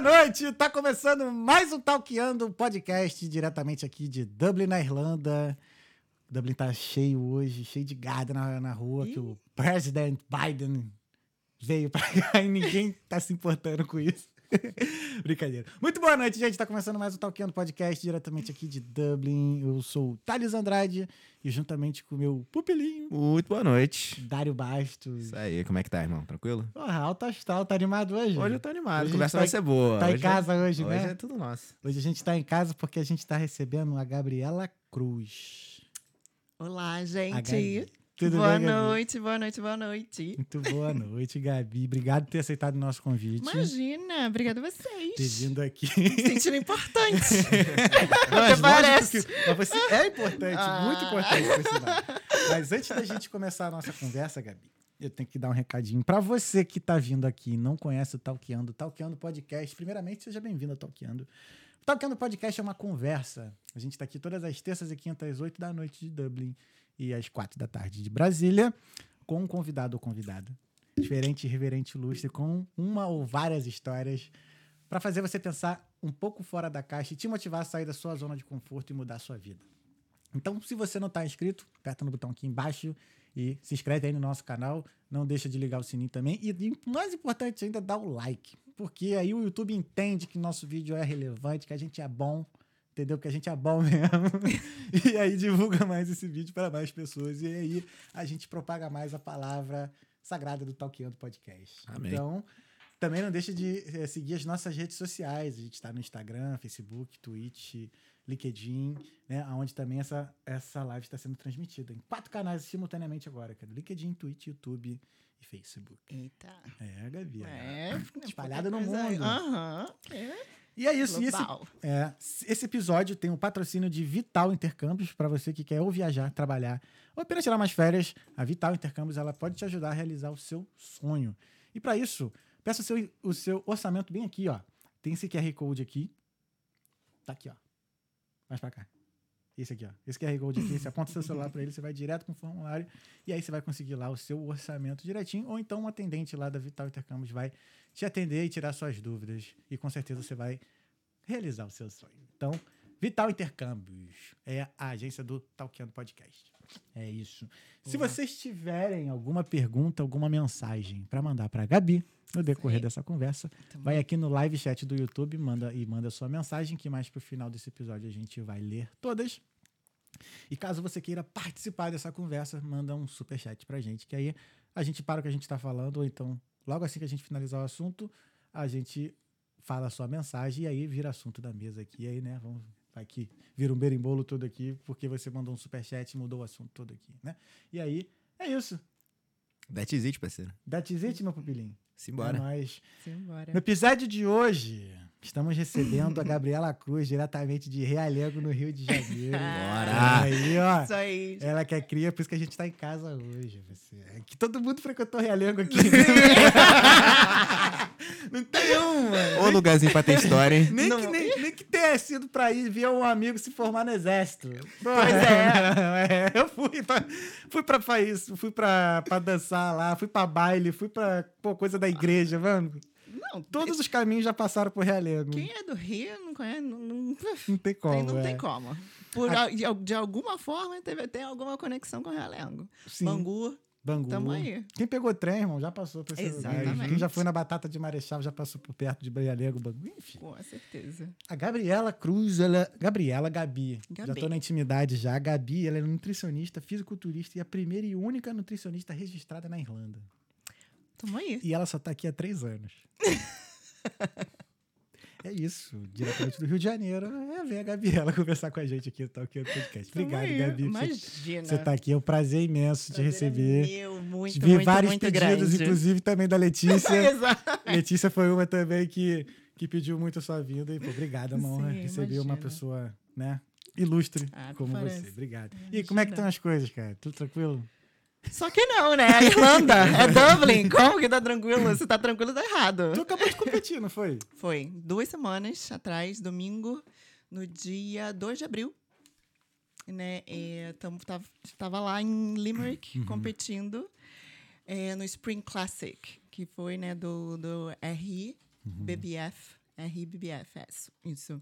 boa noite! Tá começando mais um Talkeando podcast diretamente aqui de Dublin, na Irlanda. Dublin tá cheio hoje, cheio de gado na, na rua, que o President Biden veio pra cá e ninguém tá se importando com isso. Brincadeira. Muito boa noite, gente. Tá começando mais um Talkeando Podcast diretamente aqui de Dublin. Eu sou o Thales Andrade e juntamente com o meu pupilinho, Muito boa noite. Dário Bastos. Isso aí, como é que tá, irmão? Tranquilo? Porra, alto astral, tá animado hoje? Hoje eu tô animado, Hoje a conversa a vai ser boa. Tá em Hoje- casa hoje, Hoje né? é tudo nosso. Hoje a gente tá em casa porque a gente tá recebendo a Gabriela Cruz. Olá, A gente. Tudo boa bem, noite, boa noite, boa noite. Muito boa noite, Gabi. Obrigado por ter aceitado o nosso convite. Imagina, obrigada a Ter vocês. vindo aqui. Sentindo importante. Mas lógico parece. que- mas você é importante, Ah. muito importante. Mas antes da gente começar a nossa conversa, Gabi, eu tenho que dar um recadinho para você que tá vindo aqui e não conhece o Talkeando, Talkeando Podcast. Primeiramente, seja bem-vindo ao Talkeando. O Talkeando Podcast é uma conversa. A gente tá aqui todas as terças e quintas, às 8 da noite de Dublin e às 4 da tarde de Brasília, com um convidado ou convidada. Diferente, irreverente, ilustre, com uma ou várias histórias para fazer você pensar um pouco fora da caixa e te motivar a sair da sua zona de conforto e mudar a sua vida. Então, se você não está inscrito, aperta no botão aqui embaixo e se inscreve aí no nosso canal. Não deixa de ligar o sininho também. E, e mais importante ainda, dá o like. Porque aí o YouTube entende que nosso vídeo é relevante, que a gente é bom, entendeu? Que a gente é bom mesmo. e aí divulga mais esse vídeo para mais pessoas. E aí a gente propaga mais a palavra sagrada do Talkeando Podcast. Amém. Então, também não deixa de eh, seguir as nossas redes sociais. A gente está no Instagram, Facebook, Twitch, LinkedIn, né? Onde também essa, essa live está sendo transmitida. Em quatro canais simultaneamente agora, cara. LinkedIn, Twitch, YouTube e Facebook. Eita. É, Gabi. É, Espalhada no mundo. Aham. É E é isso. Esse, é, esse episódio tem um patrocínio de Vital Intercâmbios para você que quer ou viajar, trabalhar ou apenas tirar mais férias. A Vital Intercâmbios ela pode te ajudar a realizar o seu sonho. E para isso, peça o seu, o seu orçamento bem aqui, ó. Tem esse QR Code aqui. Tá aqui, ó. Mais para cá. Esse aqui, ó. Esse QR Code aqui, você aponta seu celular para ele, você vai direto com o formulário e aí você vai conseguir lá o seu orçamento direitinho ou então um atendente lá da Vital Intercâmbios vai te atender e tirar suas dúvidas e com certeza você vai realizar o seu sonho. Então, Vital Intercâmbios é a agência do Talkeando Podcast. É isso. Se Boa. vocês tiverem alguma pergunta, alguma mensagem para mandar para Gabi no decorrer Sim. dessa conversa, Tá bom. vai aqui no live chat do YouTube manda, e manda sua mensagem, que mais pro final desse episódio a gente vai ler todas. E caso você queira participar dessa conversa, manda um super chat pra gente, que aí a gente para o que a gente tá falando, ou então, logo assim que a gente finalizar o assunto, a gente fala a sua mensagem e aí vira assunto da mesa aqui. E aí, né, vamos, vai que vira um berimbolo todo aqui, porque você mandou um super chat e mudou o assunto todo aqui, né? E aí, é isso. That's it, parceiro. That's it, meu pupilinho. É Simbora. nóis. Simbora. No episódio de hoje, estamos recebendo a Gabriela Cruz, diretamente de Realengo, no Rio de Janeiro. Bora! Aí, ó. Isso aí. Ela que é cria, por isso que a gente tá em casa hoje. Você. É que todo mundo frequentou Realengo aqui. Não tem um, mano. Ô lugarzinho pra ter história, hein? Nem, Não. que, nem, nem que tenha sido pra ir ver um amigo se formar no exército. Pois é. É, eu fui pra, fui pra país, fui pra, pra dançar lá, fui pra baile, fui pra pô, coisa da igreja, mano. Não, Todos os caminhos já passaram por Realengo. quem é do Rio não conhece. Não, não, Não tem como. tem, não é. tem como. Por, al- de, de alguma forma teve, tem alguma conexão com Realengo. Sim. Bangu, Bangu. tamo aí. Quem pegou trem, irmão, já passou por esse lugar. Exatamente. Quem já foi na Batata de Marechal já passou por perto de Realengo, Bangu. Enfim. com certeza. A Gabriela Cruz, ela. Gabriela Gabi. Já Gabi. tô na intimidade já. A Gabi, ela é nutricionista, fisiculturista e a primeira e única nutricionista registrada na Irlanda. Tamo aí. E ela só tá aqui há três anos. é isso. Diretamente do Rio de Janeiro. É ver a Gabriela conversar com a gente aqui no Talk Podcast. Tamo Obrigado, aí. Gabi. Imagina. você tá aqui. É um prazer imenso te Prazer é receber. Meu, muito, Vi muito, vários muito pedidos, grande. inclusive também da Letícia. Exato. Letícia foi uma também que, que pediu muito a sua vinda. E, pô, obrigado, é uma honra Sim, receber uma imagina. pessoa, né? Ilustre Ah, como parece. você. Obrigado. E como é que Imagina. estão as coisas, cara? Tudo tranquilo? Só que não, né? A Irlanda, é Dublin. Como que tá tranquilo? Se tá tranquilo, tá errado. Tu acabou de competir, não foi? Foi duas semanas atrás, domingo, no dia 2 de abril. Né? É, tamo, tava, tava lá em Limerick Uhum. competindo é, no Spring Classic, que foi né, do, do RI, Uhum. BBF RBBF, isso.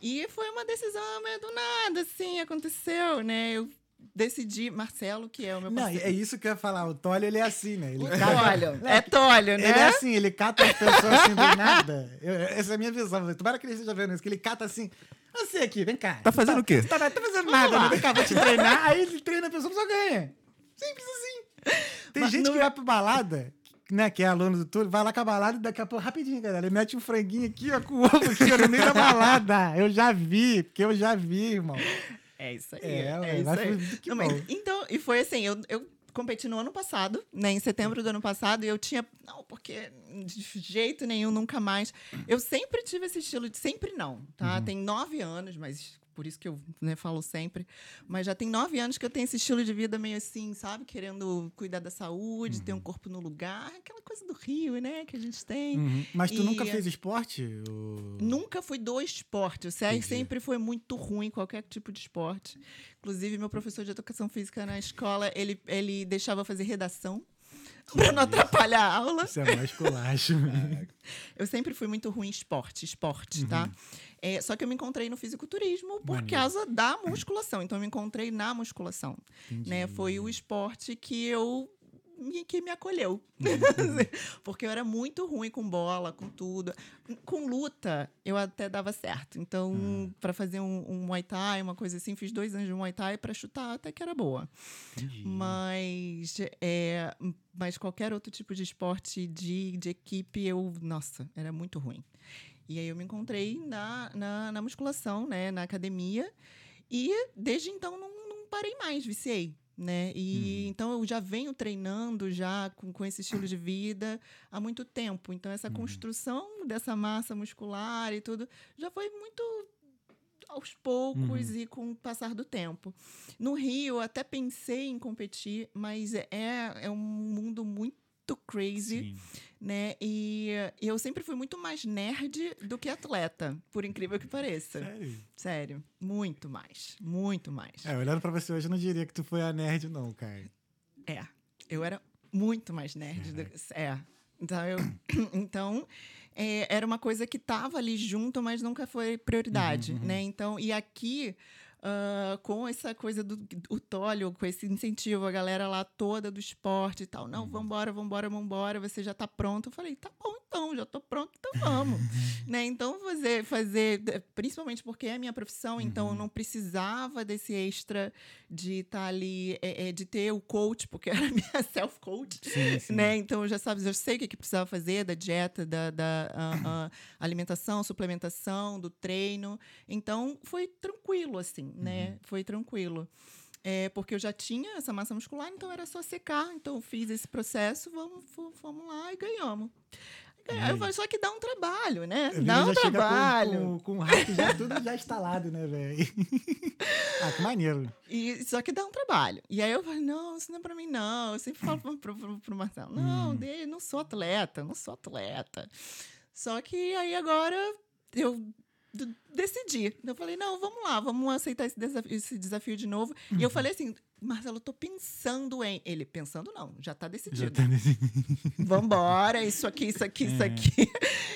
E foi uma decisão meio do nada, assim, aconteceu, né? Eu decidi, Marcelo, que é o meu Não, parceiro. é isso que eu ia falar. O Tolho, ele é assim, né? Ele O cata- Tólio. É Tólio, né? Ele é assim, ele cata as pessoas assim do nada. Eu- essa é a minha visão. Tomara que ele esteja vendo isso, que ele cata assim. Você aqui, vem cá. Tá fazendo o quê? Tá, tá fazendo nada, lá. né? Vem cá, vou te treinar. Aí ele treina a pessoa, só ganha. Simples assim. Tem Mas gente não que é- vai pra balada, né, que é aluno do Túlio, vai lá com a balada e daqui a pouco, rapidinho, galera, ele mete um franguinho aqui, ó, com o ovo aqui, ó, no meio da balada. Eu já vi, porque eu já vi, irmão. É isso aí. É, É, ué, isso aí. Não, mas- então, e foi assim, eu, eu competi no ano passado, né? Em setembro do ano passado, e eu tinha. Não, porque de jeito nenhum, nunca mais. Eu sempre tive esse estilo de. Sempre não, tá? Tem nove anos, mas. Por isso que eu né, falo sempre. Mas já tem nove anos que eu tenho esse estilo de vida meio assim, sabe? Querendo cuidar da saúde, ter um corpo no lugar. Aquela coisa do Rio, né? Que a gente tem. Uhum. Mas tu E- nunca fez esporte? O... Nunca fui do esporte. O CR Entendi. sempre foi muito ruim qualquer tipo de esporte. Inclusive, meu professor de educação física na escola, ele, ele deixava fazer redação para não atrapalhar a aula. Isso é mais culacho. Eu sempre fui muito ruim em esporte, esporte, tá? É, só que eu me encontrei no fisiculturismo por Maneiro. causa da musculação. Então, eu me encontrei na musculação. Entendi. Né? Foi o esporte que eu me- que me acolheu. Porque eu era muito ruim com bola, com tudo. Com luta, eu até dava certo. Então, para fazer um, um Muay Thai, uma coisa assim, fiz dois anos de Muay Thai para chutar até que era boa. Entendi. Mas, é, mas qualquer outro tipo de esporte de, de equipe, eu, nossa, era muito ruim. E aí eu me encontrei na, na, na musculação, né, na academia, e desde então não, não parei mais, viciei. Né? E então eu já venho treinando já com, com esse estilo de vida há muito tempo. Então essa construção dessa massa muscular e tudo já foi muito aos poucos e com o passar do tempo. No Rio, eu até pensei em competir, mas é, é um mundo muito crazy, Sim. né? E eu sempre fui muito mais nerd do que atleta, por incrível que pareça. Sério? Sério, muito mais, muito mais. É, olhando pra você hoje, eu não diria que tu foi a nerd, não, cara. É, eu era muito mais nerd. Do, é. Então, eu, então é, era uma coisa que tava ali junto, mas nunca foi prioridade, né? Então, e aqui, ah, com essa coisa do o Tólio, com esse incentivo, a galera lá toda do esporte e tal, não, vambora, vambora, vambora, você já tá pronto. Eu falei, tá bom já tô pronto, então vamos. né? Então, fazer, fazer, principalmente porque é a minha profissão, então eu não precisava desse extra de estar ali, é, é, de ter o coach, porque era minha self-coach, né? Então eu já sabes, eu sei o que, que precisava fazer da dieta, da, da ah, ah, alimentação, suplementação, do treino. Então foi tranquilo, assim, né? Foi tranquilo. É, porque eu já tinha essa massa muscular, então era só secar. Então eu fiz esse processo, vamos, vamos lá e ganhamos. Aí eu falei, só que dá um trabalho, né? Dá um trabalho. Com, com, com o hack já tudo já instalado, né, velho? ah, que maneiro. E, só que dá um trabalho. E aí eu falei, não, isso não é pra mim, não. Eu sempre falo pro, pro, pro, Marcelo, não, Hum. dele, não sou atleta, não sou atleta. Só que aí agora eu decidi. Eu falei, não, vamos lá, vamos aceitar esse desafio, esse desafio de novo. E Uhum. eu falei assim, Marcelo, eu tô pensando em. Ele, pensando não, já tá Já decidido. tá nesse... Vambora, isso aqui, isso aqui, isso aqui.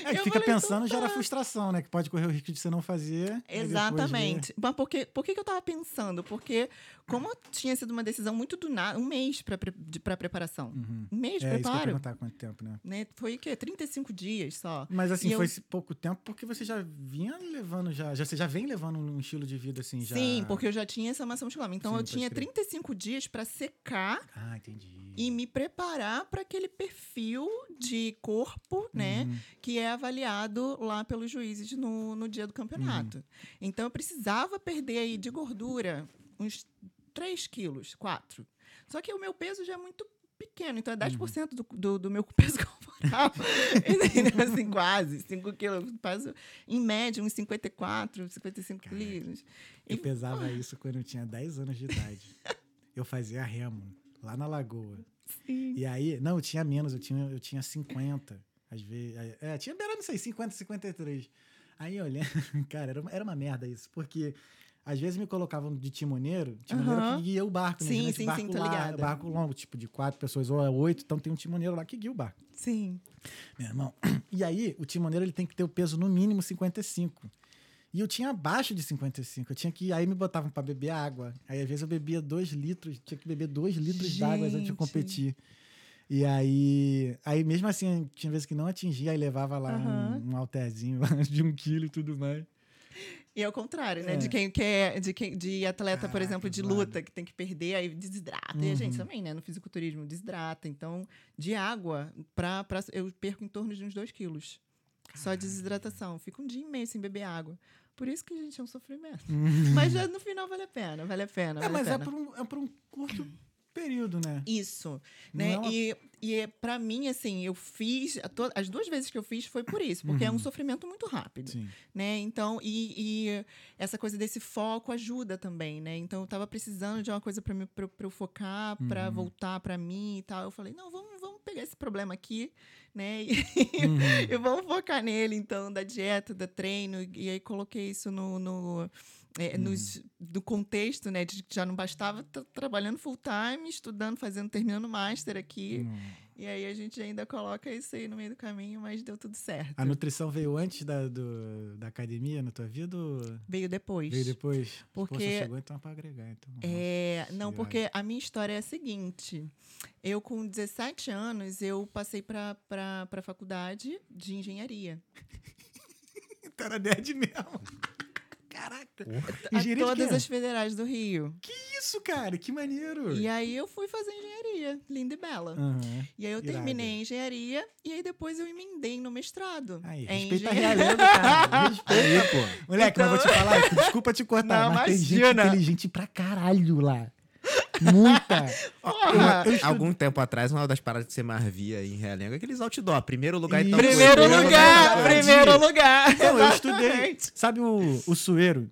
É que Eu fica falei, pensando então gera tá. frustração, né? Que pode correr o risco de você não fazer. ver- Exatamente. Mas por, que, por que, eu tava pensando? Porque, como tinha sido uma decisão muito do nada, um mês para pra preparação. Uhum. Um mês de É isso que eu preparo. quanto tempo, né? Né? Foi o quê? 35 dias só. Mas assim, E eu- foi esse pouco tempo porque você já vinha levando, já, já, você já vem levando um estilo de vida assim, já. Sim, porque eu já tinha essa massa muscular. Então Sim, eu tinha crer. 35 dias para secar Ah, entendi. e me preparar para aquele perfil de corpo, né? Uhum. Que é avaliado lá pelos juízes no, no dia do campeonato. Uhum. Então eu precisava perder aí de gordura uns 3 quilos, 4. Só que o meu peso já é muito pequeno, então é 10% do, do, do meu peso corporal. Assim, quase 5 quilos. Peso, em média, uns 54, 55 Caraca. quilos. Eu E- pesava isso quando eu tinha 10 anos de idade. eu fazia remo lá na lagoa. Sim. E aí, não, eu tinha menos, eu tinha, eu tinha 50. Às vezes. É, tinha beirando, não sei, 50, 53. Aí olhando, cara, era uma, era uma merda isso, porque às vezes me colocavam de timoneiro, timoneiro Aham. que guia o barco, né? Sim, Geralmente sim, barco sim, tô lá, barco longo, tipo de quatro pessoas ou é oito, então tem um timoneiro lá que guia o barco. Sim. Meu irmão. E aí, o timoneiro ele tem que ter o peso no mínimo 55. E eu tinha abaixo de 55. Eu tinha que. Aí me botavam pra beber água. Aí às vezes eu bebia 2 litros, tinha que beber 2 litros d'água antes de Gente. competir. E aí. Aí mesmo assim, tinha vezes que não atingia, aí levava lá Aham. um, um halterzinho de um quilo e tudo mais. E ao contrário, né? É. De quem quer, de, quem, de atleta, por Caraca, exemplo, de luta, que tem que perder, aí desidrata. E a gente Uhum. também, né? No fisiculturismo, desidrata. Então, de água, pra, pra, eu perco em torno de uns 2 quilos. Só de desidratação. Fico um dia e meio sem beber água. Por isso que, gente, é um sofrimento. Mas já no final vale a pena, vale a pena. É, Vale mas a é pena. por, um, é por um curto período, né? Isso, Não né? é uma- E, e é, pra mim, assim, eu fiz... As duas vezes que eu fiz foi por isso. Porque é um sofrimento muito rápido. Sim. né? Então, e, e essa coisa desse foco ajuda também, né? Então, eu tava precisando de uma coisa para para eu focar, para Uhum. voltar para mim e tal. Eu falei, não, vamos, vamos pegar esse problema aqui, né? E, Uhum. e vamos focar nele, então, da dieta, da treino. E aí coloquei isso no, no é, Uhum. nos, do contexto, né? De que já não bastava trabalhando full time, estudando, fazendo, terminando master aqui. Hum. E aí a gente ainda coloca isso aí no meio do caminho, mas deu tudo certo. A nutrição veio antes da, do- da academia na tua vida ou Veio depois. veio depois? Pô, Porque- só chegou então pra agregar. Então, É, não, Senhora. porque a minha história é a seguinte. Eu, com 17 anos, eu passei para a faculdade de engenharia. Então era nerd mesmo. Caraca. A Engenharia de todas as federais do Rio. Isso, cara, que maneiro. E aí eu fui fazer engenharia, linda e bela. Aham. E aí eu irado. terminei a engenharia e aí depois eu emendei no mestrado. Aí, em respeita a realeza, cara. Respeita. Pô. Moleque, mas vou te falar, desculpa te cortar, Não, mas tem gente imagina. inteligente pra caralho lá. Muita. Estudo- Algum tempo atrás, uma das paradas que você mais via em Realengo é aqueles outdoor. Primeiro lugar Isso. então. Primeiro Primeiro lugar! lugar. Primeiro lugar! Não, eu estudei. Sabe o, o Sueiro?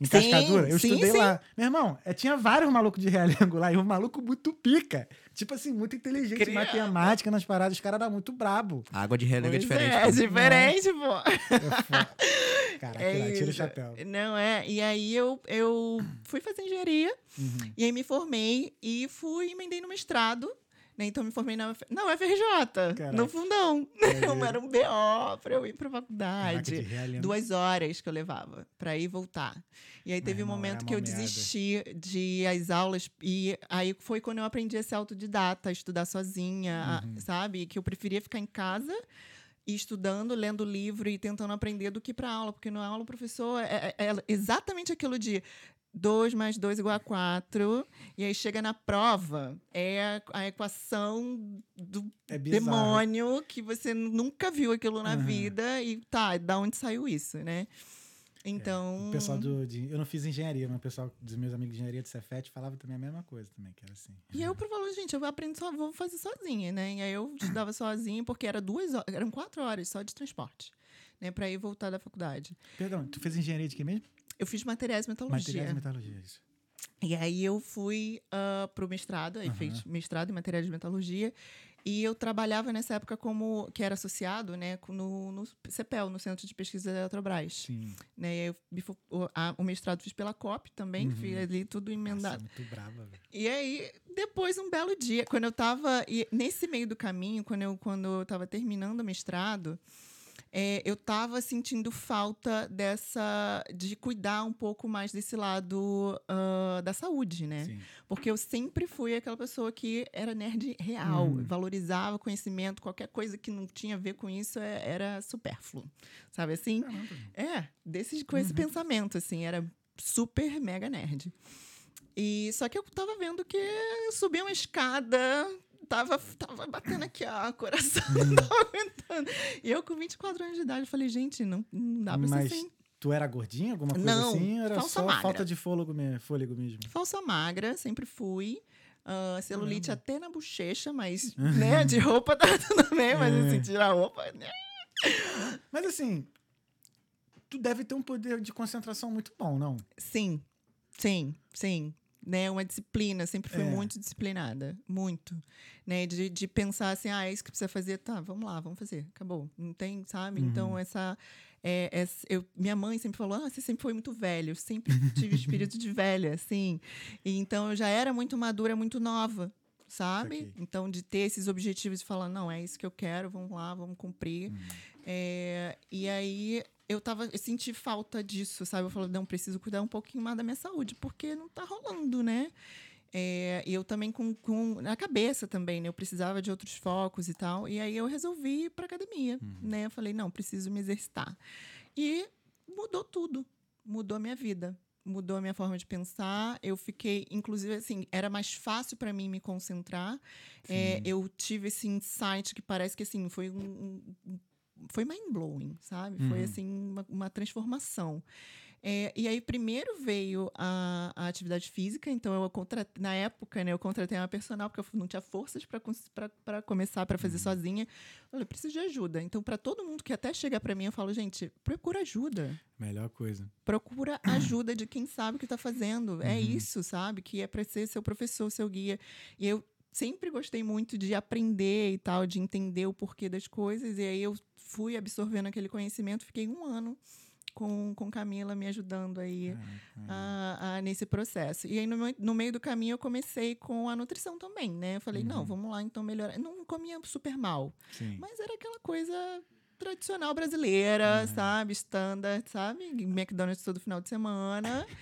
Em Sim, Cascadura? Eu sim, estudei sim. lá. Meu irmão, é, tinha vários malucos de realengo lá e um maluco muito pica. Tipo assim, muito inteligente, Criando. matemática nas paradas. Os caras eram muito brabo. A água de Realengo é Pois diferente. É, pô. diferente, pô. É. Caraca, É tira o chapéu. Não, é. E aí eu, eu fui fazer engenharia, Uhum. e aí me formei e fui emendei no mestrado. Né? Então me formei na, na UFRJ, Caraca. no fundão. Maneiro. Era um BO pra eu ir Caraca, faculdade. Duas horas que eu levava pra ir e voltar. E aí teve um momento que eu merda. desisti de ir às aulas. E aí foi quando eu aprendi a ser autodidata, a estudar sozinha, Uhum. sabe? Que eu preferia ficar em casa e estudando, lendo livro e tentando aprender do que para aula, porque na aula o professor é, é- é exatamente aquilo de 2 mais 2 igual a 4, e aí chega na prova, é a, equação do É demônio que você nunca viu aquilo na Aham. vida e tá, da onde saiu isso, né? Então, O pessoal do, de, eu não fiz engenharia, mas o pessoal dos meus amigos de engenharia de Cefet falava também a mesma coisa também, que era assim. E eu falava, gente, eu aprendo só, vou fazer sozinha, né? E aí eu estudava sozinha, porque era duas horas, eram quatro horas só de transporte, né? Pra ir voltar da faculdade. Perdão, tu fez engenharia de quê mesmo? Eu fiz materiais e metalurgia. Materiais e metalurgia, isso. E aí eu fui uh, pro mestrado, aí Aham. fiz mestrado em materiais de metalurgia. E eu trabalhava nessa época como, que era associado, né, no, no CEPEL, no Centro de Pesquisa da Eletrobras. Sim. Né? Eu o, a- o mestrado fiz pela COP também, Uhum. fiz ali tudo Nossa, emendado. muito brava, velho. E aí, depois, um belo dia, quando eu tava. e nesse meio do caminho, quando eu, quando eu tava terminando o mestrado, é, eu tava sentindo falta dessa. de cuidar um pouco mais desse lado ah, da saúde, né? Sim. Porque eu sempre fui aquela pessoa que era nerd real, Uhum. valorizava conhecimento, qualquer coisa que não tinha a ver com isso é- era supérfluo. Sabe assim? Caramba. É, desse, com esse pensamento, assim, era super mega nerd. E só que eu tava vendo que eu subi uma escada, tava, tava batendo aqui, ó, o coração não tava aguentando. E eu com 24 anos de idade, falei, gente, não, não dá pra Mas ser assim. tu era gordinha, alguma coisa Não, assim? Era falsa só magra. falta de fôlego, me- fôlego mesmo. Falsa magra, sempre fui. Ah, celulite Caramba. até na bochecha, mas, né, de roupa tá tudo bem, mas É. assim, tirar a roupa, né? Mas assim, tu deve ter um poder de concentração muito bom, não? Sim, sim, sim. Né, uma disciplina, sempre fui É. muito disciplinada, muito. Né, de, de pensar assim, ah, é isso que precisa fazer, tá, vamos lá, vamos fazer, acabou. Não tem, sabe? Uhum. Então, essa. É, é- eu, minha mãe sempre falou, ah, você sempre foi muito velho, eu sempre tive espírito de velha, assim. E, então, eu já era muito madura, muito nova. sabe? Então, de ter esses objetivos e falar, não, é isso que eu quero, vamos lá, vamos cumprir. Uhum. É, e aí eu tava, eu senti falta disso, sabe? Eu falei, não, preciso cuidar um pouquinho mais da minha saúde, porque não tá rolando, né? É, e eu também com, com na cabeça também, né? Eu precisava de outros focos e tal. E aí eu resolvi ir pra academia, né? Eu falei, não, preciso me exercitar. E mudou tudo. Mudou a minha vida. Mudou a minha forma de pensar. Eu fiquei, inclusive, assim, era mais fácil para mim me concentrar. É, eu tive esse insight que parece que, assim, foi um- um- foi mind-blowing, sabe? Foi, Uhum. assim, uma, uma transformação. É, e aí, primeiro veio a, a atividade física. Então, eu contratei, na época, né, eu contratei uma personal, porque eu não tinha forças para começar, para fazer sozinha. Eu falei, preciso de ajuda. Então, para todo mundo que até chega para mim, eu falo, gente, procura ajuda Melhor coisa. procura ajuda de quem sabe o que está fazendo. É isso, sabe? Que é para ser seu professor, seu guia. E eu sempre gostei muito de aprender e tal, de entender o porquê das coisas. E aí eu fui absorvendo aquele conhecimento, fiquei um ano com, com Camila me ajudando aí a- a- nesse processo. E aí, no, meu- no meio do caminho, eu comecei com a nutrição também, né? Eu falei, não, vamos lá, então melhorar. Não comia super mal, Sim. mas era aquela coisa tradicional brasileira, sabe? Standard, sabe? McDonald's todo final de semana.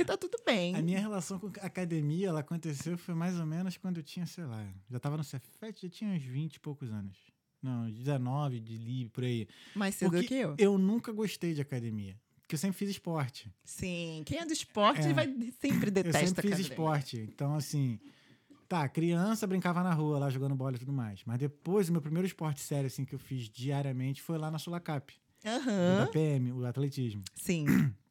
e tá tudo bem. A minha relação com a academia, ela aconteceu foi mais ou menos quando eu tinha, sei lá, já tava no Cefet, já tinha uns 20 e poucos anos. Não, 19 de livre, por aí. Mais cedo Porque que eu. eu nunca gostei de academia. Porque eu sempre fiz esporte. Sim, quem é do esporte É. vai sempre Eu detesta sempre fiz academia. esporte. Então, assim. Tá, criança brincava na rua lá jogando bola e tudo mais. Mas depois, o meu primeiro esporte sério, assim, que eu fiz diariamente foi lá na Sulacap. Da Aham. PM, o atletismo. Sim.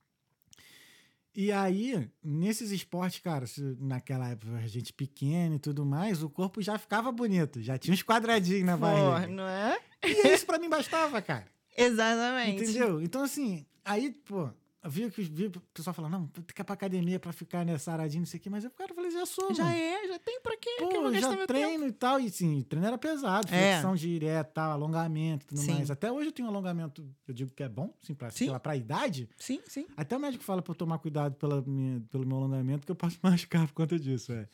E aí, nesses esportes, cara, naquela época, a gente pequena e tudo mais, o corpo já ficava bonito. Já tinha uns quadradinhos na barriga. não é? E isso pra mim bastava, cara. Exatamente. Entendeu? Então, assim, aí, pô, eu vi que vi o pessoal falando, não, tem que ir pra academia pra ficar nessa aradinha, não sei o quê, mas eu, cara, eu falei, já sou, Já mano. é, já tem pra quê? Pô, eu já treino tempo? e tal, e sim, treino era pesado, É. flexão direta, tal, alongamento e tudo Sim. mais. Até hoje eu tenho um alongamento, eu digo que é bom, sim, pra, Sim. lá, pra idade. Sim, sim. Até o médico fala pra eu tomar cuidado pela minha- pelo meu alongamento, que eu posso machucar por conta disso, é.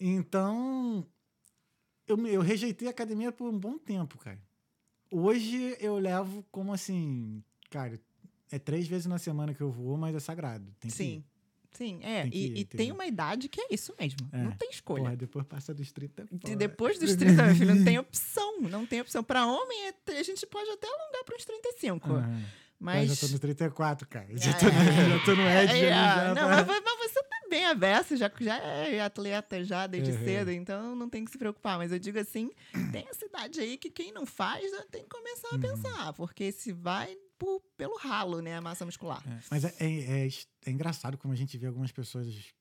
Então, eu, eu rejeitei a academia por um bom tempo, cara. Hoje eu levo como assim, cara, é três vezes na semana que eu vou, mas é sagrado. Tem que Sim. ir. Sim, é. Tem que e ir, e tem uma idade que é isso mesmo. É. Não tem escolha. Porra, depois passa dos 30. E porra. depois dos 30, meu filho, não tem opção. Não tem opção. Pra homem, é a gente pode até alongar para uns 35. Aham. Mas. Mas já tô no 34, cara. Já É, tô no, já tô no é, Edge é, já. não, pra- mas, mas você tá bem aberto, já, já é atleta já desde Uhum. cedo, então não tem que se preocupar. Mas eu digo assim, tem essa idade aí que quem não faz já tem que começar a Uhum. pensar, porque se vai por- pelo ralo, né, a massa muscular. É, mas é, é, é, é engraçado como a gente vê algumas pessoas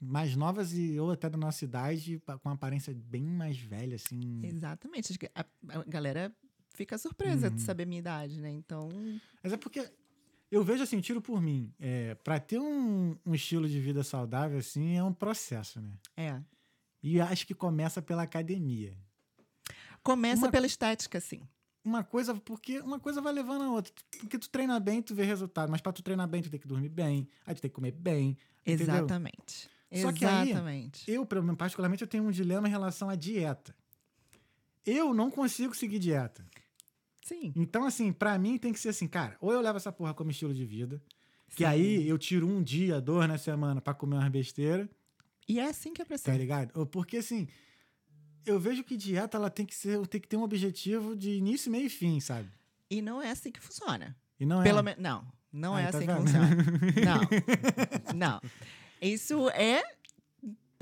mais novas e ou até da nossa idade com aparência bem mais velha, assim. Exatamente. A, a galera fica surpresa Uhum. de saber a minha idade, né? Então, Mas é porque eu vejo assim, tiro por mim. É, para ter um, um estilo de vida saudável, assim, é um processo, né? é. E acho que começa pela academia. Começa Uma- pela estética, sim. Uma coisa, porque uma coisa vai levando a outra. Porque tu treina bem, tu vê resultado. Mas pra tu treinar bem, tu tem que dormir bem. Aí tu tem que comer bem. Entendeu? Exatamente. Só que aí- Exatamente. Eu, particularmente, eu tenho um dilema em relação à dieta. Eu não consigo seguir dieta. Sim. Então, assim, pra mim tem que ser assim, cara, ou eu levo essa porra como estilo de vida, que Sim. aí eu tiro um dia, dois na semana pra comer umas besteiras, E é assim que é pra tá ser. ligado? Ou Porque, assim, eu vejo que dieta, ela tem que ser, tem que ter um objetivo de início, meio e fim, sabe? E não é assim que funciona. E não Pelo é... menos. Não, não Aí, é tá assim que vendo? funciona. Não. Não. Isso é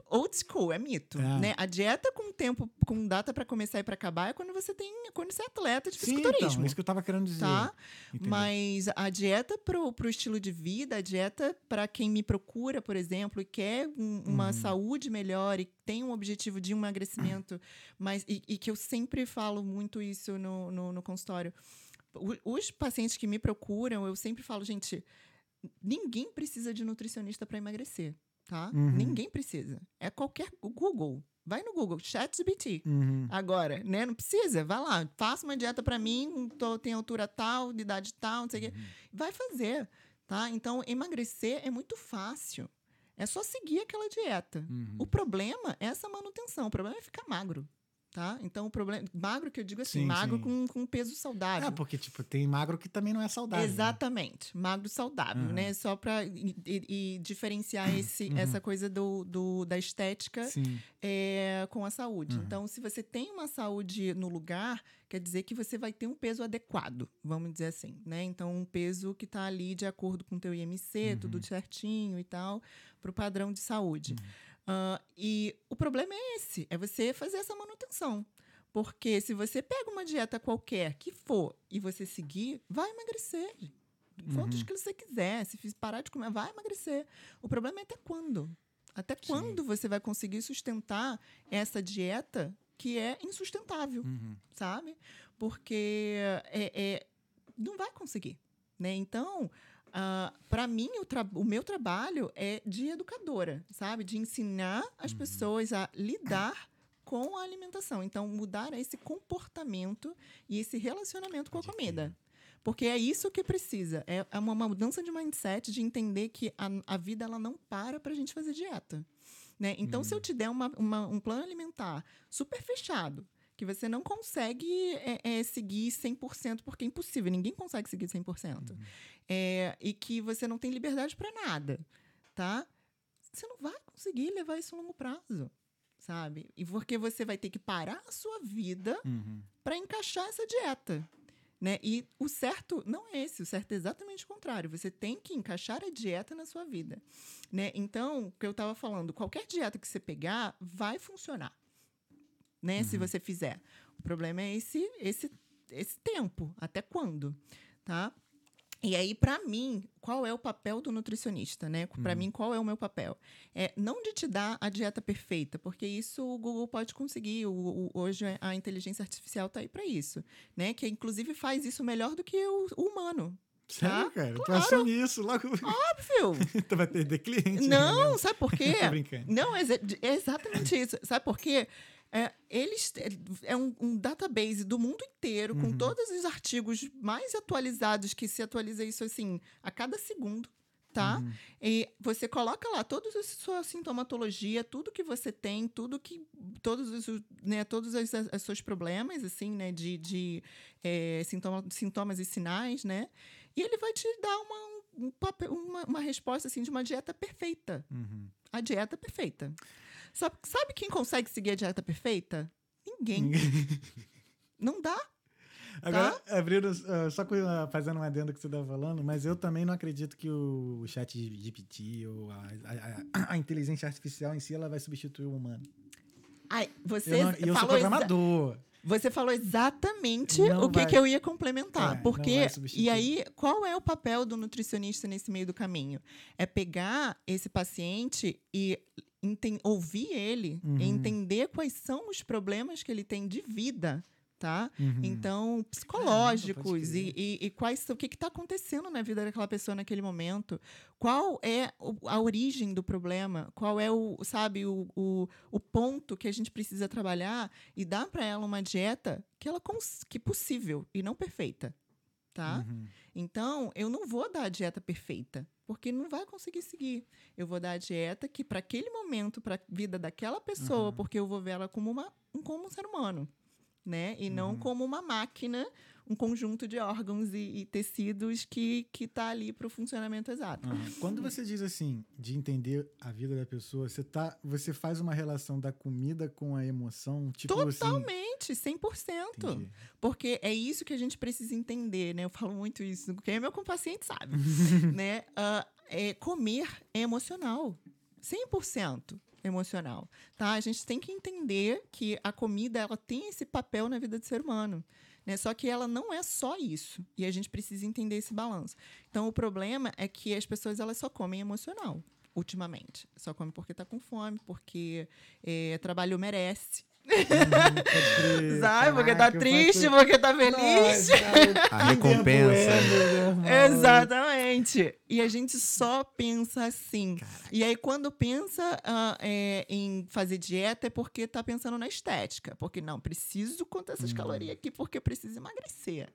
old school, é mito. É. Né? A dieta com tempo, com data pra começar e pra acabar é quando você tem. quando você é atleta de Sim, fisiculturismo. então, isso que eu tava querendo dizer. Tá? entendeu? Mas a dieta pro, pro estilo de vida, a dieta para quem me procura, por exemplo, e quer um- uma Uhum. saúde melhor e tem um objetivo de emagrecimento, mas e, e que eu sempre falo muito isso no, no, no consultório. O- Os pacientes que me procuram, eu sempre falo, gente, ninguém precisa de nutricionista para emagrecer, tá? Uhum. Ninguém precisa. É qualquer Google. Vai no Google, ChatGPT. Uhum. Agora, né? Não precisa, vai lá, faça uma dieta pra mim, tô, tem altura tal, de idade tal, não sei o quê. Vai fazer, tá? Então, emagrecer é muito fácil. É só seguir aquela dieta. Uhum. O problema é essa manutenção. O problema é ficar magro. Tá? Então, o problema. Magro que eu digo assim, Sim, magro sim. com, com peso saudável. É, porque, tipo, tem magro que também não é saudável. né? Exatamente, magro saudável, Uhum. né? Só para e, e- diferenciar esse, Uhum. essa coisa do, do- da estética é, com a saúde. Uhum. Então, se você tem uma saúde no lugar, quer dizer que você vai ter um peso adequado, vamos dizer assim, né? Então, um peso que está ali de acordo com o teu IMC, Uhum. tudo certinho e tal, para o padrão de saúde. Ah, e o problema é esse, é você fazer essa manutenção. Porque se você pega uma dieta qualquer que for e você seguir, vai emagrecer. Quantos Uhum. que você quiser. Se parar de comer, vai emagrecer. O problema é até quando. Até Sim. quando você vai conseguir sustentar essa dieta que é insustentável, Uhum. sabe? Porque é, é- não vai conseguir. Né? Então, para mim, o, o meu trabalho é de educadora, sabe? De ensinar as Uhum. pessoas a lidar com a alimentação. Então, mudar esse comportamento e esse relacionamento com a comida. Porque é isso que precisa. É é uma uma mudança de mindset, de entender que a, a vida ela não para para a gente fazer dieta. Né? Então, se eu te der uma- uma- um plano alimentar super fechado, que você não consegue é, é, seguir 100%, porque é impossível, ninguém consegue seguir 100%. É, e que você não tem liberdade para nada, tá? Você não vai conseguir levar isso a longo prazo, sabe? E porque você vai ter que parar a sua vida Uhum. para encaixar essa dieta. Né? E o certo não é esse, o certo é exatamente o contrário. Você tem que encaixar a dieta na sua vida. Né? Então, o que eu estava falando, qualquer dieta que você pegar vai funcionar. Né? Se você fizer. O problema é esse, esse, esse tempo. Até quando? Tá? E aí, para mim, qual é o papel do nutricionista, né? Para mim, qual é o meu papel? É não de te dar a dieta perfeita, porque isso o Google pode conseguir. O, o- hoje a inteligência artificial está aí para isso, né? Que inclusive faz isso melhor do que o, o humano. Sério, Ah, cara? Tu claro. achou isso logo. Óbvio! tu vai perder cliente. não, né? sabe por quê? Tô brincando. Não, é é exatamente isso. Sabe por quê? É, eles é um, um database do mundo inteiro, com Uhum. todos os artigos mais atualizados, que se atualiza isso assim a cada segundo, tá? Uhum. E você coloca lá toda a sua sintomatologia, tudo que você tem, tudo que. Todos os, né, todos os, os seus problemas, assim, né? De, de é, sintoma, sintomas e sinais, né? E ele vai te dar uma, um uma, uma resposta assim de uma dieta perfeita Uhum. a dieta perfeita. Sabe, sabe quem consegue seguir a dieta perfeita? Ninguém. Não dá. Agora, Tá? abrindo, ah, só ah, fazendo um adendo que você estava falando, mas eu também não acredito que o chat GPT ou a, a- a- inteligência artificial em si ela vai substituir o humano. Ai, você Eu, não, eu sou programador. você falou exatamente Não o que, vai- que eu ia complementar. É, porque, e aí, qual é o papel do nutricionista nesse meio do caminho? É pegar esse paciente e ouvir ele, Uhum. entender quais são os problemas que ele tem de vida, tá? Uhum. Então, psicológicos crer. e, e, e quais o que está acontecendo na vida daquela pessoa naquele momento? Qual é a origem do problema? Qual é o, sabe, o, o, o ponto que a gente precisa trabalhar e dar para ela uma dieta que ela que possível e não perfeita, tá? Uhum. Então, eu não vou dar a dieta perfeita, porque não vai conseguir seguir. Eu vou dar a dieta que para aquele momento, para a vida daquela pessoa, Uhum. porque eu vou ver ela como uma um, como um ser humano, né? E não Uhum. como uma máquina, um conjunto de órgãos e, e tecidos que que tá ali para o funcionamento exato. Aham. Quando você diz assim, de entender a vida da pessoa, você, tá, você faz uma relação da comida com a emoção? Tipo assim. Totalmente, 100%. Entendi. Porque é isso que a gente precisa entender, né? Eu falo muito isso, quem é meu paciente sabe, né? Ah, é, comer é emocional, 100% emocional, tá? A gente tem que entender que a comida ela tem esse papel na vida do ser humano, né? Só que ela não é só isso e a gente precisa entender esse balanço. Então o problema é que as pessoas elas só comem emocional ultimamente, só come porque tá com fome, porque é, trabalho merece, Crer. Sabe? Porque tá triste, faço- porque tá feliz. Nossa, A recompensa. Irmão. Exatamente. E a gente só pensa assim. E aí, quando pensa ah, é, em fazer dieta, é porque tá pensando na estética. Porque não, preciso contar essas calorias aqui porque eu preciso emagrecer.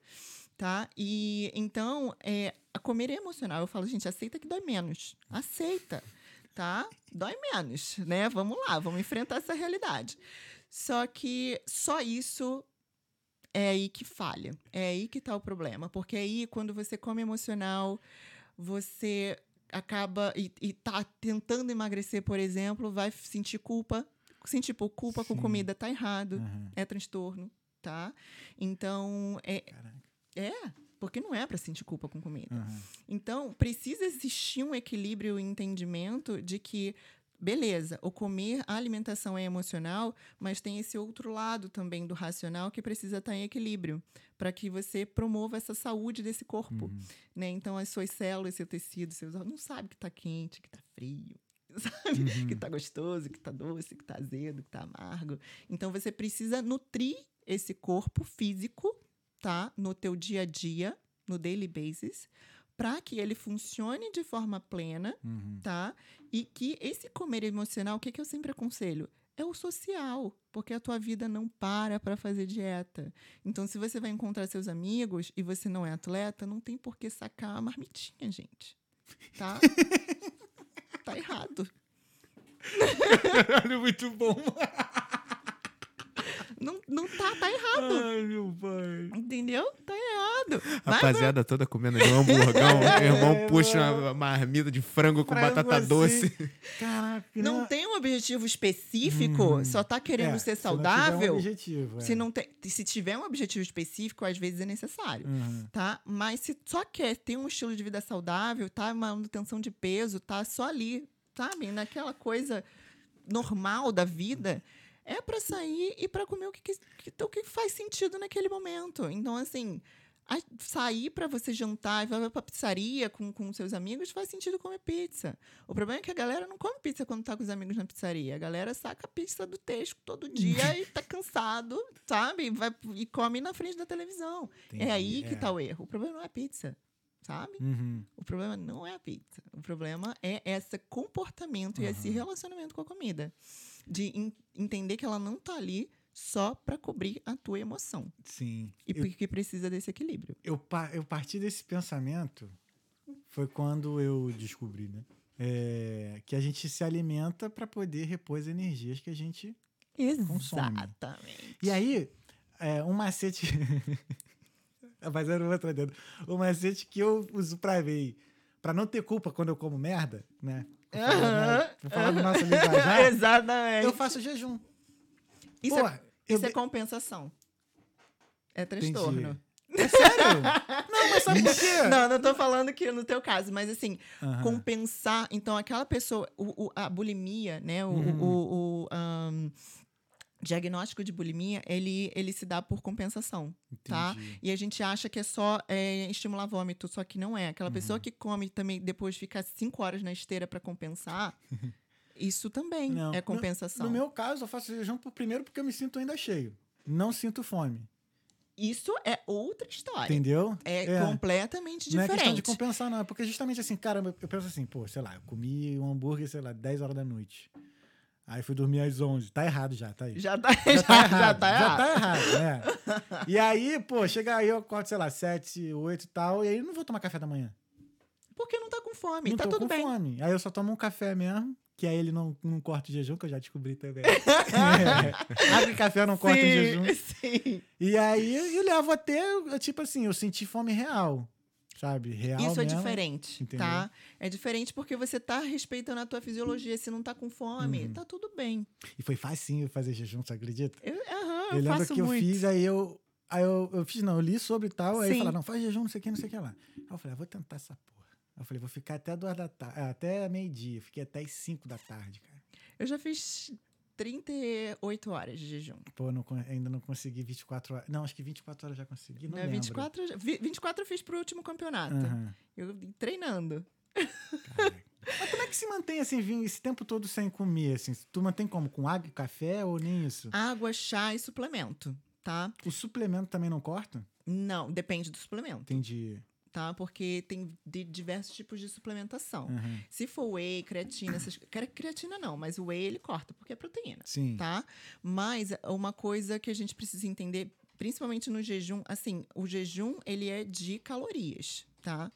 Tá? E então, é, a comer é emocional. Eu falo, gente, aceita que dói menos. Aceita. tá? Dói menos, né? Vamos lá, vamos enfrentar essa realidade. Só que só isso é aí que falha. É aí que tá o problema. Porque aí, quando você come emocional, você acaba e, e tá tentando emagrecer, por exemplo, vai sentir culpa. Sentir por culpa com Sim. comida tá errado. Aham. É transtorno, tá? Então, é, Caraca. é porque não é para sentir culpa com comida. Aham. Então, precisa existir um equilíbrio e um entendimento de que, beleza, o comer, a alimentação é emocional, mas tem esse outro lado também do racional que precisa estar em equilíbrio para que você promova essa saúde desse corpo. Uhum. Né? Então, as suas células, seu tecido, seus órgãos, não sabe que está quente, que está frio. Sabe? Uhum. Que tá gostoso, que tá doce, que tá azedo, que tá amargo. Então você precisa nutrir esse corpo físico, tá? No teu dia a dia, no daily basis, para que ele funcione de forma plena, Uhum. tá? E que esse comer emocional, o que, que eu sempre aconselho? É o social, porque a tua vida não para para fazer dieta. Então, se você vai encontrar seus amigos e você não é atleta, não tem por que sacar a marmitinha, gente. Tá? tá errado. Caralho, muito bom. Não, não tá, tá errado. Ai, meu pai. Entendeu? Tá errado. Vai, Rapaziada toda comendo um hamburgão. É, meu irmão mano. puxa uma marmita de frango com Frango batata assim. doce. Caraca. Não tem um objetivo específico, Uhum. só tá querendo É, ser se não tiver um saudável. objetivo, é. Se, não tem, se tiver um objetivo específico, às vezes é necessário. Uhum. Tá? Mas se só quer ter um estilo de vida saudável, tá? Uma manutenção de peso, tá só ali, sabe? Naquela coisa normal da vida, é para sair e para comer o que, que, o que faz sentido naquele momento. Então, assim, sair para você jantar e vai pra pizzaria com, com seus amigos faz sentido comer pizza. O problema é que a galera não come pizza quando tá com os amigos na pizzaria. A galera saca a pizza do texto todo dia e tá cansado, sabe? Vai, e come na frente da televisão. Entendi, É aí que é. tá o erro. O problema não é a pizza, sabe? Uhum. O problema não é a pizza. O problema é esse comportamento e esse relacionamento com a comida. De en- entender que ela não tá ali só para cobrir a tua emoção. Sim. E Eu, que precisa desse equilíbrio. eu, eu parti desse pensamento foi quando eu descobri, né? É, que a gente se alimenta para poder repor as energias que a gente. Consome. Exatamente. E aí, é, um macete. Mas eu não vou dentro. Um macete que eu uso pra ver. Pra não ter culpa quando eu como merda, né? Né? Vou falar do nosso linguajar. Exatamente. Eu faço jejum. Isso, Pô, é, eu isso é be- compensação. É Entendi. transtorno. É sério? Não, mas sabe por quê? Não, não tô falando que no teu caso, mas assim, Aham. compensar. Então, aquela pessoa, o, o- a bulimia, né? O, Uhum. o- o, ahn, diagnóstico de bulimia, ele, ele se dá por compensação, tá? Entendi. E a gente acha que é só é, estimular vômito, só que não é. Aquela pessoa Uhum. que come também depois fica cinco horas na esteira para compensar, isso também Não. é No- compensação. No meu caso, eu faço jejum primeiro porque eu me sinto ainda cheio. Não sinto fome. Isso é outra história. Entendeu? É, É. completamente Não é questão de diferente. compensar, não. É porque justamente assim, cara, eu penso assim, pô, sei lá, eu comi um hambúrguer, sei lá, 10 horas da noite. Aí fui dormir às 11. Tá errado já, tá aí. já tá, já, Já tá errado. já tá Já errado. tá errado, né? E aí, pô, chega aí, eu acordo, sei lá, 7, 8 e tal, e aí eu não vou tomar café da manhã. Porque não tá com fome, não tá tô tudo com bem. fome. Aí eu só tomo um café mesmo, que aí ele não, não corta o jejum, que eu já descobri também. É. Abre café, não corta o jejum. sim. E aí eu levo até, tipo assim, eu senti fome real. Sabe? Real Isso é mesmo. diferente, entendeu? tá? É diferente porque você tá respeitando a tua fisiologia. Se não tá com fome, Uhum. tá tudo bem. E foi facinho fazer jejum, você acredita? Eu, aham, eu eu lembro que eu muito. fiz, aí eu. Aí eu, eu fiz, não, eu li sobre tal, aí falaram, não, faz jejum, não sei o que, não sei o que lá. Aí eu falei, ah, vou tentar essa porra. Aí eu falei, vou ficar até duas da tarde, até meio-dia. Fiquei até as 5 da tarde, cara. Eu já fiz 38 horas de jejum. Pô, não ainda não consegui 24 horas. Não, acho que 24 horas já consegui. Não lembro. 24, eu já- vi- 24 eu fiz pro último campeonato. Aham, Eu treinando. caraca. Mas como é que se mantém assim, esse tempo todo sem comer? Assim? Tu mantém como? Com água e café ou nem isso? Água, chá e suplemento, tá? O suplemento também não corta? Não, depende do suplemento, Entendi. Tá? Porque tem de diversos tipos de suplementação. Aham. Se for whey, creatina, essas... cre- creatina não, mas o whey ele corta, porque é proteína. Sim. tá? Mas uma coisa que a gente precisa entender, principalmente no jejum, assim, o jejum ele é de calorias, tá?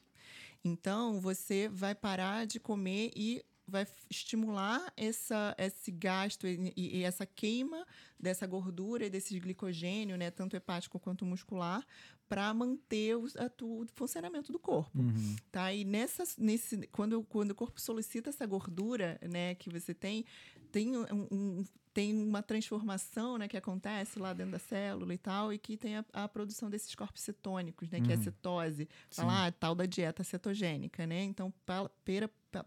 Então você vai parar de comer e vai estimular essa, esse gasto e, e- e essa queima dessa gordura e desse glicogênio, né, tanto hepático quanto muscular, para manter o, a o funcionamento do corpo Uhum. tá? E nessa, nesse, quando, quando o corpo solicita essa gordura, né, que você tem, tem, um, um- tem uma transformação, né, que acontece lá dentro da célula e tal, e que tem a, a produção desses corpos cetônicos, né, que é a Uhum. cetose, Sim. fala, ah, tal da dieta cetogênica, né? Então, para,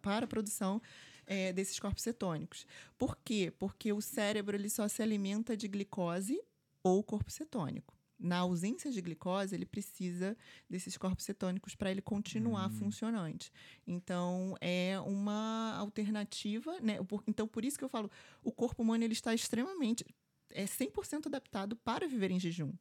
para, a produção eh, desses corpos cetônicos. Por quê? Porque o cérebro ele só se alimenta de glicose ou corpo cetônico. Na ausência de glicose, ele precisa desses corpos cetônicos para ele continuar Hum. funcionante. Então, é uma alternativa, né? Então, por isso que eu falo, o corpo humano ele está extremamente, é 100% adaptado para viver em jejum.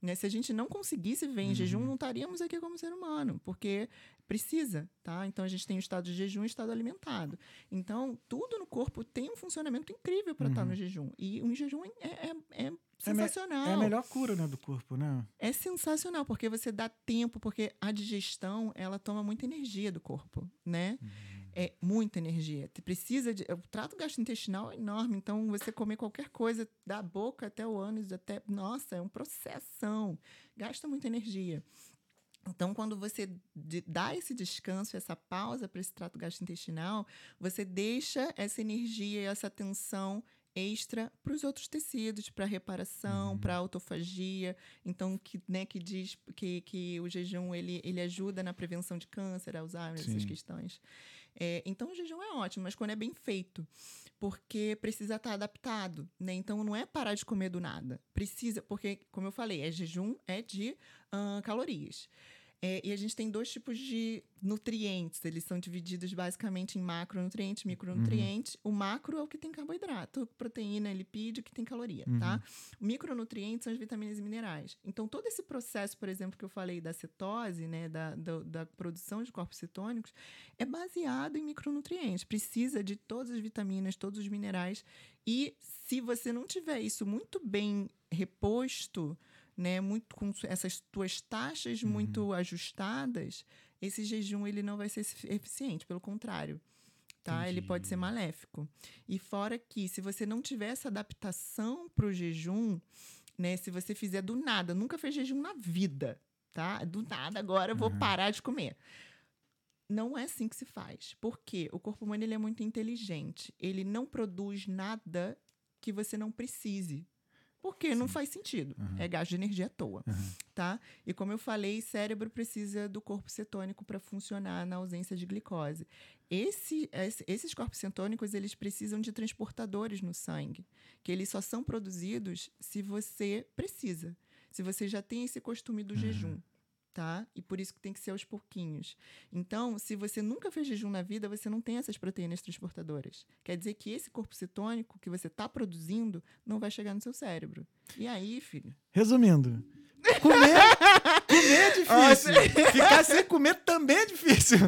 Né? Se a gente não conseguisse viver em jejum, Uhum. não estaríamos aqui como ser humano, porque precisa, tá? Então, a gente tem o estado de jejum e o estado alimentado. Então, tudo no corpo tem um funcionamento incrível para estar Uhum. no jejum. E um jejum é, é, é É me- sensacional. É a melhor cura, né, do corpo, né? É sensacional, porque você dá tempo, porque a digestão, ela toma muita energia do corpo, né? É muita energia. Você precisa de... O trato gastrointestinal é enorme, então você comer qualquer coisa da boca até o ânus, até... Nossa, é um processão. Gasta muita energia. Então, quando você dá esse descanso, essa pausa para esse trato gastrointestinal, você deixa essa energia e essa atenção extra para os outros tecidos, para reparação, Uhum. para autofagia. Então, que, né, que diz que, que o jejum ele, ele ajuda na prevenção de câncer, Alzheimer, essas questões. É, então, o jejum é ótimo, mas quando é bem feito, porque precisa estar adaptado, né? Então, não é parar de comer do nada. Precisa, porque, como eu falei, é jejum é de calorias. É, e a gente tem dois tipos de nutrientes. Eles são divididos basicamente em macronutrientes e micronutrientes. O macro é o que tem carboidrato, proteína, lipídio, que tem caloria, tá? O micronutrientes são as vitaminas e minerais. Então, todo esse processo, por exemplo, que eu falei da cetose, né, da, da, da produção de corpos cetônicos, é baseado em micronutrientes. Precisa de todas as vitaminas, todos os minerais. E se você não tiver isso muito bem reposto, né, muito com essas tuas taxas muito ajustadas, esse jejum ele não vai ser efi- eficiente, pelo contrário. Tá? Ele pode ser maléfico. E fora que, se você não tiver essa adaptação para o jejum, né? Se você fizer do nada, nunca fez jejum na vida, tá? Do nada, agora eu vou Uhum. parar de comer. Não é assim que se faz. Por quê? O corpo humano ele é muito inteligente. Ele não produz nada que você não precise. Porque não Sim. faz sentido. Uhum. É gasto de energia à toa, Uhum. tá? E como eu falei, cérebro precisa do corpo cetônico para funcionar na ausência de glicose. Esse- esse- esses corpos cetônicos, eles precisam de transportadores no sangue, que eles só são produzidos se você precisa. Se você já tem esse costume do jejum, tá? E por isso que tem que ser aos pouquinhos. Então, se você nunca fez jejum na vida, você não tem essas proteínas transportadoras. Quer dizer que esse corpo cetônico que você está produzindo não vai chegar no seu cérebro. E aí, filho? Resumindo, comer, comer é difícil. Ficar sem comer também é difícil.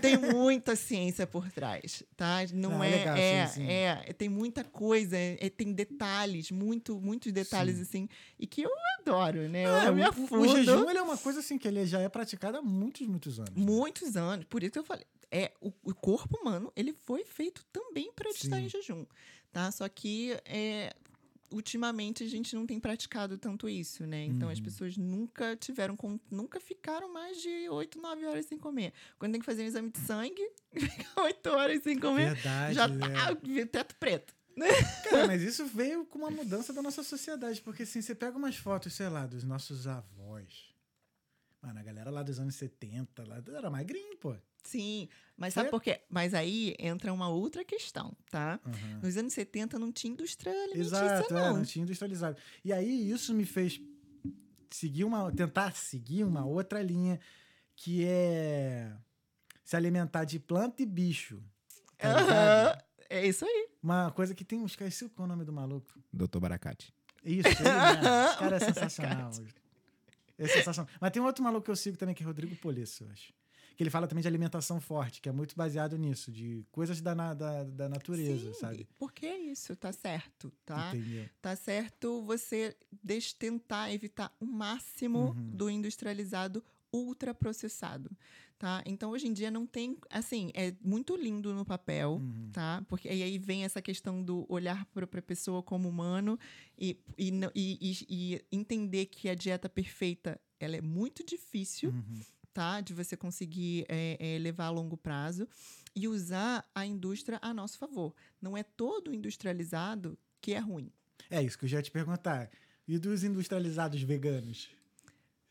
tem muita ciência por trás, tá? Não Ah, é, legal, é, sim, sim. é, tem muita coisa, é, tem detalhes, muito, muitos detalhes Sim. assim, e que eu adoro, né? É, eu me afundo o, jejum ele é uma coisa assim que ele já é praticado há muitos, muitos anos. né? muitos anos. Por isso que eu falei, é o, o corpo humano ele foi feito também para estar em jejum, tá? Só que é, ultimamente a gente não tem praticado tanto isso, né? Então as Uhum. pessoas nunca tiveram, nunca ficaram mais de 8, 9 horas sem comer. Quando tem que fazer um exame de sangue, fica 8 horas sem comer, Verdade, já é. tá teto preto. Cara, mas isso veio com uma mudança da nossa sociedade, porque assim, você pega umas fotos, sei lá, dos nossos avós. Mano, a galera lá dos anos 70, lá era magrinho, pô. Sim, mas sabe Foi- por quê? Mas aí entra uma outra questão, tá? Aham. Nos anos 70 não tinha indústria alimentícia, Exato, é, não. não tinha industrializado. E aí isso me fez seguir uma, tentar seguir uma outra linha que é se alimentar de planta e bicho. tá? Aham, É isso aí. Uma coisa que tem uns. Esqueci qual é o nome do maluco. Doutor Baracate. Isso, ele mesmo. Esse cara é sensacional. É sensacional. Mas tem um outro maluco que eu sigo também, que é Rodrigo Polisso, eu acho. Que ele fala também de alimentação forte, que é muito baseado nisso, de coisas da, na- da, da natureza, Sim, sabe? Porque é isso, tá certo, tá? Entendeu? Tá certo você tentar evitar o máximo Uhum. do industrializado ultraprocessado, tá? Então, hoje em dia não tem, assim, é muito lindo no papel, Uhum. tá? Porque e aí vem essa questão do olhar para a pessoa como humano e, e- e- e entender que a dieta perfeita, ela é muito difícil, Uhum. Tá? De você conseguir é, é, levar a longo prazo e usar a indústria a nosso favor. Não é todo industrializado que é ruim. É isso que eu já ia te perguntar. E dos industrializados veganos?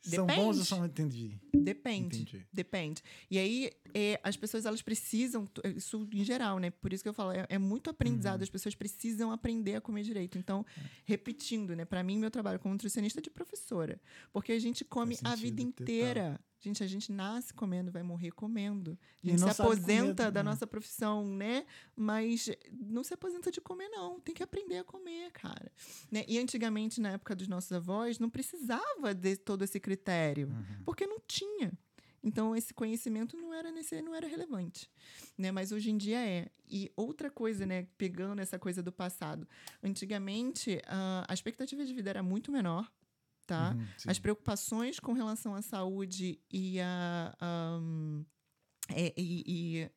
São bons ou Depende. são. Entendi. Depende. Entendi. Depende. E aí, é, as pessoas, elas precisam, isso em geral, né? Por isso que eu falo, é, é muito aprendizado, Uhum. as pessoas precisam aprender a comer direito. Então, repetindo, né? Para mim, meu trabalho como nutricionista é de professora. Porque a gente come a vida inteira. Gente, a gente nasce comendo, vai morrer comendo. A gente se sabe comer, aposenta da nossa profissão, né? Mas não se aposenta de comer, não. Tem que aprender a comer, cara. Né? E antigamente, na época dos nossos avós, não precisava de todo esse critério Uhum. porque não tinha. Então esse conhecimento não era nesse, não era relevante, né? Mas hoje em dia é. E outra coisa, né? Pegando essa coisa do passado, antigamente ah, a expectativa de vida era muito menor, tá? Uhum. As preocupações com relação à saúde e a, ahm, é, e, e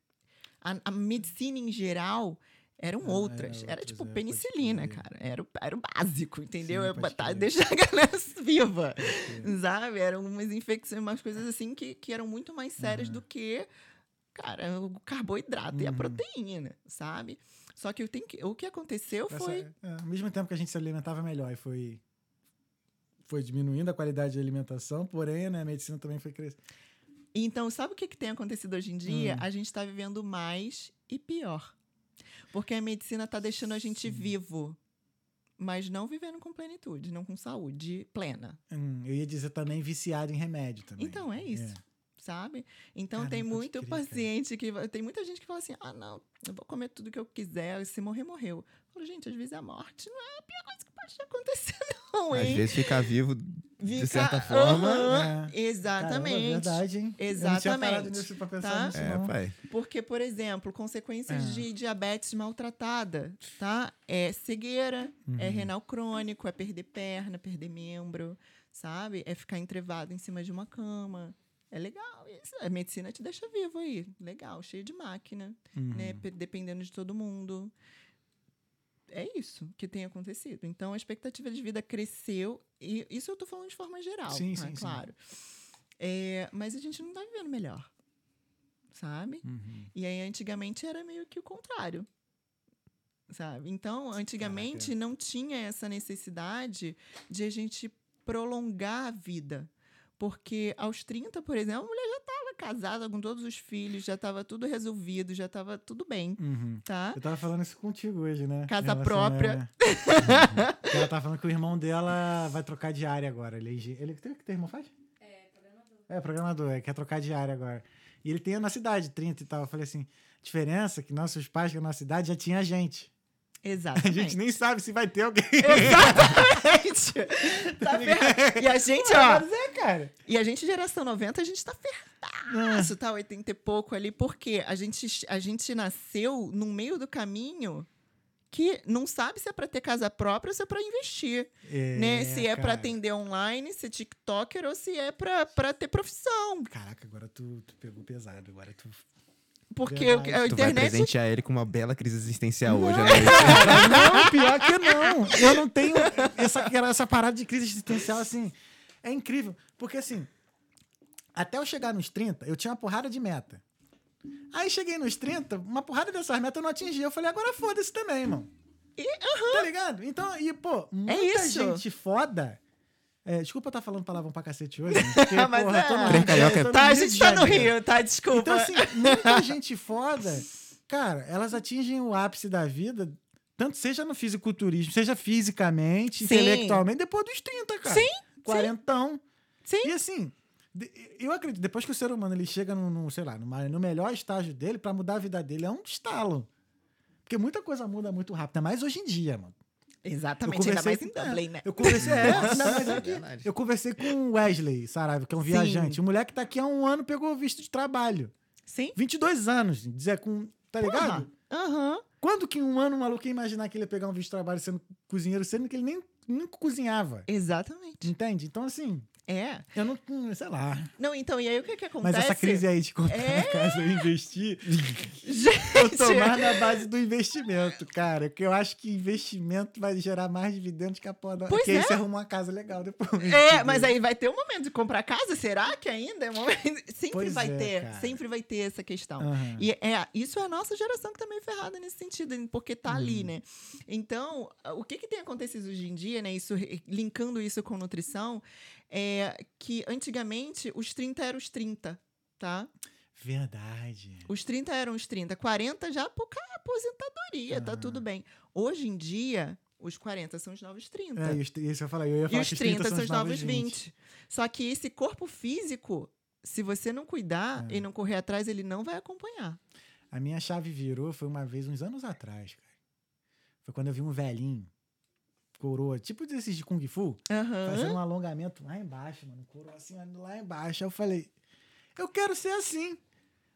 a, a medicina em geral eram Ah, outras. era Era, outras, tipo é, penicilina, cara. Era, o- era o básico, entendeu? Sim, É botar, deixar a galera viva sabe? Eram umas infecções, umas coisas assim que, que eram muito mais sérias Uhum. do que, cara, o carboidrato e a Uhum. proteína, sabe? Só que, eu tenho que o que aconteceu Essa- foi. é, ao mesmo tempo que a gente se alimentava melhor e foi, foi diminuindo a qualidade de alimentação, porém, né, a medicina também foi crescendo. Então, sabe o que, que tem acontecido hoje em dia? Hum. A gente está vivendo mais e pior. Porque a medicina está deixando a gente Sim. vivo, mas não vivendo com plenitude, não com saúde plena. Hum, eu ia dizer também viciado em remédio também. Então, é isso. sabe? Então Caramba, tem muito crer, cara. paciente que tem muita gente que fala assim: "Ah, não, eu vou comer tudo que eu quiser, se morrer morreu". Eu falo, gente, às vezes a morte não é a pior coisa pode acontecer não, Às hein? vezes ficar vivo de certa forma. Aham, É. Exatamente. Caramba, verdade, hein? Eu não tinha parado Exatamente, nisso pra pensar tá? nisso, É, não. pai. Porque, por exemplo, consequências É. de diabetes maltratada, tá? É cegueira, é Uhum. renal crônico, é perder perna, perder membro, sabe? É ficar entrevado em cima de uma cama. É legal isso. A medicina te deixa vivo aí. Legal, cheio de máquina, né? Uhum. Pe- Dependendo de todo mundo. É isso que tem acontecido. Então, a expectativa de vida cresceu. E isso eu tô falando de forma geral, Sim, tá? sim, sim. claro. É, mas a gente não tá vivendo melhor, sabe? Uhum. E aí, antigamente, era meio que o contrário. Sabe? Então, antigamente Caraca. não tinha essa necessidade de a gente prolongar a vida. Porque aos 30, por exemplo, a mulher já casada com todos os filhos, já estava tudo resolvido, já estava tudo bem, Uhum. tá? Eu tava falando isso contigo hoje, né? Casa própria. a- Uhum. Que ela tava falando que o irmão dela vai trocar de área agora. Ele, é ele tem o que teu irmão faz? É, programador. É, programador, é, quer trocar de área agora. E ele tem a nossa idade, 30 e tal. Eu falei assim: diferença é que nossos pais, que é a nossa idade, já tinha gente. A Exatamente. gente nem sabe se vai ter alguém. Exatamente. tá ferrado. E a gente, ó, Mas é, cara. E a gente, geração 90, a gente tá ferradaço, tá? 80 e pouco ali, porque a gente, a gente nasceu no meio do caminho que não sabe se é pra ter casa própria ou se é pra investir, É, né? Se é pra cara. atender online, ser tiktoker ou se é pra, pra ter profissão. Caraca, agora tu, tu pegou pesado. Agora tu. Porque Verdade. a Tu vai internet... presentear ele com uma bela crise existencial hoje. Não, né? cara, não, pior que não. Eu não tenho essa, essa parada de crise existencial, assim. É incrível. Porque, assim, até eu chegar nos 30, eu tinha uma porrada de meta. Aí cheguei nos 30, uma porrada dessas metas eu não atingi. Eu falei, agora foda-se também, irmão. Tá ligado? Então, e, pô, muita isso. gente foda. É, desculpa eu estar falando palavrão pra cacete hoje, porque, Mas porra, é. tô no Rio, é- tô no Tá, a gente tá no. Rio, tá? Desculpa. Então, assim, muita gente foda, cara, elas atingem o ápice da vida, tanto seja no fisiculturismo, seja fisicamente, Sim. intelectualmente, depois dos 30, cara. Sim, Quarentão. Sim. E assim, eu acredito, depois que o ser humano ele chega no, no, sei lá, numa- no melhor estágio dele, pra mudar a vida dele, é um estalo. Porque muita coisa muda muito rápido, mais hoje em dia, mano. Exatamente, ainda mais em Dublin, né? Eu conversei, é, Nossa, não, mas é é eu conversei com o Wesley Saraiva, que é um Sim. viajante. O moleque tá aqui há um ano, pegou visto de trabalho. Sim. 22 anos, dizer com. Tá ligado? Aham. Quando que um ano o maluco ia imaginar que ele ia pegar um visto de trabalho sendo cozinheiro, sendo que ele nem, nem cozinhava? Exatamente. Entende? Então, assim, É. Eu não, hum, sei lá. Não, então, e aí o que que acontece? Mas essa crise aí de comprar É. casa e investir, Gente, eu tô mais na base do investimento, cara. Que eu acho que investimento vai gerar mais dividendos que a porra da... Porque aí é. você arruma uma casa legal depois. É, mas aí vai ter um momento de comprar casa? Será que ainda é um momento? Sempre Pois vai é, ter, cara. sempre vai ter essa questão. Aham. E é, isso é a nossa geração que tá meio ferrada nesse sentido, porque tá ali, Uhum. né? Então, o que que tem acontecido hoje em dia, né? Isso, linkando isso com nutrição, é que antigamente os 30 eram os 30, tá? Verdade. Os 30 eram os 30, 40 já por aposentadoria, tá Aham. tudo bem. Hoje em dia, os 40 são os novos 30. É, isso eu falei. Eu ia E falar os que 30 são os novos 20. Só que esse corpo físico, se você não cuidar É. e não correr atrás, ele não vai acompanhar. A minha chave virou foi uma vez, uns anos atrás, cara. Foi quando eu vi um velhinho, coroa, tipo desses de Kung Fu, Aham. fazendo um alongamento lá embaixo, mano. Coroa assim, lá embaixo. Aí eu falei, eu quero ser assim.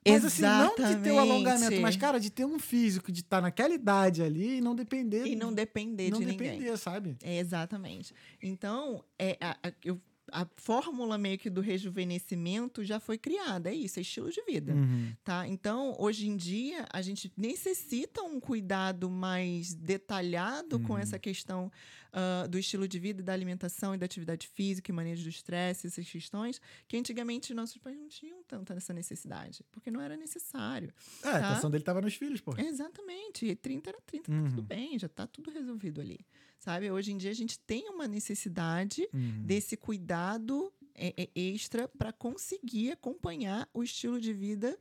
Mas assim, não de ter o alongamento, Exatamente. mas, cara, de ter um físico, de estar naquela idade ali e não depender. E não depender não de depender, ninguém. sabe? É, exatamente. Então, é, a, a- eu- a fórmula meio que do rejuvenescimento já foi criada. É isso, é estilo de vida. Uhum. Tá? Então, hoje em dia, a gente necessita um cuidado mais detalhado com Uhum. essa questão ah, do estilo de vida, da alimentação e da atividade física e manejo do estresse, essas questões, que antigamente nossos pais não tinham tanta essa necessidade, porque não era necessário. É, a Tá. atenção dele tava nos filhos, pô. Exatamente. E 30 era 30, tá tudo Uhum. bem, já tá tudo resolvido ali. Sabe? Hoje em dia a gente tem uma necessidade Uhum. desse cuidado é, é, extra para conseguir acompanhar o estilo de vida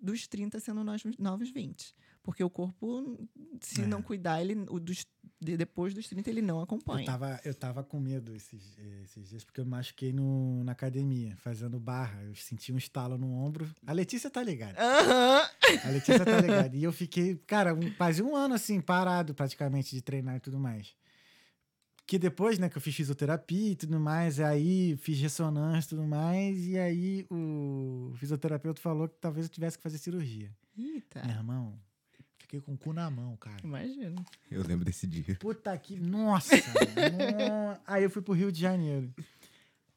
dos 30 sendo novos, novos 20. Porque o corpo, se É. não cuidar, ele, o dos, de- depois dos 30 ele não Eu acompanha. tava, eu tava com medo esses, esses dias, porque eu machuquei no, na academia, fazendo barra. Eu senti um estalo no ombro. A Letícia tá ligada. Aham. A Letícia tá ligada. E eu fiquei, cara, um, quase um ano assim, parado praticamente de treinar e tudo mais. Que depois, né, que eu fiz fisioterapia e tudo mais, aí fiz ressonância e tudo mais, e aí o fisioterapeuta falou que talvez eu tivesse que fazer cirurgia. Eita. Meu irmão, fiquei com o cu na mão, cara. Imagina. Eu lembro desse dia. Puta que. Nossa! no- Aí eu fui pro Rio de Janeiro.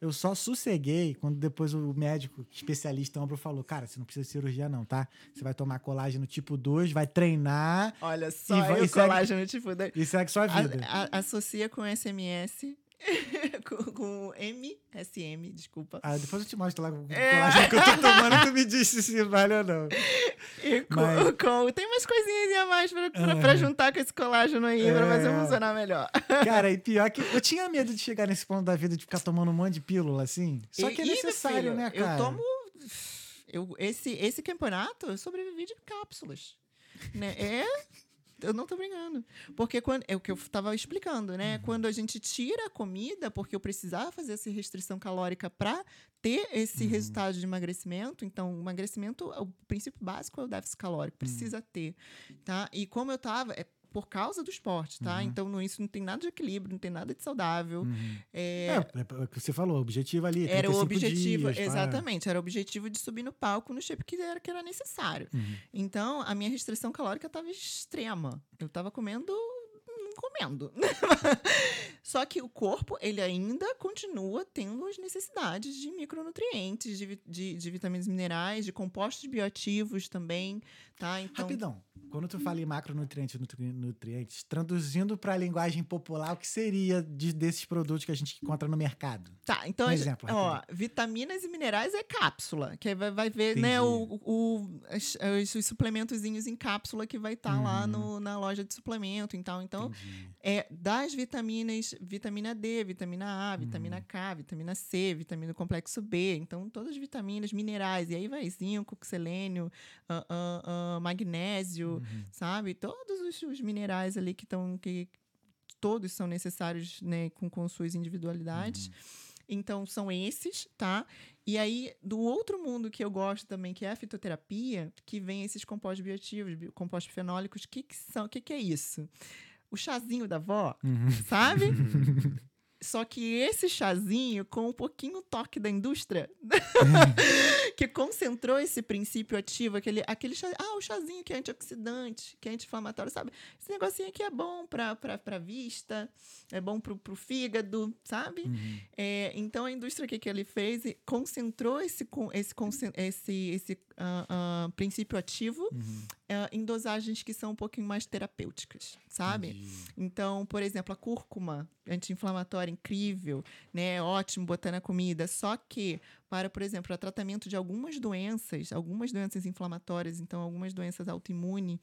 Eu só sosseguei quando depois o médico especialista ombro falou: Cara, você não precisa de cirurgia, não, tá? Você vai tomar colágeno tipo 2, vai treinar Olha só, E vai- o e segue- colágeno tipo da- e segue sua vida. A- a- associa com SMS, com, com MSM, desculpa. Aí depois eu te mostro lá o É. colágeno que eu tô tomando, tu me diz se vale ou não. E com, Mas- com- tem umas coisinhas a mais pra, pra- Ah. pra juntar com esse colágeno aí, pra fazer É. funcionar melhor. Cara, e pior que eu tinha medo de chegar nesse ponto da vida de ficar tomando um monte de pílula assim. Só que é e, necessário, filho, né, cara? Eu tomo. Eu, esse, esse campeonato, eu sobrevivi de cápsulas. Né? É. Eu não tô brincando. Porque quando, é o que eu tava explicando, Uhum. né? Quando a gente tira a comida, porque eu precisava fazer essa restrição calórica para ter esse Uhum. resultado de emagrecimento. Então, o emagrecimento, o princípio básico é o déficit calórico, Uhum. precisa ter, tá? E como eu tava, é por causa do esporte, tá? Uhum. Então, no, isso não tem nada de equilíbrio, não tem nada de saudável. Uhum. É, É, é o que você falou, o objetivo ali. era o 35 objetivo, dias, exatamente, era o objetivo de subir no palco no shape que era, que era necessário. Uhum. Então, a minha restrição calórica estava extrema. Eu estava comendo, hum, comendo. Só que o corpo, ele ainda continua tendo as necessidades de micronutrientes, de, de, de vitaminas minerais, de compostos bioativos também, tá? Então, Rapidão. Quando tu fala em macronutrientes e nutri- nutrientes, traduzindo para a linguagem popular, o que seria de- desses produtos que a gente encontra no mercado? Tá, então, Um exemplo, ó, vitaminas e minerais é cápsula, que vai, vai ver, né, Entendi. o, o, as- os, os suplementozinhos em cápsula que vai estar lá Uhum. no, na loja de suplemento, então, então Entendi. é das vitaminas, vitamina D, vitamina A, vitamina Uhum. K, vitamina C, vitamina do complexo B, então todas as vitaminas, minerais, e aí vai zinco, selênio, ah, ah, ah, magnésio, Uhum. sabe? Todos os, os minerais ali que estão que todos são necessários, né, com, com suas individualidades. Uhum. Então são esses, tá? E aí do outro mundo que eu gosto também, que é a fitoterapia, que vem esses compostos bioativos, bio- compostos fenólicos, o que que são? O que que é isso? O chazinho da avó, Uhum. sabe? Só que esse chazinho, com um pouquinho toque da indústria, que concentrou esse princípio ativo, aquele, aquele chá, ah, o chazinho que é antioxidante, que é anti-inflamatório, sabe? Esse negocinho aqui é bom para pra vista, é bom pro, pro fígado, sabe? Uhum. É, então a indústria, o que, que ele fez? Concentrou esse, esse, esse, esse ah, ah, princípio ativo Uhum. ah, em dosagens que são um pouquinho mais terapêuticas, sabe? Entendi. Então, por exemplo, a cúrcuma, anti-inflamatória, incrível, né? Ótimo botar na comida. Só que, para, por exemplo, o tratamento de algumas doenças, algumas doenças inflamatórias, então algumas doenças autoimunes,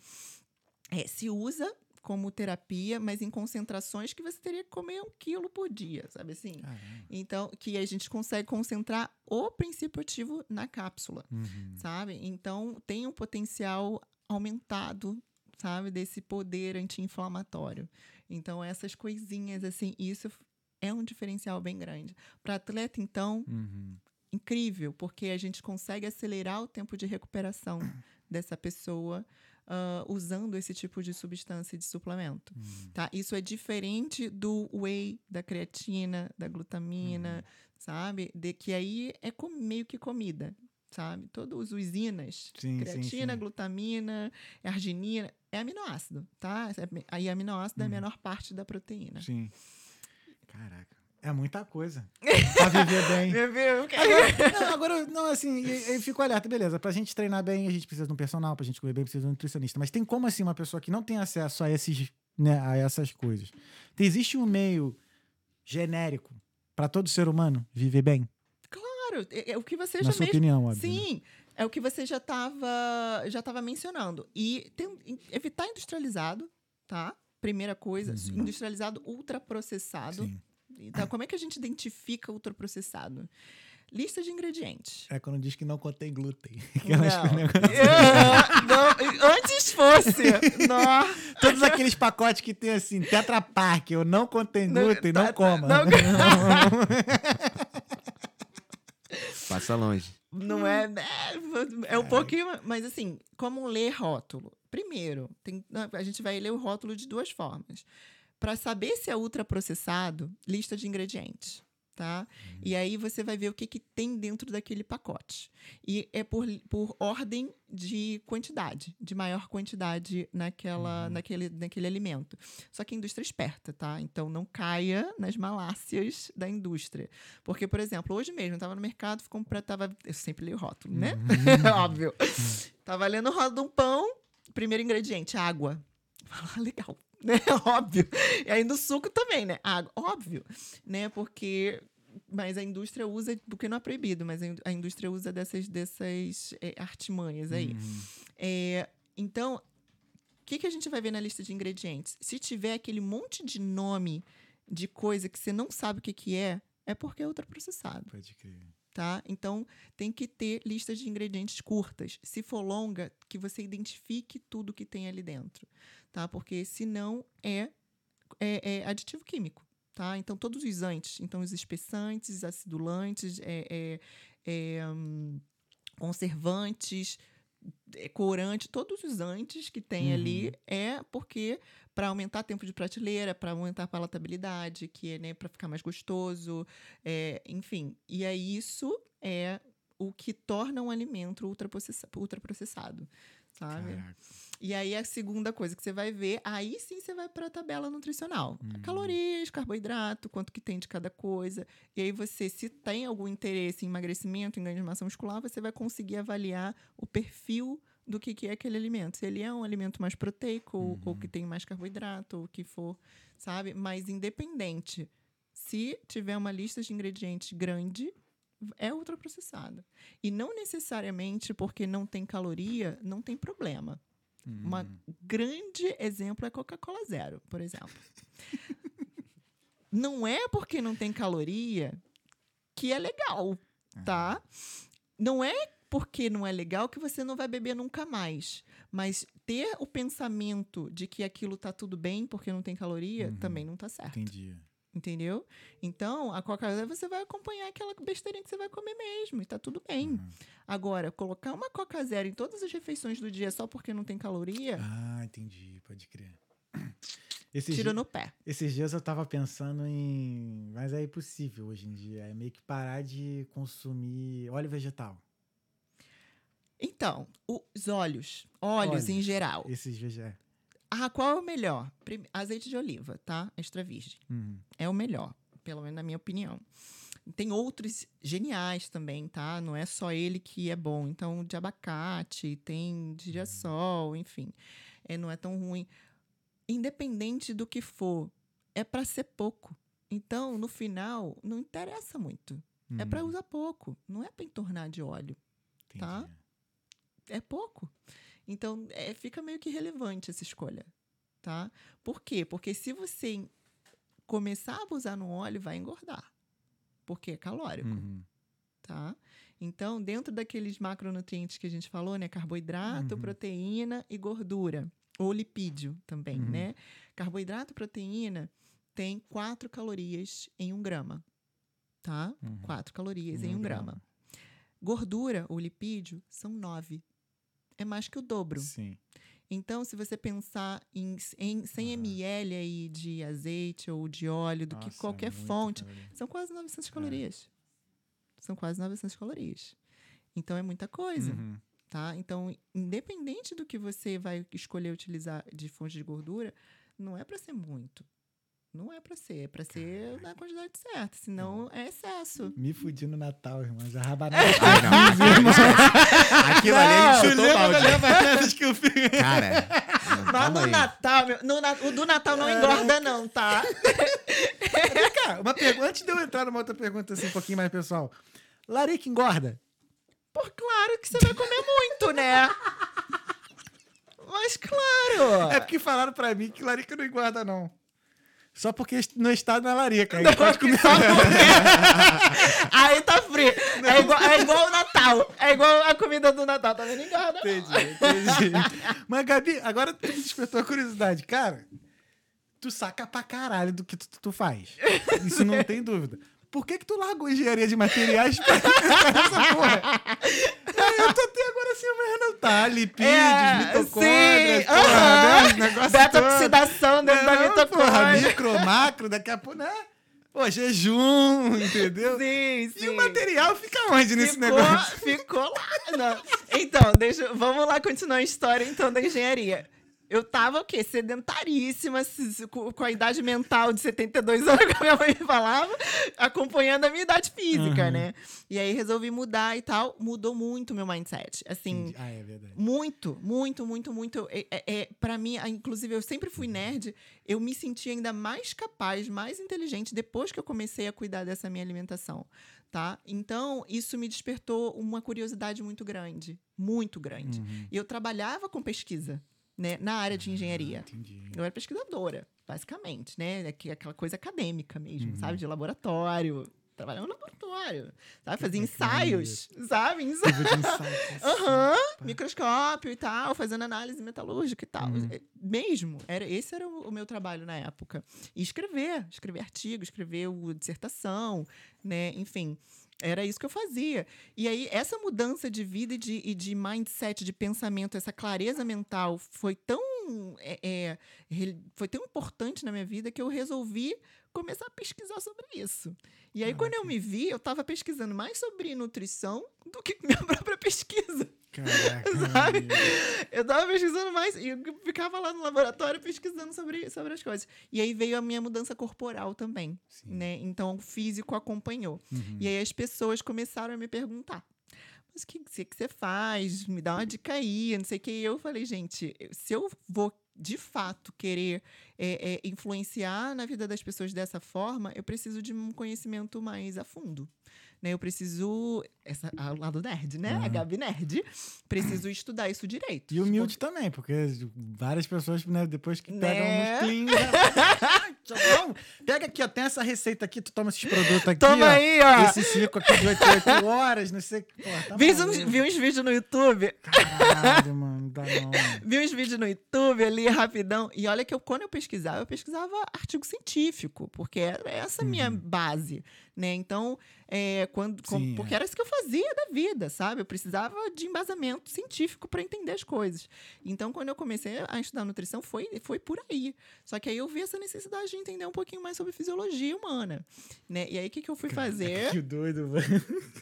é, se usa como terapia, mas em concentrações que você teria que comer um quilo por dia, sabe assim? Caramba. Então, que a gente consegue concentrar o princípio ativo na cápsula Uhum. sabe? Então tem um potencial aumentado, sabe, desse poder anti-inflamatório. Então essas coisinhas assim, isso é um diferencial bem grande. Para atleta então, Uhum. incrível, porque a gente consegue acelerar o tempo de recuperação dessa pessoa ah, usando esse tipo de substância de suplemento. Uhum. Tá? Isso é diferente do whey, da creatina, da glutamina, sabe? De que aí é com- meio que comida, sabe? Todos os usinas, Sim, sim, creatina, sim. glutamina, arginina, é aminoácido, tá? É- Aí aminoácido é a Uhum. menor parte da proteína. Sim. Caraca. É muita coisa. pra viver bem. Agora, não, agora, não, assim, e- e fico alerta, beleza. Pra gente treinar bem, a gente precisa de um personal, pra gente comer bem, precisa de um nutricionista. Mas tem como, assim, uma pessoa que não tem acesso a, esses, né, a essas coisas? Existe um meio genérico pra todo ser humano viver bem? Claro, é, é o que você Na já sua mesmo opinião, óbvio. né? Sim, é o que você já estava já tava mencionando. E tem- evitar industrializado, tá? Primeira coisa, Uhum. industrializado ultraprocessado. Sim. Então, como é que a gente identifica ultraprocessado? Lista de ingredientes. É quando diz que não contém glúten. Não. Aquelas negócio- É, não, antes fosse. Não. Todos aqueles pacotes que tem assim, Tetra Pak, eu não contém Não, glúten, tá- não coma. não- Passa longe. Não é, né? É um pouquinho, mas assim, como ler rótulo? Primeiro, tem- a gente vai ler o rótulo de duas formas. Para saber se é ultraprocessado, lista de ingredientes, tá? E aí você vai ver o que, que tem dentro daquele pacote. E é por, por ordem de quantidade, de maior quantidade naquela, naquele, naquele alimento. Só que a indústria é esperta, tá? Então não caia nas malácias da indústria. Porque, por exemplo, hoje mesmo eu estava no mercado, comprei, tava, eu sempre leio rótulo, né? Óbvio. Tava lendo o rótulo de um pão, primeiro ingrediente, água. Ah, legal, né? Óbvio. E aí no suco também, né? Água, óbvio, né? Porque mas a indústria usa, porque não é proibido, mas a indústria usa dessas, dessas é, artimanhas aí. Uhum. É, então, o que, que a gente vai ver na lista de ingredientes? Se tiver aquele monte de nome de coisa que você não sabe o que, que é, é porque é ultraprocessado, Pode crer. Tá? Então, tem que ter listas de ingredientes curtas. Se for longa, que você identifique tudo que tem ali dentro, tá? Porque senão é, é, é aditivo químico, tá? Então, todos os antes, então os espessantes, acidulantes, é, é, é, hum, conservantes, corante, todos os antes que tem Uhum. ali é porque para aumentar tempo de prateleira, para aumentar a palatabilidade, que é né, para ficar mais gostoso, é, enfim. E aí isso é o que torna um alimento ultraprocessa- ultraprocessado, sabe? Caraca. E aí a segunda coisa que você vai ver, aí sim você vai para a tabela nutricional. Uhum. Calorias, carboidrato, quanto que tem de cada coisa. E aí você, se tem algum interesse em emagrecimento, em ganho de massa muscular, você vai conseguir avaliar o perfil do que, que é aquele alimento. Se ele é um alimento mais proteico, ou- ou que tem mais carboidrato, ou o que for, sabe? Mas independente, se tiver uma lista de ingredientes grande, é ultraprocessada. E não necessariamente porque não tem caloria, não tem problema. Uma grande exemplo é Coca-Cola Zero, por exemplo. não é porque não tem caloria que é legal, tá? Não é porque não é legal que você não vai beber nunca mais. Mas ter o pensamento de que aquilo tá tudo bem porque não tem caloria Uhum. também não tá certo. Entendi. Entendeu? Então, a Coca-Cola você vai acompanhar aquela besteirinha que você vai comer mesmo, e tá tudo bem. Uhum. Agora, colocar uma Coca Zero em todas as refeições do dia só porque não tem caloria, Ah, entendi. Pode crer. Esses, tiro no pé. esses dias eu tava pensando em. Mas é impossível hoje em dia. É meio que parar de consumir óleo vegetal. Então, os óleos, óleos Óleos. em geral. Esses vegetais. Ah, qual é o melhor? Azeite de oliva, tá? Extra virgem. Uhum. É o melhor, pelo menos na minha opinião. Tem outros geniais também, tá? Não é só ele que é bom. Então, de abacate, tem de girassol, enfim. É, não é tão ruim. Independente do que for, é para ser pouco. Então, no final, não interessa muito. É para Uhum. usar pouco. Não é para entornar de óleo. tá? Entendi. é pouco. Então, é, fica meio que relevante essa escolha, tá? Por quê? Porque se você começar a abusar no óleo, vai engordar. Porque é calórico, Uhum. tá? Então, dentro daqueles macronutrientes que a gente falou, né? Carboidrato, Uhum. proteína e gordura. Ou lipídio também, Uhum. né? Carboidrato, proteína tem 4 calorias em um grama, tá? Uhum. 4 calorias Em em um um grama. Gordura ou lipídio são 9. É mais que o dobro. Sim. Então, se você pensar em, em 100 Ah. ml aí de azeite ou de óleo, do que Nossa, qualquer muita fonte, caloria. são quase 900 É. calorias. São quase 900 calorias. Então, é muita coisa, Uhum. tá? Então, independente do que você vai escolher utilizar de fonte de gordura, não é para ser muito. Não é para ser, é para ser na quantidade certa, senão é excesso. Me fudi no Natal, irmão. Já rabanada. Ai, não. Aquilo ali a gente chutou o balde. rabanadas que eu fiz? Cara, Mas no. Natal, meu- no Na- o do Natal não engorda, não, tá? Vem cá, uma pergunta. Antes de eu entrar numa outra pergunta assim, um pouquinho mais pessoal. Larica engorda? Por claro que você vai comer muito, né? Mas claro! É porque falaram pra mim que larica não engorda, não. Só porque não é larica. Aí pode comer. Aí tá frio. É igual, é igual o Natal. É igual a comida do Natal. Tá vendo? Engorda. não. Entendi, entendi. Mas, Gabi, agora tu me despertou a curiosidade. Cara, tu saca pra caralho do que tu, tu faz. Isso não tem dúvida. Por que que tu largou engenharia de materiais pra essa porra? Aí eu tô até agora assim, mas não tá. Lipídios, É, mitocôndrias, sim, porra, aham. né? Os negócios Beta-oxidação dentro da Não, Porra, mitocôndria. micro, macro, daqui a pouco, né? Pô, jejum, entendeu? Sim, sim. E o material fica onde nesse ficou, negócio? ficou lá. Não. Então, deixa, vamos lá continuar a história então da engenharia. Eu tava o quê? Sedentaríssima, se- se- com a idade mental de 72 anos, como a minha mãe me falava, acompanhando a minha idade física, Uhum. né? E aí resolvi mudar e tal. Mudou muito o meu mindset. Assim. Ah, é verdade. muito, muito, muito, muito. É, é, é, para mim, inclusive, eu sempre fui nerd. Eu me senti ainda mais capaz, mais inteligente depois que eu comecei a cuidar dessa minha alimentação, tá? Então, isso me despertou uma curiosidade muito grande, muito grande. Uhum. E eu trabalhava com pesquisa, né, na área de engenharia. Entendi. Eu era pesquisadora, basicamente, né? Aqui- Aquela coisa acadêmica mesmo, Uhum. sabe? De laboratório. Trabalhava no laboratório, sabe? Fazia Que ensaios, sabe? Ensaios. Assim. Aham, pá. microscópio e tal, fazendo análise metalúrgica e tal. Uhum. É, Mesmo, era, esse era o, o meu trabalho na época. E escrever, escrever artigo, escrever o, dissertação, né? Enfim, era isso que eu fazia. E aí, essa mudança de vida e de, e de mindset, de pensamento, essa clareza mental foi tão, é, é, foi tão importante na minha vida que eu resolvi começar a pesquisar sobre isso. E aí, quando eu me vi, eu estava pesquisando mais sobre nutrição do que minha própria pesquisa. Caraca. Sabe? Eu tava pesquisando mais e eu ficava lá no laboratório pesquisando sobre, sobre as coisas. E aí veio a minha mudança corporal também, Sim. né? Então o físico acompanhou. Uhum. E aí as pessoas começaram a me perguntar. Mas o que, que, que você faz? Me dá uma dica aí, não sei o que. E eu falei, gente, se eu vou de fato querer é, é, influenciar na vida das pessoas dessa forma, eu preciso de um conhecimento mais a fundo. Né? Eu preciso. Essa, ao lado nerd, né? A Aham. Gabi Nerd. Preciso estudar isso direito. E humilde também, porque várias pessoas, né, depois que pegam Né? nos clean, já- Vamos, pega aqui, ó, tem essa receita aqui, tu toma esses produtos aqui, Toma ó, aí, ó. esse ciclo aqui de 8 8 horas, não sei o que, porra, tá Vi uns, vi uns vídeos no YouTube. Caralho, mano, dá não. Vi uns vídeos no YouTube ali, rapidão. E olha que eu, quando eu pesquisava, eu pesquisava artigo científico, porque era essa a minha Uhum. base, né? Então, é, quando, com- Sim, porque é. era isso que eu fazia da vida, sabe? Eu precisava de embasamento científico para entender as coisas. Então, quando eu comecei a estudar nutrição, foi, foi por aí. Só que aí eu vi essa necessidade de entender um pouquinho mais sobre fisiologia humana, né? E aí, o que, que eu fui fazer? Que doido, mano.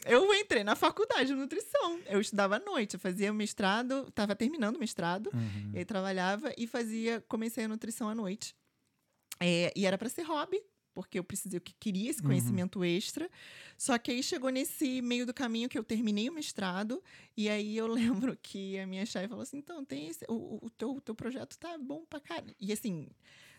Eu entrei na faculdade de nutrição. Eu estudava à noite, eu fazia mestrado, estava terminando o mestrado, Uhum. e aí trabalhava e fazia, comecei a nutrição à noite. É, e era para ser hobby, porque eu precisei, eu que- queria esse Uhum. conhecimento extra. Só que aí chegou nesse meio do caminho que eu terminei o mestrado, e aí eu lembro que a minha chefe falou assim: então, tem esse, o, o- o teu, o teu projeto tá bom pra caralho. E assim,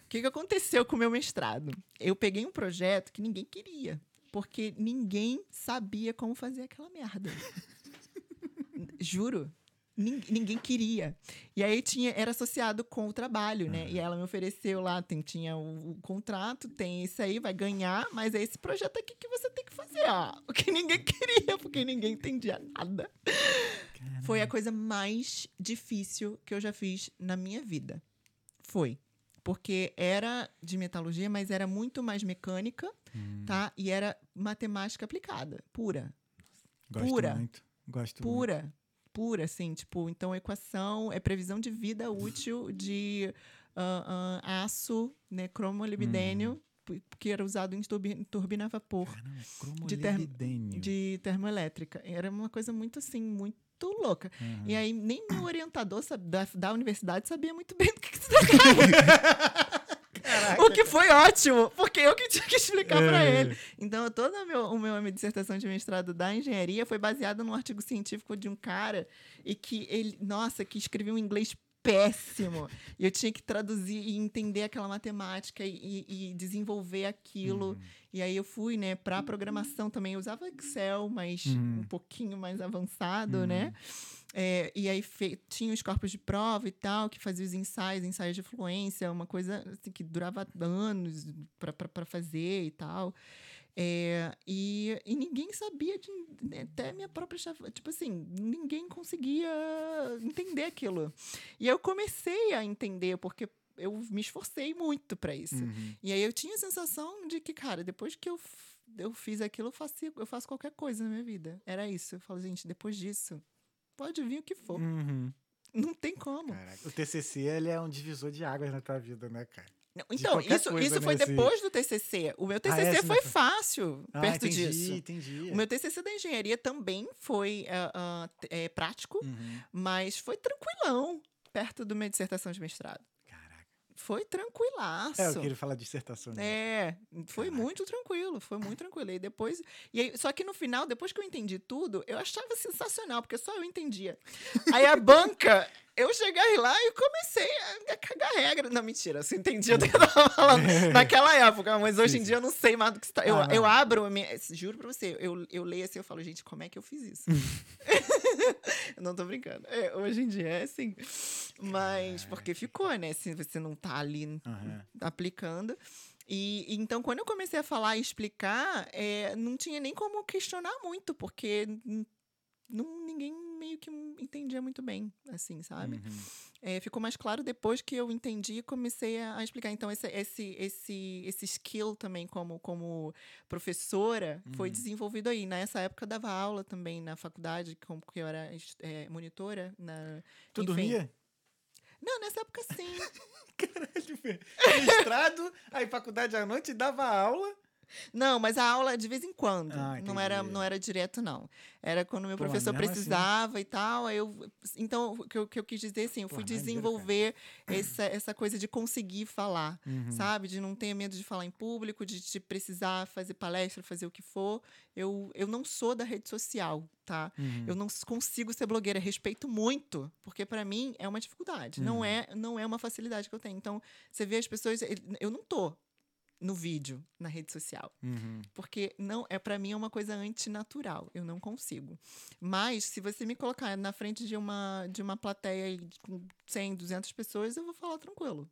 o que, que aconteceu com o meu mestrado? Eu peguei um projeto que ninguém queria, porque ninguém sabia como fazer aquela merda. Juro. Nin- Ninguém queria. E aí tinha, era associado com o trabalho, né? E ela me ofereceu lá, tem, tinha o, o contrato, tem isso aí, vai ganhar, mas é esse projeto aqui que você tem que fazer, ó. O que ninguém queria, porque ninguém entendia nada. Foi a coisa mais difícil que eu já fiz na minha vida. Foi. Porque era de metalurgia, mas era muito mais mecânica, Hum. tá? E era matemática aplicada, pura Gosto Pura. muito. Gosto muito. Pura, assim, tipo, então equação é previsão de vida útil de ah, ah, aço, né, cromolibidênio, p- que era usado em turbi- turbina a vapor Caramba, De cromolibidênio. de termoelétrica. Era uma coisa muito assim, muito louca. Uhum. E aí nem meu orientador sab- da, da universidade sabia muito bem do que, que se tratava. O que foi ótimo, porque eu que tinha que explicar É. ele. Então, toda a meu, o meu, a minha dissertação de mestrado da engenharia foi baseada num artigo científico de um cara e que ele, nossa, que escrevia um inglês péssimo. E eu tinha que traduzir e entender aquela matemática e, e- e desenvolver aquilo. Uhum. E aí eu fui, né, para programação também. Eu usava Excel, mas Uhum. um pouquinho mais avançado, Uhum. né? É, e aí fe- tinha os corpos de prova e tal, que fazia os ensaios, ensaios de fluência, uma coisa assim, que durava anos para fazer e tal. É, e, e ninguém sabia, de, né, até minha própria chefe, tipo assim, ninguém conseguia entender aquilo. E eu comecei a entender, porque eu me esforcei muito para isso. Uhum. E aí eu tinha a sensação de que, cara, depois que eu, eu fiz aquilo, eu faço, eu faço qualquer coisa na minha vida. Era isso. Eu falo, gente, depois disso, pode vir o que for. Uhum. Não tem como. Caraca, o TCC ele é um divisor de águas na tua vida, né, cara? Não, Então, isso, coisa, isso né, foi depois do TCC. O meu TCC é, esse foi não fácil Ah, perto entendi, disso. entendi. O meu TCC da engenharia também foi ah, ah, t- é, prático, Uhum. mas foi tranquilão perto da minha dissertação de mestrado. Foi tranquilaço. É, eu queria falar de dissertação. né? É, foi Caraca. muito tranquilo, foi muito tranquilo. E depois. E aí, só que no final, depois que eu entendi tudo, eu achava sensacional, porque só eu entendia. Aí a banca, eu cheguei lá e comecei a, a cagar regra. Não, mentira, você entendia do que eu tava falando naquela época, mas hoje em dia eu não sei mais do que você tá. Eu, Ah, eu abro, minha- juro pra você, eu, eu leio assim, eu falo, gente, como é que eu fiz isso? eu não tô brincando. É, hoje em dia é assim. Mas, porque ficou, né? Se você não tá ali Aham. aplicando. E então, quando eu comecei a falar e explicar, é, não tinha nem como questionar muito, porque não, ninguém meio que entendia muito bem, assim, sabe? Uhum. É, ficou mais claro depois que eu entendi e comecei a, a explicar. Então, esse, esse, esse, esse skill também como, como professora foi Uhum. desenvolvido aí. Nessa época, eu dava aula também na faculdade, como que eu era é, monitora. Na, Tu Enfim. dormia? Não, nessa época sim. Caralho. Mestrado, aí faculdade à noite, dava aula. Não, mas a aula de vez em quando. Ah, não, era, não era direto, não. Era quando meu Pô, professor assim. precisava e tal. Eu, então, o que eu, que eu quis dizer, assim, eu Pô, fui maneiro, desenvolver essa, essa coisa de conseguir falar, Uhum. sabe? De não ter medo de falar em público, de, de precisar fazer palestra, fazer o que for. Eu, eu não sou da rede social, tá? Uhum. Eu não consigo ser blogueira, respeito muito, porque para mim é uma dificuldade, Uhum. não é não é uma facilidade que eu tenho. Então, você vê as pessoas, eu não tô no vídeo, na rede social, Uhum. porque não é para mim é uma coisa antinatural, eu não consigo. Mas se você me colocar na frente de uma de uma plateia com 100, 200 pessoas, eu vou falar tranquilo.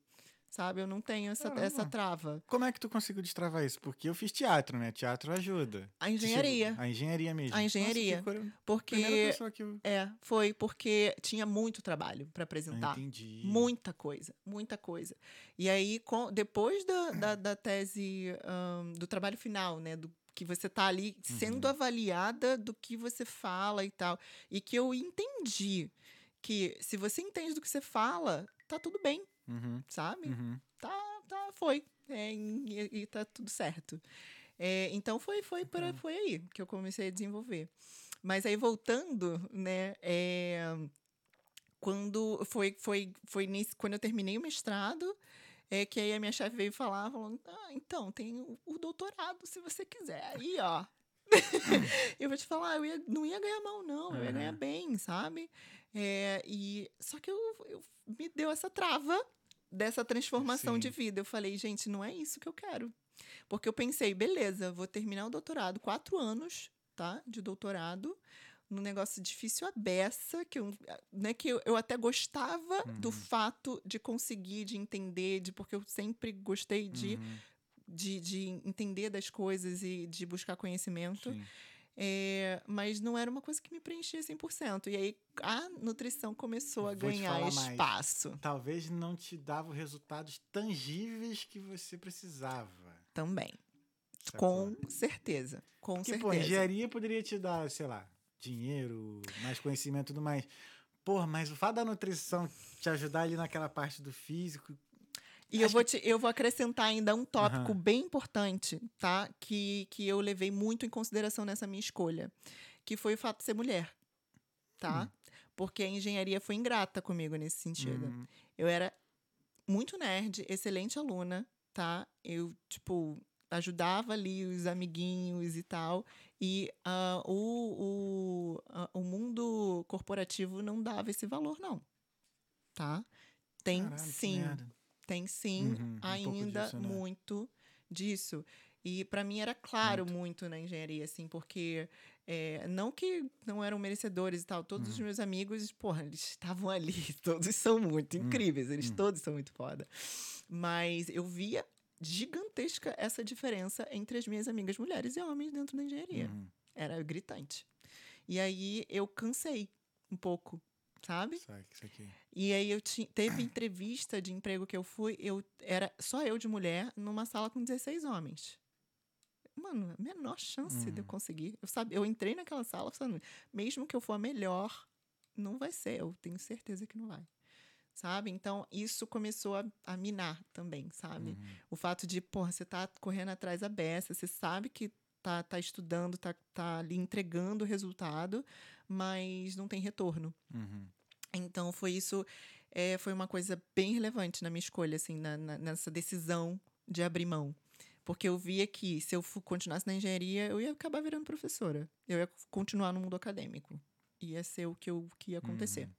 Sabe? Eu não tenho essa, Caramba. essa trava. Como é que tu conseguiu destravar isso? Porque eu fiz teatro, né? Teatro ajuda. A engenharia. A engenharia mesmo. A engenharia. Nossa, Porque. Primeira pessoa que eu É, foi porque tinha muito trabalho para Ah, apresentar. entendi. Muita coisa, muita coisa. E aí, com- depois da, da, da tese, ahn, do trabalho final, né? Do, que você tá ali sendo Uhum. avaliada do que você fala e tal. E que eu entendi que se você entende do que você fala, tá tudo bem, Uhum, sabe? uhum. Tá, tá, foi. É, e, e tá tudo certo. É, então foi, foi, por, foi aí que eu comecei a desenvolver. Mas aí voltando, né? é, quando foi, foi, foi nesse, quando eu terminei o mestrado, é que aí a minha chefe veio falar, falando, ah, então, tem o, o doutorado, se você quiser. Aí, ó. eu vou te falar, eu ia- não ia ganhar mal, não. Eu ia ganhar Aham. bem, sabe? É, e, só que eu, eu- me deu essa trava dessa transformação de Sim. vida. Eu falei, gente, não é isso que eu quero. Porque eu pensei, beleza, vou terminar o doutorado, quatro anos, tá? De doutorado, num negócio difícil a beça, que eu, né, que eu, eu até gostava do Uhum. fato de conseguir, de entender, de porque eu sempre gostei de, Uhum, de, de entender das coisas e de buscar conhecimento. sim. É, mas não era uma coisa que me preenchia 100%. E aí a nutrição começou a Vou ganhar falar mais. espaço Talvez não te dava os resultados tangíveis que você precisava. também. sacou? Com certeza. Com Porque, certeza. pô, engenharia poderia te dar, sei lá, dinheiro, mais conhecimento e tudo mais. Pô, mas o fato da nutrição te ajudar ali naquela parte do físico. E eu vou, te, eu vou acrescentar ainda um tópico Aham. bem importante, tá? Que, que eu levei muito em consideração nessa minha escolha. Que foi o fato de ser mulher, tá? Hum. Porque a engenharia foi ingrata comigo nesse sentido. Hum, Eu era muito nerd, excelente aluna, tá? Eu, tipo, ajudava ali os amiguinhos e tal. E ah, o, o, ah, o mundo corporativo não dava esse valor, não. Tá? Tem caralho, sim. Tem sim, Uhum, um ainda disso, né? muito disso. E para mim era claro muito. na engenharia, assim, porque é, não que não eram merecedores e tal, todos Uhum. os meus amigos, porra, eles estavam ali, todos são muito Hum, incríveis, eles hum. todos são muito foda. Mas eu via gigantesca essa diferença entre as minhas amigas mulheres e homens dentro da engenharia. Uhum, Era gritante. E aí eu cansei um pouco, sabe? isso aqui. E aí eu ti- teve entrevista de emprego que eu fui, eu era só eu de mulher numa sala com 16 homens. Mano, a menor chance de eu Uhum. conseguir. Eu, sabe, eu entrei naquela sala, falando, mesmo que eu for a melhor, não vai ser, eu tenho certeza que não vai. Sabe? Então, isso começou a, a minar também, sabe? Uhum. O fato de, porra, você tá correndo atrás da beça, você sabe que tá, tá estudando, tá, tá ali entregando o resultado, mas não tem retorno. Uhum. Então foi isso, é, foi uma coisa bem relevante na minha escolha, assim, na- na- nessa decisão de abrir mão. Porque eu via que se eu continuasse na engenharia, eu ia acabar virando professora. Eu ia continuar no mundo acadêmico. Ia ser o que, eu, que ia acontecer. Uhum.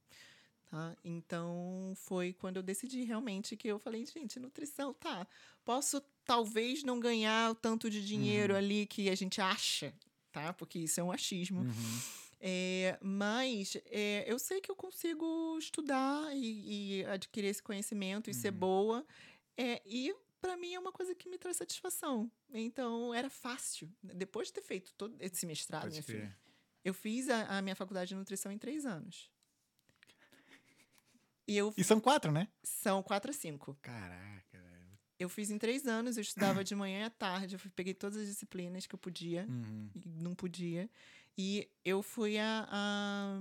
Tá? Então foi quando eu decidi realmente que eu falei, gente, nutrição, tá. Posso talvez não ganhar o tanto de dinheiro Uhum. ali que a gente acha, tá? Porque isso é um achismo. Uhum. É, mas é, eu sei que eu consigo estudar e, e adquirir esse conhecimento e ser Uhum. boa. É, e para mim é uma coisa que me traz satisfação. Então era fácil. Depois de ter feito todo esse mestrado, minha filha, eu fiz a, a minha faculdade de nutrição em três anos. E eu E são quatro, né? são quatro a cinco. Caraca. Eu fiz em três anos, eu estudava de manhã e à tarde, eu peguei todas as disciplinas que eu podia Uhum. e não podia. E eu fui a, a-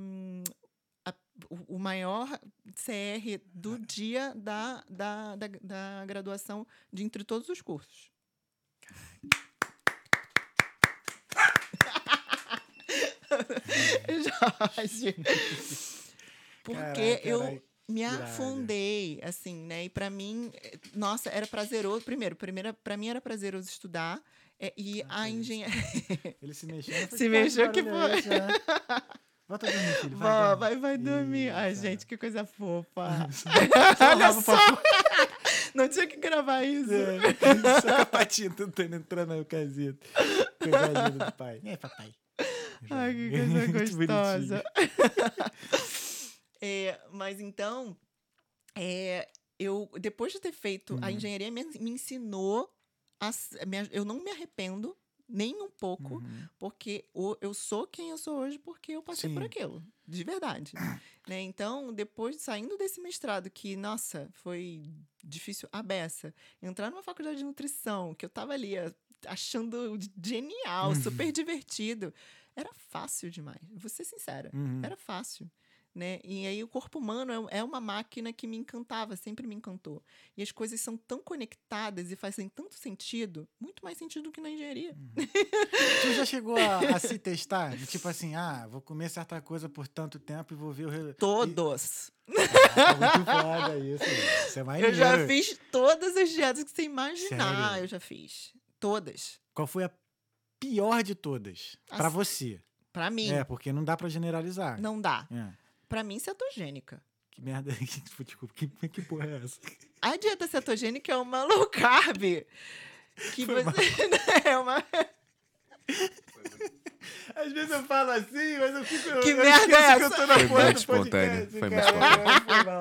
a- o- maior CR do dia da, da, da, da graduação de entre todos os cursos. Jorge. Porque Caraca, eu me afundei, assim, né? E pra mim, eh, nossa, era prazeroso. Primeiro, primeira, para mim era prazeroso estudar. eh, e Ah, a engenharia. Ele se mexeu. Se "Que mexeu, que é esse, né?" Volta a dormir, filho. Vai, vai, vai dormir. Ai, Isso, gente, que coisa fofa. Olha só. Não tinha que gravar isso. É, só com a patinha tentando entrar na caseta. Coisa linda do pai. É, papai. Ai, que coisa gostosa. É, mas então, é, eu, depois de ter feito, a Uhum. engenharia me, me ensinou. A, me- eu não me arrependo nem um pouco, Uhum. porque o- eu sou quem eu sou hoje porque eu passei por Sim. aquilo, de verdade. né? Então, depois saindo desse mestrado, que, nossa, foi difícil a beça, entrar numa faculdade de nutrição, que eu tava ali achando genial, Uhum. super divertido, era fácil demais, vou ser sincera. Uhum. Era fácil. Né? E aí o corpo humano é é uma máquina que me encantava, sempre me encantou. E as coisas são tão conectadas e fazem tanto sentido, muito mais sentido do que na engenharia. Tu já chegou a, a se testar? Tipo assim, ah, vou comer certa coisa por tanto tempo e vou ver o. Todos. muito foda isso. Isso é maneiro. Eu já fiz todas as dietas que você imaginar, Sério? eu já fiz. Todas. Qual foi a pior de todas? Pra Assim, você. Pra mim, É, porque não dá pra generalizar. não dá. É. Pra mim, cetogênica. Que merda. que- Desculpa, que, que porra é essa? A dieta cetogênica é uma low carb. Que Foi você. é uma. Às vezes eu falo assim, mas eu fico. Que eu merda é esqueço que eu essa? tô na Foi porra muito do espontâneo, podcast, foi muito cara.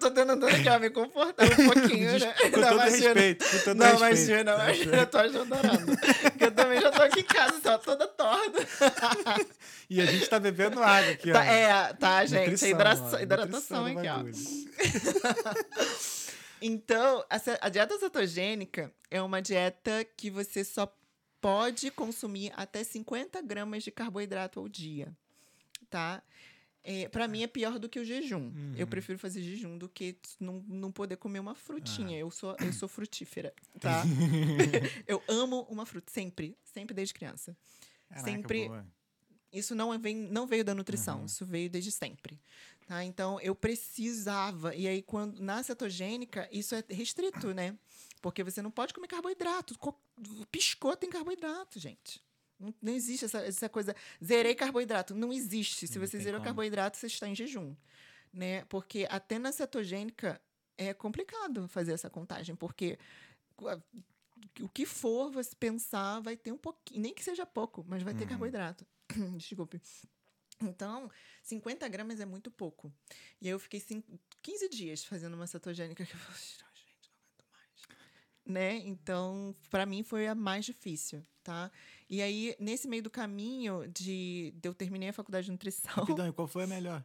Tô tentando aqui, ó, me confortar um pouquinho, né? Com Não, todo respeito. Com todo Não, respeito. imagina, imagina, eu tô ajudando. Porque eu também já tô aqui em casa, só toda torta. E a gente tá bebendo água aqui, ó. Tá, é, tá, gente. Nutrição, hidratação, ó, hidratação nutrição aqui, ó. Então, a, a dieta cetogênica é uma dieta que você só pode consumir até 50 gramas de carboidrato ao dia, tá? É, para mim é pior do que o jejum. Eu Uhum. prefiro fazer jejum do que não, não poder comer uma frutinha. Ah. Eu sou eu sou frutífera, tá? eu amo uma fruta sempre, sempre desde criança. Caraca, Sempre- boa. Isso não, vem, não veio da nutrição, Uhum. isso veio desde sempre. Tá? Então, eu precisava. E aí, quando na cetogênica, isso é restrito, né? Porque você não pode comer carboidrato. Co- Piscou tem carboidrato, gente. Não, não existe essa, essa coisa. Zerei carboidrato. Não existe. Se Não você zerou como. carboidrato, você está em jejum. Né? Porque até na cetogênica é complicado fazer essa contagem. Porque o que for você pensar vai ter um pouquinho, nem que seja pouco, mas vai ter Uhum. carboidrato. Desculpe. Então, 50 gramas é muito pouco. E aí eu fiquei cin- 15 dias fazendo uma cetogênica que eu falei, "Ah, gente, não aguento mais. Né? Então, para mim foi a mais difícil, tá? E aí, nesse meio do caminho de, de eu terminei a faculdade de nutrição, Rapidão, e qual foi a melhor?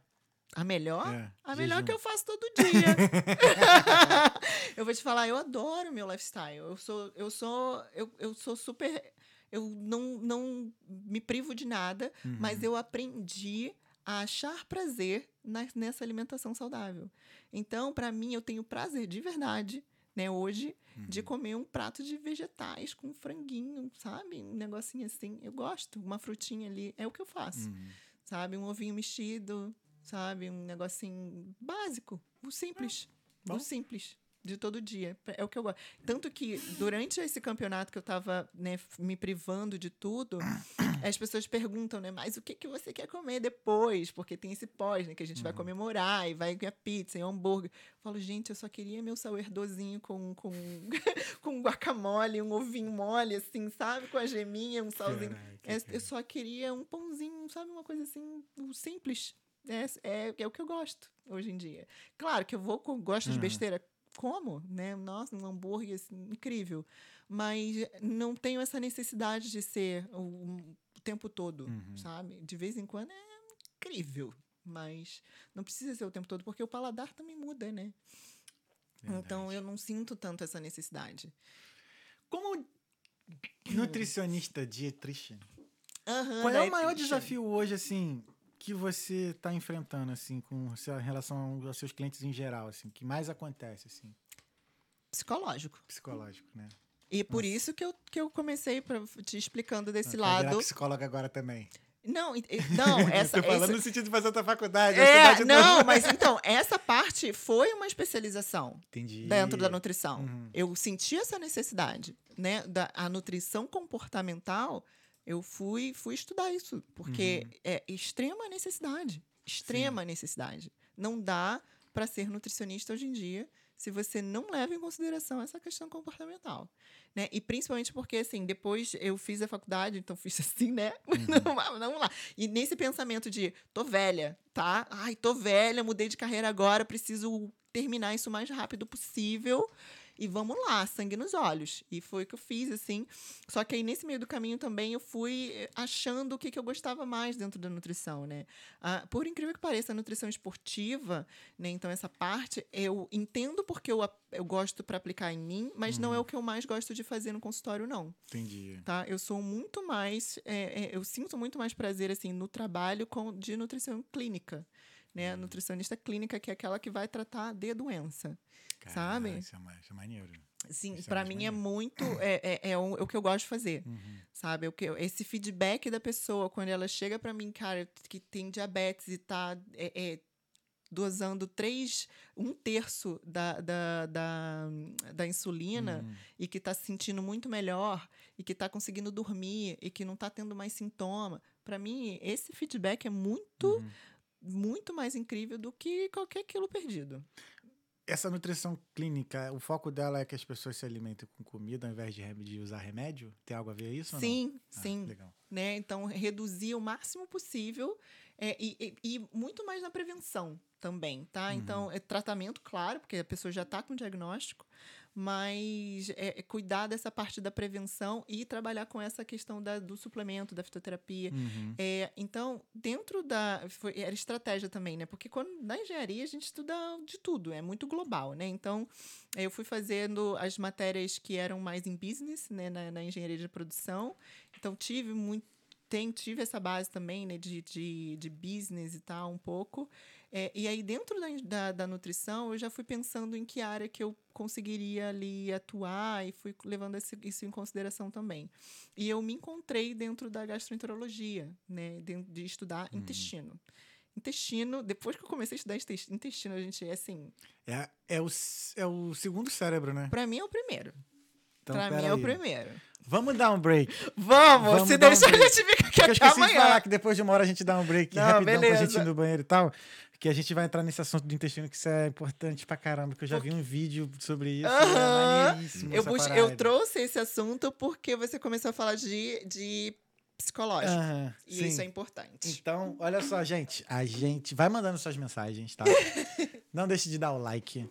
a melhor É, a melhor jejum. que eu faço todo dia. eu vou te falar, eu adoro meu lifestyle. Eu sou, eu sou, eu, eu sou super. Eu não, não me privo de nada, mas Uhum. eu aprendi a achar prazer na- nessa alimentação saudável. Então, para mim, eu tenho prazer de verdade, né, hoje, de Uhum. comer um prato de vegetais com franguinho, sabe? Um negocinho assim. Eu gosto, uma frutinha ali. É o que eu faço Uhum. sabe? Um ovinho mexido, sabe? Um negocinho básico, o simples. bom. o simples, de todo dia. É o que eu gosto. Tanto que durante esse campeonato que eu tava né, me privando de tudo, as pessoas perguntam, né? Mas o que, que você quer comer depois? Porque tem esse pós, né? Que a gente vai comemorar e vai ganhar pizza e hambúrguer. Eu falo, gente, eu só queria meu sourdozinho com, com, com guacamole, um ovinho mole, assim, sabe? Com a geminha, um salzinho. Caraca, É, eu só queria um pãozinho, sabe? Uma coisa assim, simples. É, é, é o que eu gosto hoje em dia. Claro que eu vou com, gosto de Uhum. besteira, como, né? Nossa, um hambúrguer assim, incrível. Mas não tenho essa necessidade de ser o tempo todo, Uhum. sabe? De vez em quando é incrível. Mas não precisa ser o tempo todo, porque o paladar também muda, né? Então Verdade. eu não sinto tanto essa necessidade. Como nutricionista dietitian, Aham, qual é o maior desafio hoje, assim, que você está enfrentando, assim, com relação aos seus clientes em geral, assim, que mais acontece, assim, Psicológico. psicológico, né? E por isso que eu, que eu comecei pra, te explicando desse virar lado. psicóloga agora também. Não, não, essa. Tô falando essa- no sentido de fazer outra faculdade. É, não, novo. mas então, essa parte foi uma especialização Entendi. dentro da nutrição. Uhum. Eu senti essa necessidade, né? Da, a nutrição comportamental, eu fui, fui estudar isso, porque Uhum. é extrema necessidade. Extrema necessidade. Não dá para ser nutricionista hoje em dia se você não leva em consideração essa questão comportamental, né? E principalmente porque, assim, depois eu fiz a faculdade, então fiz assim, né? Uhum. Vamos lá. E nesse pensamento de, tô velha, tá? Ai, tô velha, mudei de carreira agora, preciso terminar isso o mais rápido possível. E vamos lá, sangue nos olhos. E foi o que eu fiz, assim. Só que aí, nesse meio do caminho também, eu fui eh, achando o que, que eu gostava mais dentro da nutrição, né? Ah, por incrível que pareça, a nutrição esportiva, né? Então, essa parte, eu entendo porque eu, eu gosto para aplicar em mim, mas não é o que eu mais gosto de fazer no consultório, não Entendi. tá? Eu sou muito mais, é, é, eu sinto muito mais prazer assim no trabalho com de nutrição clínica, né? Nutricionista clínica que é aquela que vai tratar de doença, sabe? Isso é, ma- isso é maneiro. Sim, é para mais mim é maneiro. muito é, é, é o, é o que eu gosto de fazer, Uhum. sabe? O que esse feedback da pessoa quando ela chega para mim, cara, que tem diabetes e tá é, é, dosando três, um terço da, da, da, da insulina Uhum. e que está se sentindo muito melhor e que está conseguindo dormir e que não está tendo mais sintoma. Para mim, esse feedback é muito, Uhum. Muito mais incrível do que qualquer quilo perdido. Essa nutrição clínica, o foco dela é que as pessoas se alimentem com comida ao invés de, de usar remédio? Tem algo a ver isso? Sim, Ah, sim. Legal. Né? Então, reduzir o máximo possível é, e, e- e muito mais na prevenção também, tá? Uhum. Então, é tratamento, claro, porque a pessoa já está com diagnóstico, mas é, é cuidar dessa parte da prevenção e trabalhar com essa questão da- do suplemento, da fitoterapia. Uhum. É, então, dentro da. Foi, era estratégia também, né? Porque quando, na engenharia a gente estuda de tudo, é muito global, né? Então, eu fui fazendo as matérias que eram mais em business, né? Na, na engenharia de produção. Então, tive muito. Tem, tive essa base também, né, de, de, de business e tal, um pouco. É, e aí, dentro da, da, da nutrição, eu já fui pensando em que área que eu conseguiria ali atuar e fui levando esse- isso em consideração também. E eu me encontrei dentro da gastroenterologia, né? Dentro de estudar intestino. Intestino, depois que eu comecei a estudar intes- intestino, a gente é assim. É, é, o, é o segundo cérebro, né? Pra mim é o primeiro. Então, pra mim pera é o aí. primeiro. Vamos dar um break. Vamos! Vamos se dar um deixar, a gente fica aqui Porque eu até esqueci de amanhã. falar que depois de uma hora a gente dá um break Não, rapidão pra beleza. gente ir no banheiro e tal. Que a gente vai entrar nesse assunto do intestino, que isso é importante pra caramba, que eu já vi um vídeo sobre isso. Aham. É Eu, eu trouxe esse assunto porque você começou a falar de, de psicológico. Aham, e sim. isso é importante. Então, olha só, gente. A gente vai mandando suas mensagens, tá? Não deixe de dar o like.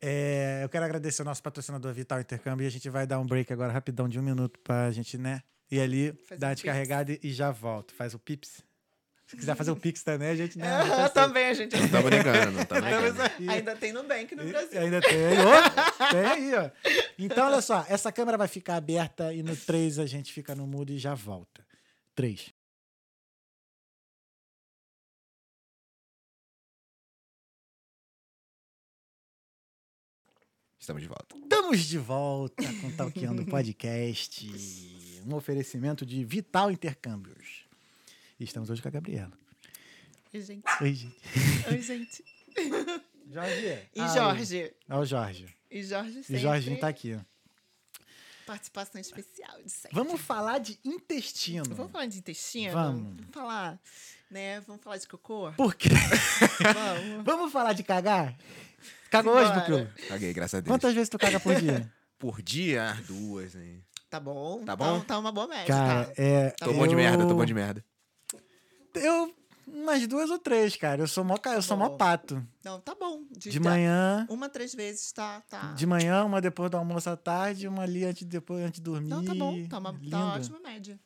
É, eu quero agradecer ao nosso patrocinador Vital Intercâmbio e a gente vai dar um break agora rapidão de um minuto pra gente, né? Ir ali, Fazer dar um descarregada e, e já volto. Faz o pips. Se quiser fazer o pix também, a gente, né? a gente também a gente Não tamo Estamos negando. aí. ainda tem Nubank no E- Brasil. Ainda tem. Tem aí, ó. Então, olha só. Essa câmera vai ficar aberta e no 3 a gente fica no mudo e já volta. 3. Estamos de volta. Estamos de volta com o Talkeando Podcast. Um oferecimento de Vital Intercâmbios. E estamos hoje com a Gabriela. Oi, gente. Oi, gente. Oi, gente. Jorge. E Ah, Jorge. Ó, o Jorge. E Jorge E sempre. Jorginho tá aqui. Participação especial de sempre. Vamos falar de intestino. Vamos falar de intestino? Vamos. Vamos falar, né? Vamos falar de cocô? Por quê? Vamos. Vamos falar de cagar? Cagou hoje. Bucru? Caguei, graças a Deus. Quantas vezes tu caga por dia? Por dia? Ah, Duas, hein? Tá bom. Tá bom? Tá, uma boa média, Cara, tá? é. Tá Tô bom de eu- merda, tô bom de merda. Eu. Umas duas ou três, cara. Eu sou mó, eu sou mó pato. Não, tá bom. De manhã. Uma, três vezes, tá. tá. De manhã, uma depois do almoço à tarde, uma ali antes, depois, antes de dormir. Não, tá bom. Tá, uma, tá ótima média.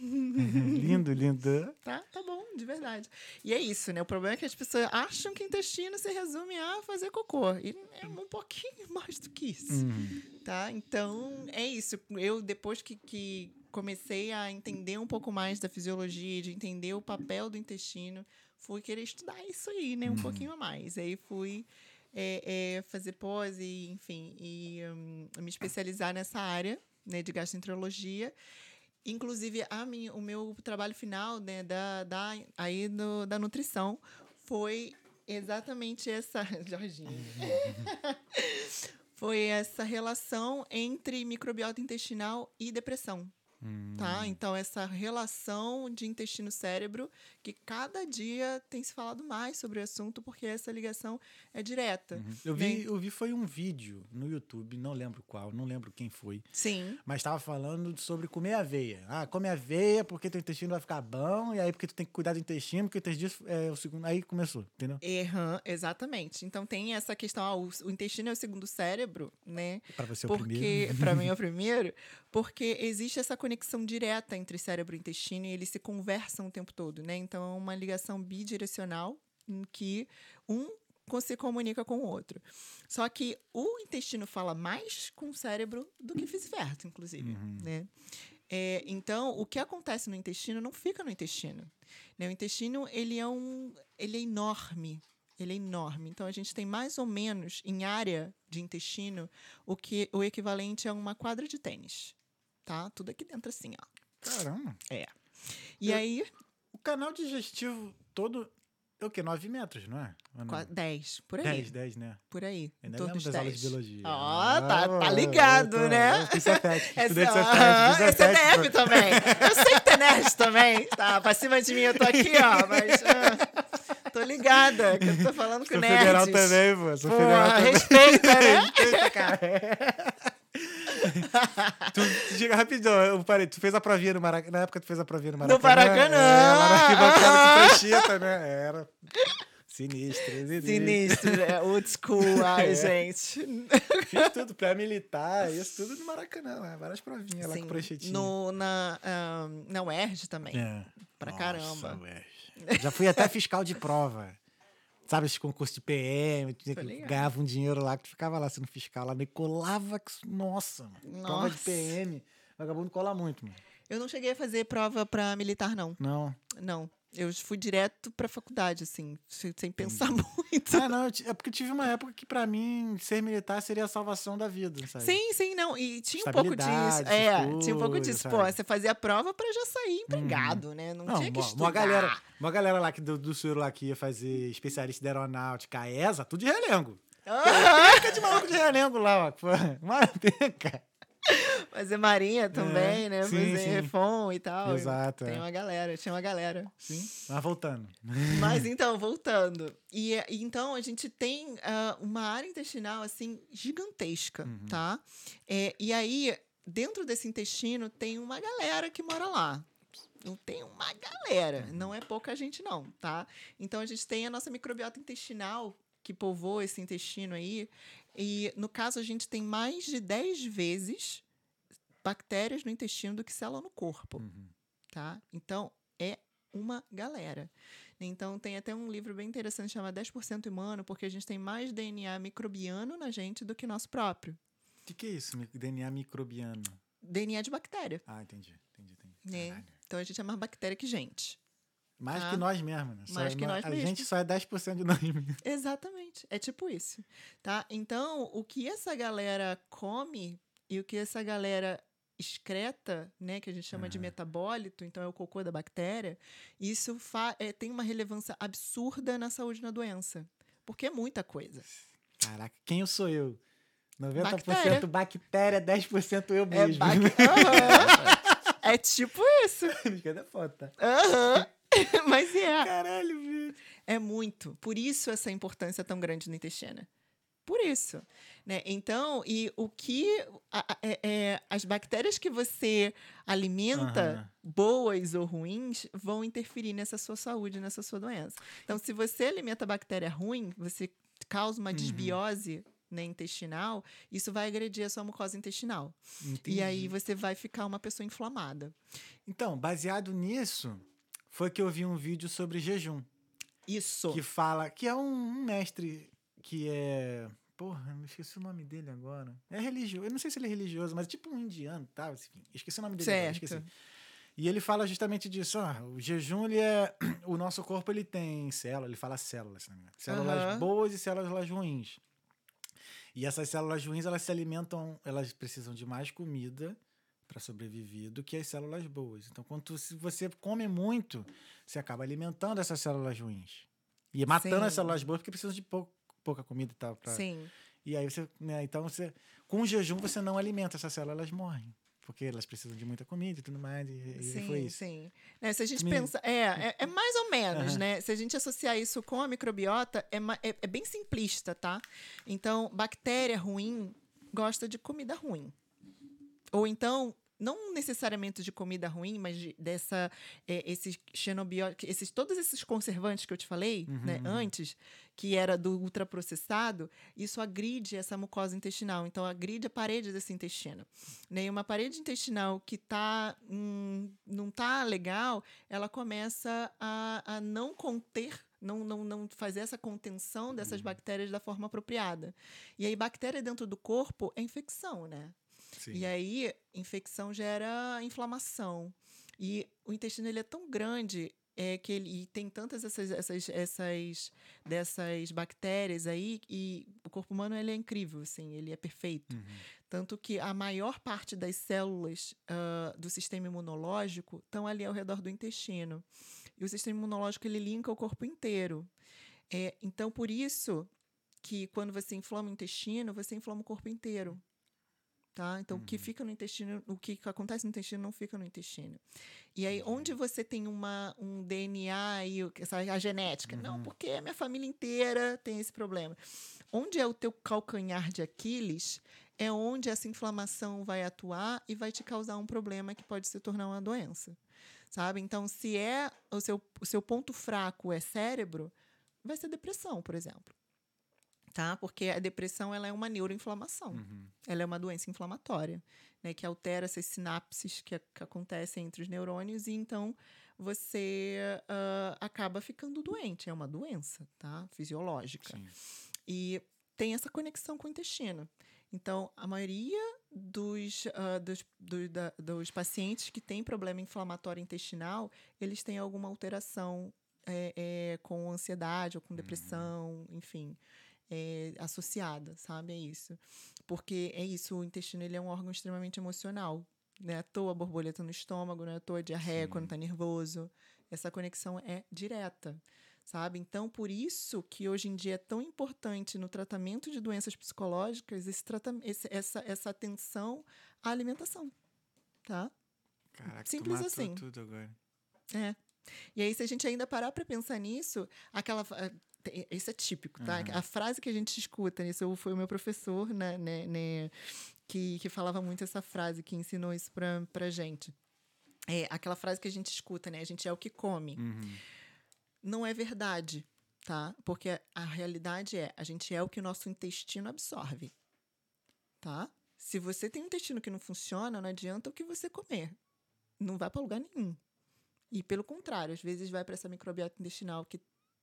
lindo, lindo. Tá, tá bom, de verdade. E é isso, né? O problema é que as pessoas acham que intestino se resume a fazer cocô. E é um pouquinho mais do que isso. Uhum. Tá? Então, é isso. Eu, depois que, que comecei a entender um pouco mais da fisiologia, de entender o papel do intestino, fui querer estudar isso aí, né? Um pouquinho a mais. Aí fui é, é, fazer pós e, enfim, e hum, me especializar nessa área né, de gastroenterologia. Inclusive, a minha, o meu trabalho final né, da, da, aí do, da nutrição foi exatamente essa. Jorginho. foi essa relação entre microbiota intestinal e depressão. Hum. tá? Então, essa relação de intestino-cérebro, que cada dia tem se falado mais sobre o assunto, porque essa ligação é direta. Uhum. Eu vi, eu vi foi um vídeo no YouTube, não lembro qual, não lembro quem foi, Sim, mas estava falando sobre comer aveia. Ah, come aveia porque teu intestino vai ficar bom, e aí porque tu tem que cuidar do intestino, porque três dias é o segundo. Aí começou, entendeu? Erram, exatamente. Então tem essa questão, ah, o, o intestino é o segundo cérebro, né? Pra você é o primeiro. Porque, para mim é o primeiro, porque existe essa conexão direta entre cérebro e intestino e eles se conversam o tempo todo, né? Então é uma ligação bidirecional em que um se comunica com o outro. Só que o intestino fala mais com o cérebro do que vice-versa, inclusive, né? É, então, o que acontece no intestino não fica no intestino. né? O intestino, ele é um... Ele é enorme. Ele é enorme. Então, a gente tem mais ou menos, em área de intestino, o que o equivalente a uma quadra de tênis. Tá? Tudo aqui dentro assim, ó. Caramba. E Eu- aí, O canal digestivo todo é o quê? 9 metros, não é? Não? qua- 10, por aí. 10, 10, né? Por aí. Ainda lembro das aulas de 10. biologia. Ó, tá, tá Ah, ligado, eu tô- né? Eu Cefet, Essa, estudei fiz esse é também. Eu sei que é nerd também. Tá, pra cima de mim eu tô aqui, ó. Mas ah, tô ligada, que eu tô falando com Sou nerds. federal também, pô. Sou Pô, federal também. respeita, né? Respeita, cara. tu, diga rapidão, eu parei. Tu fez a provinha no Maracanã. Na época tu fez a provinha no Maracanã. Maracanã. É, lá Ah. tu preenchia também. Era. Sinistro, sinistro. Sinistro, né? Old school, ai, É. gente. Fiz tudo, pré-militar, isso tudo no Maracanã, lá, várias provinhas lá Sim, com pranchetinha. no, na, ah, na UERJ também. É. Pra Nossa, caramba. ué. Já fui até fiscal de prova. Sabe, esse concurso de PM, ligado. ganhava um dinheiro lá que tu ficava lá sendo fiscal lá, nem colava. que- Nossa, mano. Prova de Nossa. PM. Vagabundo cola muito, mano. Eu não cheguei a fazer prova pra militar, não. Não. Não. Eu fui direto pra faculdade, assim, sem pensar muito. Ah, não, é porque tive uma época que pra mim ser militar seria a salvação da vida, sabe? Sim, sim, não. E tinha um pouco disso. É, tinha um pouco disso. Pô, sabe? você fazia a prova pra já sair empregado, né? Não, Não, tinha que uma, estudar. uma galera, uma galera lá que do, do sul lá que ia fazer especialista de aeronáutica, ESA, tudo de relengo. Ah, de maluco de relengo lá, ó. Pô, Marapenca. fazer marinha também, né? sim, fazer sim. refom e tal. Exato, Tem é. uma galera, tinha uma galera. Sim. Mas voltando. Mas então, voltando. E, e então a gente tem ah, uma área intestinal assim gigantesca, Uhum. tá? É, e aí, dentro desse intestino, tem uma galera que mora lá. Não tem uma galera, Uhum. não é pouca gente, não, tá? Então a gente tem a nossa microbiota intestinal que povoa esse intestino aí. E no caso, a gente tem mais de 10 vezes bactérias no intestino do que célula no corpo Uhum. tá? Então, é uma galera. Então, tem até um livro bem interessante chamado 10% Humano, porque a gente tem mais DNA microbiano na gente do que nosso próprio. O que, que é isso? DNA microbiano. DNA de bactéria, Ah, entendi. Entendi, entendi. né? Então, a gente é mais bactéria que gente. Mais Ah. que nós mesmos, né? Só Mais que nó- nós A mesmos. gente só é 10% de nós mesmos. Exatamente. É tipo isso, tá? Então, o que essa galera come e o que essa galera excreta, né, que a gente chama de Aham. metabólito, então é o cocô da bactéria, isso é, tem uma relevância absurda na saúde e na doença. Porque é muita coisa. Caraca, quem eu sou eu? 90% Bactéria. bactéria, 10% eu É, mesmo. bac- Aham. é tipo isso. Cadê Mas é. Caralho, velho. É muito. Por isso essa importância tão grande no intestino. Por isso. Né? Então, e o que. a- a- é- é, as bactérias que você alimenta, Aham. boas ou ruins, vão interferir nessa sua saúde, nessa sua doença. Então, se você alimenta bactéria ruim, você causa uma Uhum. desbiose né, intestinal, isso vai agredir a sua mucosa intestinal. E aí Entendi. você vai ficar uma pessoa inflamada. Então, baseado nisso, foi que eu vi um vídeo sobre jejum. Isso. Que fala. Que é um, mestre que é. Porra, eu esqueci o nome dele agora. É religioso. Eu não sei se ele é religioso, mas é tipo um indiano, tá? Enfim, esqueci o nome dele agora, Certo. esqueci. E ele fala justamente disso. Ah, o jejum, ele é. O nosso corpo, ele tem células, ele fala células, me engano. Células Aham. boas e células ruins. E essas células ruins, elas se alimentam, elas precisam de mais comida para sobreviver do que as células boas. Então, quando se você come muito, você acaba alimentando essas células ruins. E matando as Sim. células boas porque precisam de pou- pouca comida e tal. pra- Sim. E aí você, né, então você, com o jejum você não alimenta essas células, elas morrem. porque elas precisam de muita comida e tudo mais, e, e Sim, foi isso. sim. Né, se a gente pensa. É, é, é mais ou menos, Aham. né? Se a gente associar isso com a microbiota, é, é, é bem simplista, tá? Então, bactéria ruim gosta de comida ruim. Ou então, não necessariamente de comida ruim, mas de- dessa é, esses xenobióticos, esses todos esses conservantes que eu te falei, né, antes, que era do ultraprocessado, isso agride essa mucosa intestinal. Então, agride a parede desse intestino. Né? E uma parede intestinal que tá, hum, não tá legal, ela começa a, a não conter, não, não, não fazer essa contenção dessas bactérias da forma apropriada. E aí, bactéria dentro do corpo é infecção, né? Sim. E aí, infecção gera inflamação. E o intestino ele é tão grande é que ele e tem tantas essas, essas, essas dessas bactérias aí e o corpo humano ele é incrível, assim, ele é perfeito. Uhum. Tanto que a maior parte das células ah, do sistema imunológico estão ali ao redor do intestino. E o sistema imunológico ele linka o corpo inteiro. É, então, por isso que quando você inflama o intestino, você inflama o corpo inteiro. Tá? Então, o que fica no intestino, o que acontece no intestino não fica no intestino. E aí, onde você tem uma, um DNA e a genética? Não, porque a minha família inteira tem esse problema. Onde é o teu calcanhar de Aquiles, é onde essa inflamação vai atuar e vai te causar um problema que pode se tornar uma doença. Sabe? Então, se é o seu, o seu ponto fraco é cérebro, vai ser depressão, por exemplo. Tá? Porque a depressão ela é uma neuroinflamação. Uhum. Ela é uma doença inflamatória, né? Que altera essas sinapses que, que acontecem entre os neurônios e então você ah, acaba ficando doente. É uma doença, tá? Fisiológica. Sim. E tem essa conexão com o intestino. Então, a maioria dos, ah, dos, do- da- dos pacientes que têm problema inflamatório intestinal, eles têm alguma alteração é, é, com ansiedade ou com depressão, enfim, é, associada, sabe? É isso. Porque é isso, o intestino ele é um órgão extremamente emocional. Não é à toa a borboleta no estômago, não é à toa a diarreia Sim. quando está nervoso. Essa conexão é direta sabe? Então, por isso que hoje em dia é tão importante no tratamento de doenças psicológicas esse esse, essa, essa atenção à alimentação, tá? Caraca, Simples assim. tudo agora. É. E aí, se a gente ainda parar para pensar nisso, aquela. Tem- Isso é típico, tá? Aham. A frase que a gente escuta, isso foi o meu professor, né, né, né, que, que falava muito essa frase, que ensinou isso pra, pra gente. É aquela frase que a gente escuta, né? A gente é o que come. Uhum. não é verdade, tá? Porque a realidade é, a gente é o que o nosso intestino absorve, tá? Se você tem um intestino que não funciona, não adianta o que você comer. Não vai para lugar nenhum. E pelo contrário, às vezes vai para essa microbiota intestinal que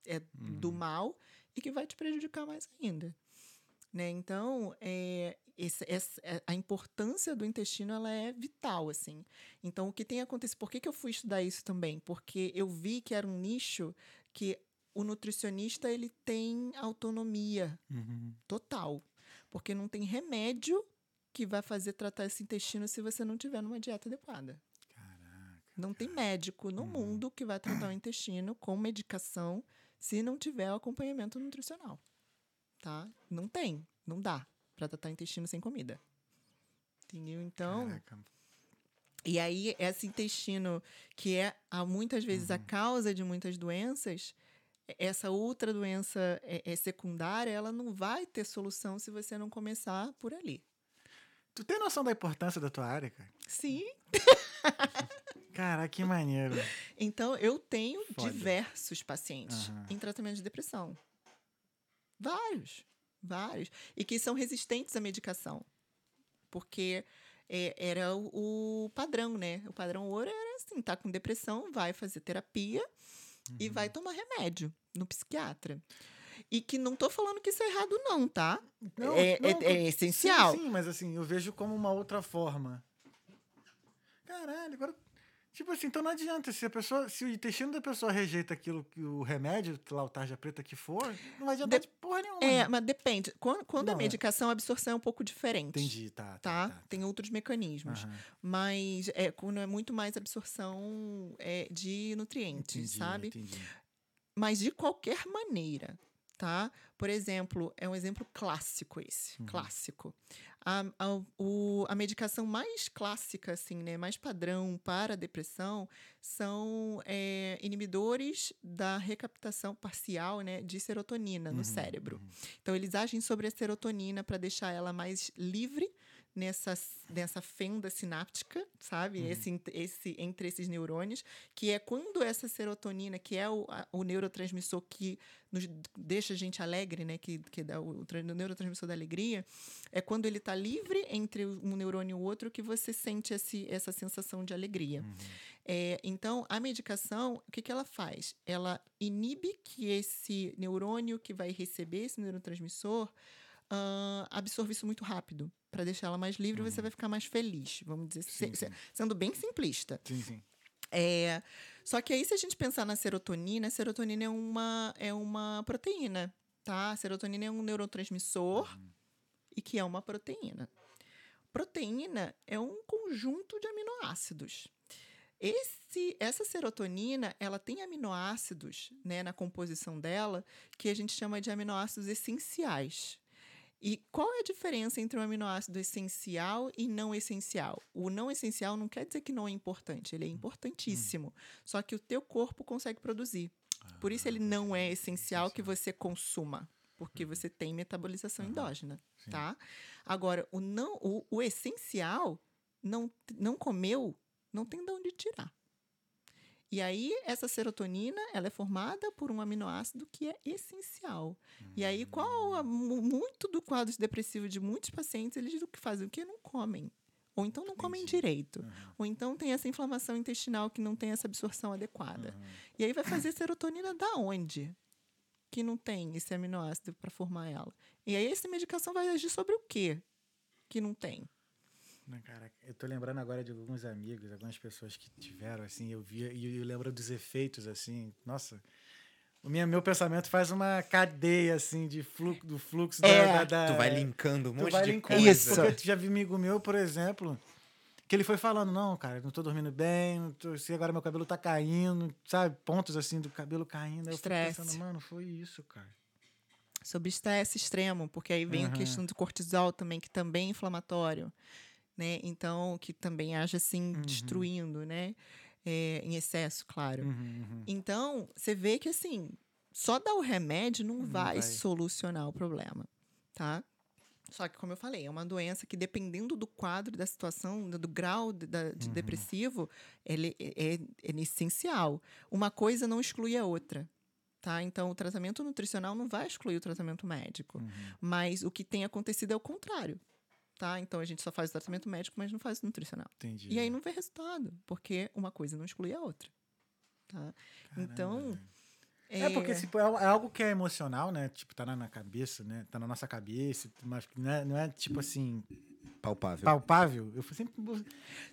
é do mal e que vai te prejudicar mais ainda. Né? Então, é, esse- essa- é- a importância do intestino ela é vital, assim. Então, o que tem acontecido... Por que, que eu fui estudar isso também? Porque eu vi que era um nicho que o nutricionista ele tem autonomia Uhum. total. Porque não tem remédio que vai fazer tratar esse intestino se você não tiver numa dieta adequada. Caraca. Não tem médico no mundo que vai tratar o intestino com medicação se não tiver acompanhamento nutricional. Tá? Não tem, não dá para tratar intestino sem comida. Entendeu? Então, Caraca. e aí esse intestino que é a, muitas vezes a causa de muitas doenças, essa outra doença é, é secundária, ela não vai ter solução se você não começar por ali. Tu tem noção da importância da tua área, cara? Sim. Caraca, que maneiro. Então, eu tenho Foda. diversos pacientes Aham. em tratamento de depressão. Vários, vários. E que são resistentes à medicação. Porque é, era o, o padrão, né? O padrão ouro era assim, tá com depressão, vai fazer terapia e vai tomar remédio no psiquiatra. E que não tô falando que isso é errado não, tá? Não, é, não, é- é essencial. Sim, sim, mas assim, eu vejo como uma outra forma. Caralho, agora. Tipo assim, então não adianta. Se a pessoa. Se o intestino da pessoa rejeita aquilo que o remédio, lá o tarja preta que for, não vai adiantar de porra nenhuma. É, mas depende. Quando, quando a Não, é. medicação, a absorção é um pouco diferente. Entendi, tá. Tá? Tá. tá, Tem outros mecanismos. Aham, Mas é, quando é muito mais absorção é, de nutrientes, entendi, sabe? Entendi. Mas de qualquer maneira, tá? Por exemplo, é um exemplo clássico esse, clássico. A, a, o- a medicação mais clássica, assim, né, mais padrão para a depressão são é, inibidores da recaptação parcial, né, de serotonina no cérebro. Então, eles agem sobre a serotonina para deixar ela mais livre nessa, nessa fenda sináptica, sabe? Esse, ent- esse, entre esses neurônios, que é quando essa serotonina, que é o, a- o neurotransmissor que nos deixa a gente alegre, né? Que, que dá o, o neurotransmissor da alegria, é quando ele está livre entre um neurônio e o outro que você sente esse, essa sensação de alegria. É, então, a medicação, o que, que ela faz? Ela inibe que esse neurônio que vai receber esse neurotransmissor ah, absorva isso muito rápido. Para deixar ela mais livre, você vai ficar mais feliz, vamos dizer, Sim, se- sim. sendo bem simplista. Sim, sim. É, só que aí, se a gente pensar na serotonina, a serotonina é uma, é uma proteína, tá? A serotonina é um neurotransmissor e que é uma proteína. Proteína é um conjunto de aminoácidos. Esse, essa serotonina, ela tem aminoácidos né, na composição dela que a gente chama de aminoácidos essenciais. E qual é a diferença entre um aminoácido essencial e não essencial? O não essencial não quer dizer que não é importante, ele é importantíssimo. Só que o teu corpo consegue produzir. Por isso ele não é essencial que você consuma, porque você tem metabolização endógena, tá? Agora, o não o, o essencial não não comeu, não tem de onde tirar. E aí, essa serotonina, ela é formada por um aminoácido que é essencial. E aí, qual a- mu- muito do quadro depressivo de muitos pacientes, eles o que fazem? O que não comem. Ou então não comem direito. Ou então tem essa inflamação intestinal que não tem essa absorção adequada. E aí vai fazer serotonina da onde? Que não tem esse aminoácido para formar ela. E aí essa medicação vai agir sobre o quê? Que não tem. Não, cara, eu tô lembrando agora de alguns amigos, algumas pessoas que tiveram, assim, eu via e eu lembro dos efeitos, assim, nossa. O minha, meu pensamento faz uma cadeia, assim, de fluxo, do fluxo É. da, da, Tu vai linkando um tu monte vai de linkando. coisa. Isso. Porque tu já vi amigo meu, por exemplo, que ele foi falando, não, cara, não tô dormindo bem, não tô, se agora meu cabelo tá caindo, sabe? Pontos, assim, do cabelo caindo. Aí eu fico Estresse. pensando, mano, foi isso, cara. Sobre estresse extremo, porque aí vem a Aham. questão do cortisol também, que também é inflamatório. Né? Então, que também age assim, destruindo, né? É, em excesso, claro. Uhum, uhum. Então, você vê que assim, só dar o remédio não, vai, vai. solucionar o problema, tá? Só que, como eu falei, é uma doença que, dependendo do quadro, da situação, do, do grau de, de depressivo, ele é, é- é essencial. Uma coisa não exclui a outra. Tá? Então, o tratamento nutricional não vai excluir o tratamento médico. Mas o que tem acontecido é o contrário. Tá? Então, a gente só faz o tratamento médico, mas não faz o nutricional. Entendi. E aí não vê resultado, porque uma coisa não exclui a outra. Tá? então. É, porque tipo, é, é algo que é emocional, né? Tipo, tá na, na cabeça, né? Tá na nossa cabeça, mas não é, não é tipo assim, Palpável. palpável. Eu sempre.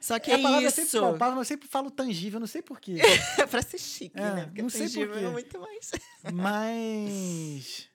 Só que a é palavra é isso. sempre palpável, mas eu sempre falo tangível, não sei porquê. É pra ser chique, É, né? Porque não sei tangível por quê. é muito mais. mas.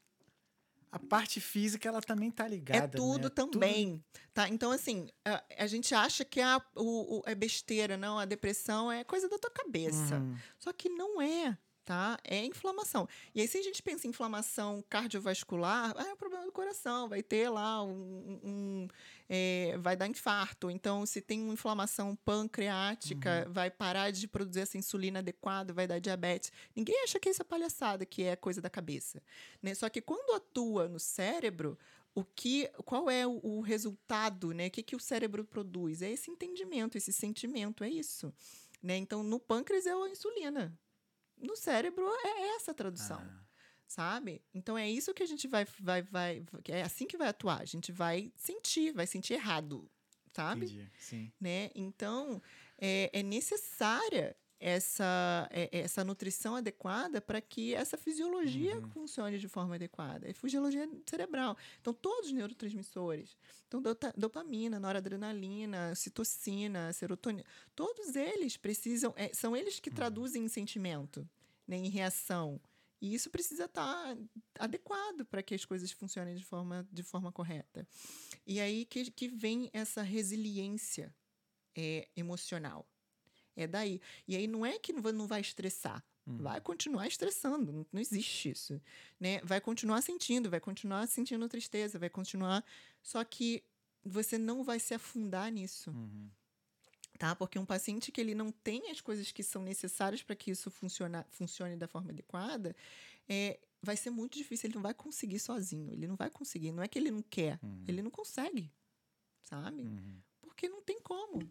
A parte física, ela também tá ligada. É tudo né? também, tá? Então, assim, a, a gente acha que a, o, o- é besteira, não, a depressão é coisa da tua cabeça. Uhum. Só que não é, tá? É inflamação. E aí, se a gente pensa em inflamação cardiovascular, ah, é um problema do coração, vai ter lá um. um- é, vai dar infarto. Então, se tem uma inflamação pancreática, vai parar de produzir essa insulina adequada, vai dar diabetes. Ninguém acha que isso é palhaçada, que é coisa da cabeça. Né? Só que quando atua no cérebro, o que, qual é o, o resultado, né? O que, que o cérebro produz? É esse entendimento, esse sentimento, é isso. Né? Então, no pâncreas é a insulina. No cérebro é essa a tradução, Ah, sabe? Então é isso que a gente vai, vai, vai, é assim que vai atuar. A gente vai sentir, vai sentir errado, sabe? entendi. Sim. né? Então, é, é necessária essa, é- essa nutrição adequada para que essa fisiologia funcione de forma adequada. É fisiologia cerebral. Então, todos os neurotransmissores, então, dopamina, noradrenalina, citocina, serotonina, todos eles precisam, é, são eles que traduzem em sentimento, né, em reação. E isso precisa estar adequado para que as coisas funcionem de forma, de forma correta. E aí que, que vem essa resiliência é, emocional. É daí. E aí não é que não vai- estressar. Vai continuar estressando, não, não existe isso, né? Vai continuar sentindo, vai continuar sentindo tristeza, vai continuar, só que você não vai se afundar nisso, Uhum. tá? Porque um paciente que ele não tem as coisas que são necessárias para que isso funciona, funcione da forma adequada, é, vai ser muito difícil, ele não vai conseguir sozinho, ele não vai conseguir, não é que ele não quer, Uhum. ele não consegue, sabe? Uhum. Porque não tem como.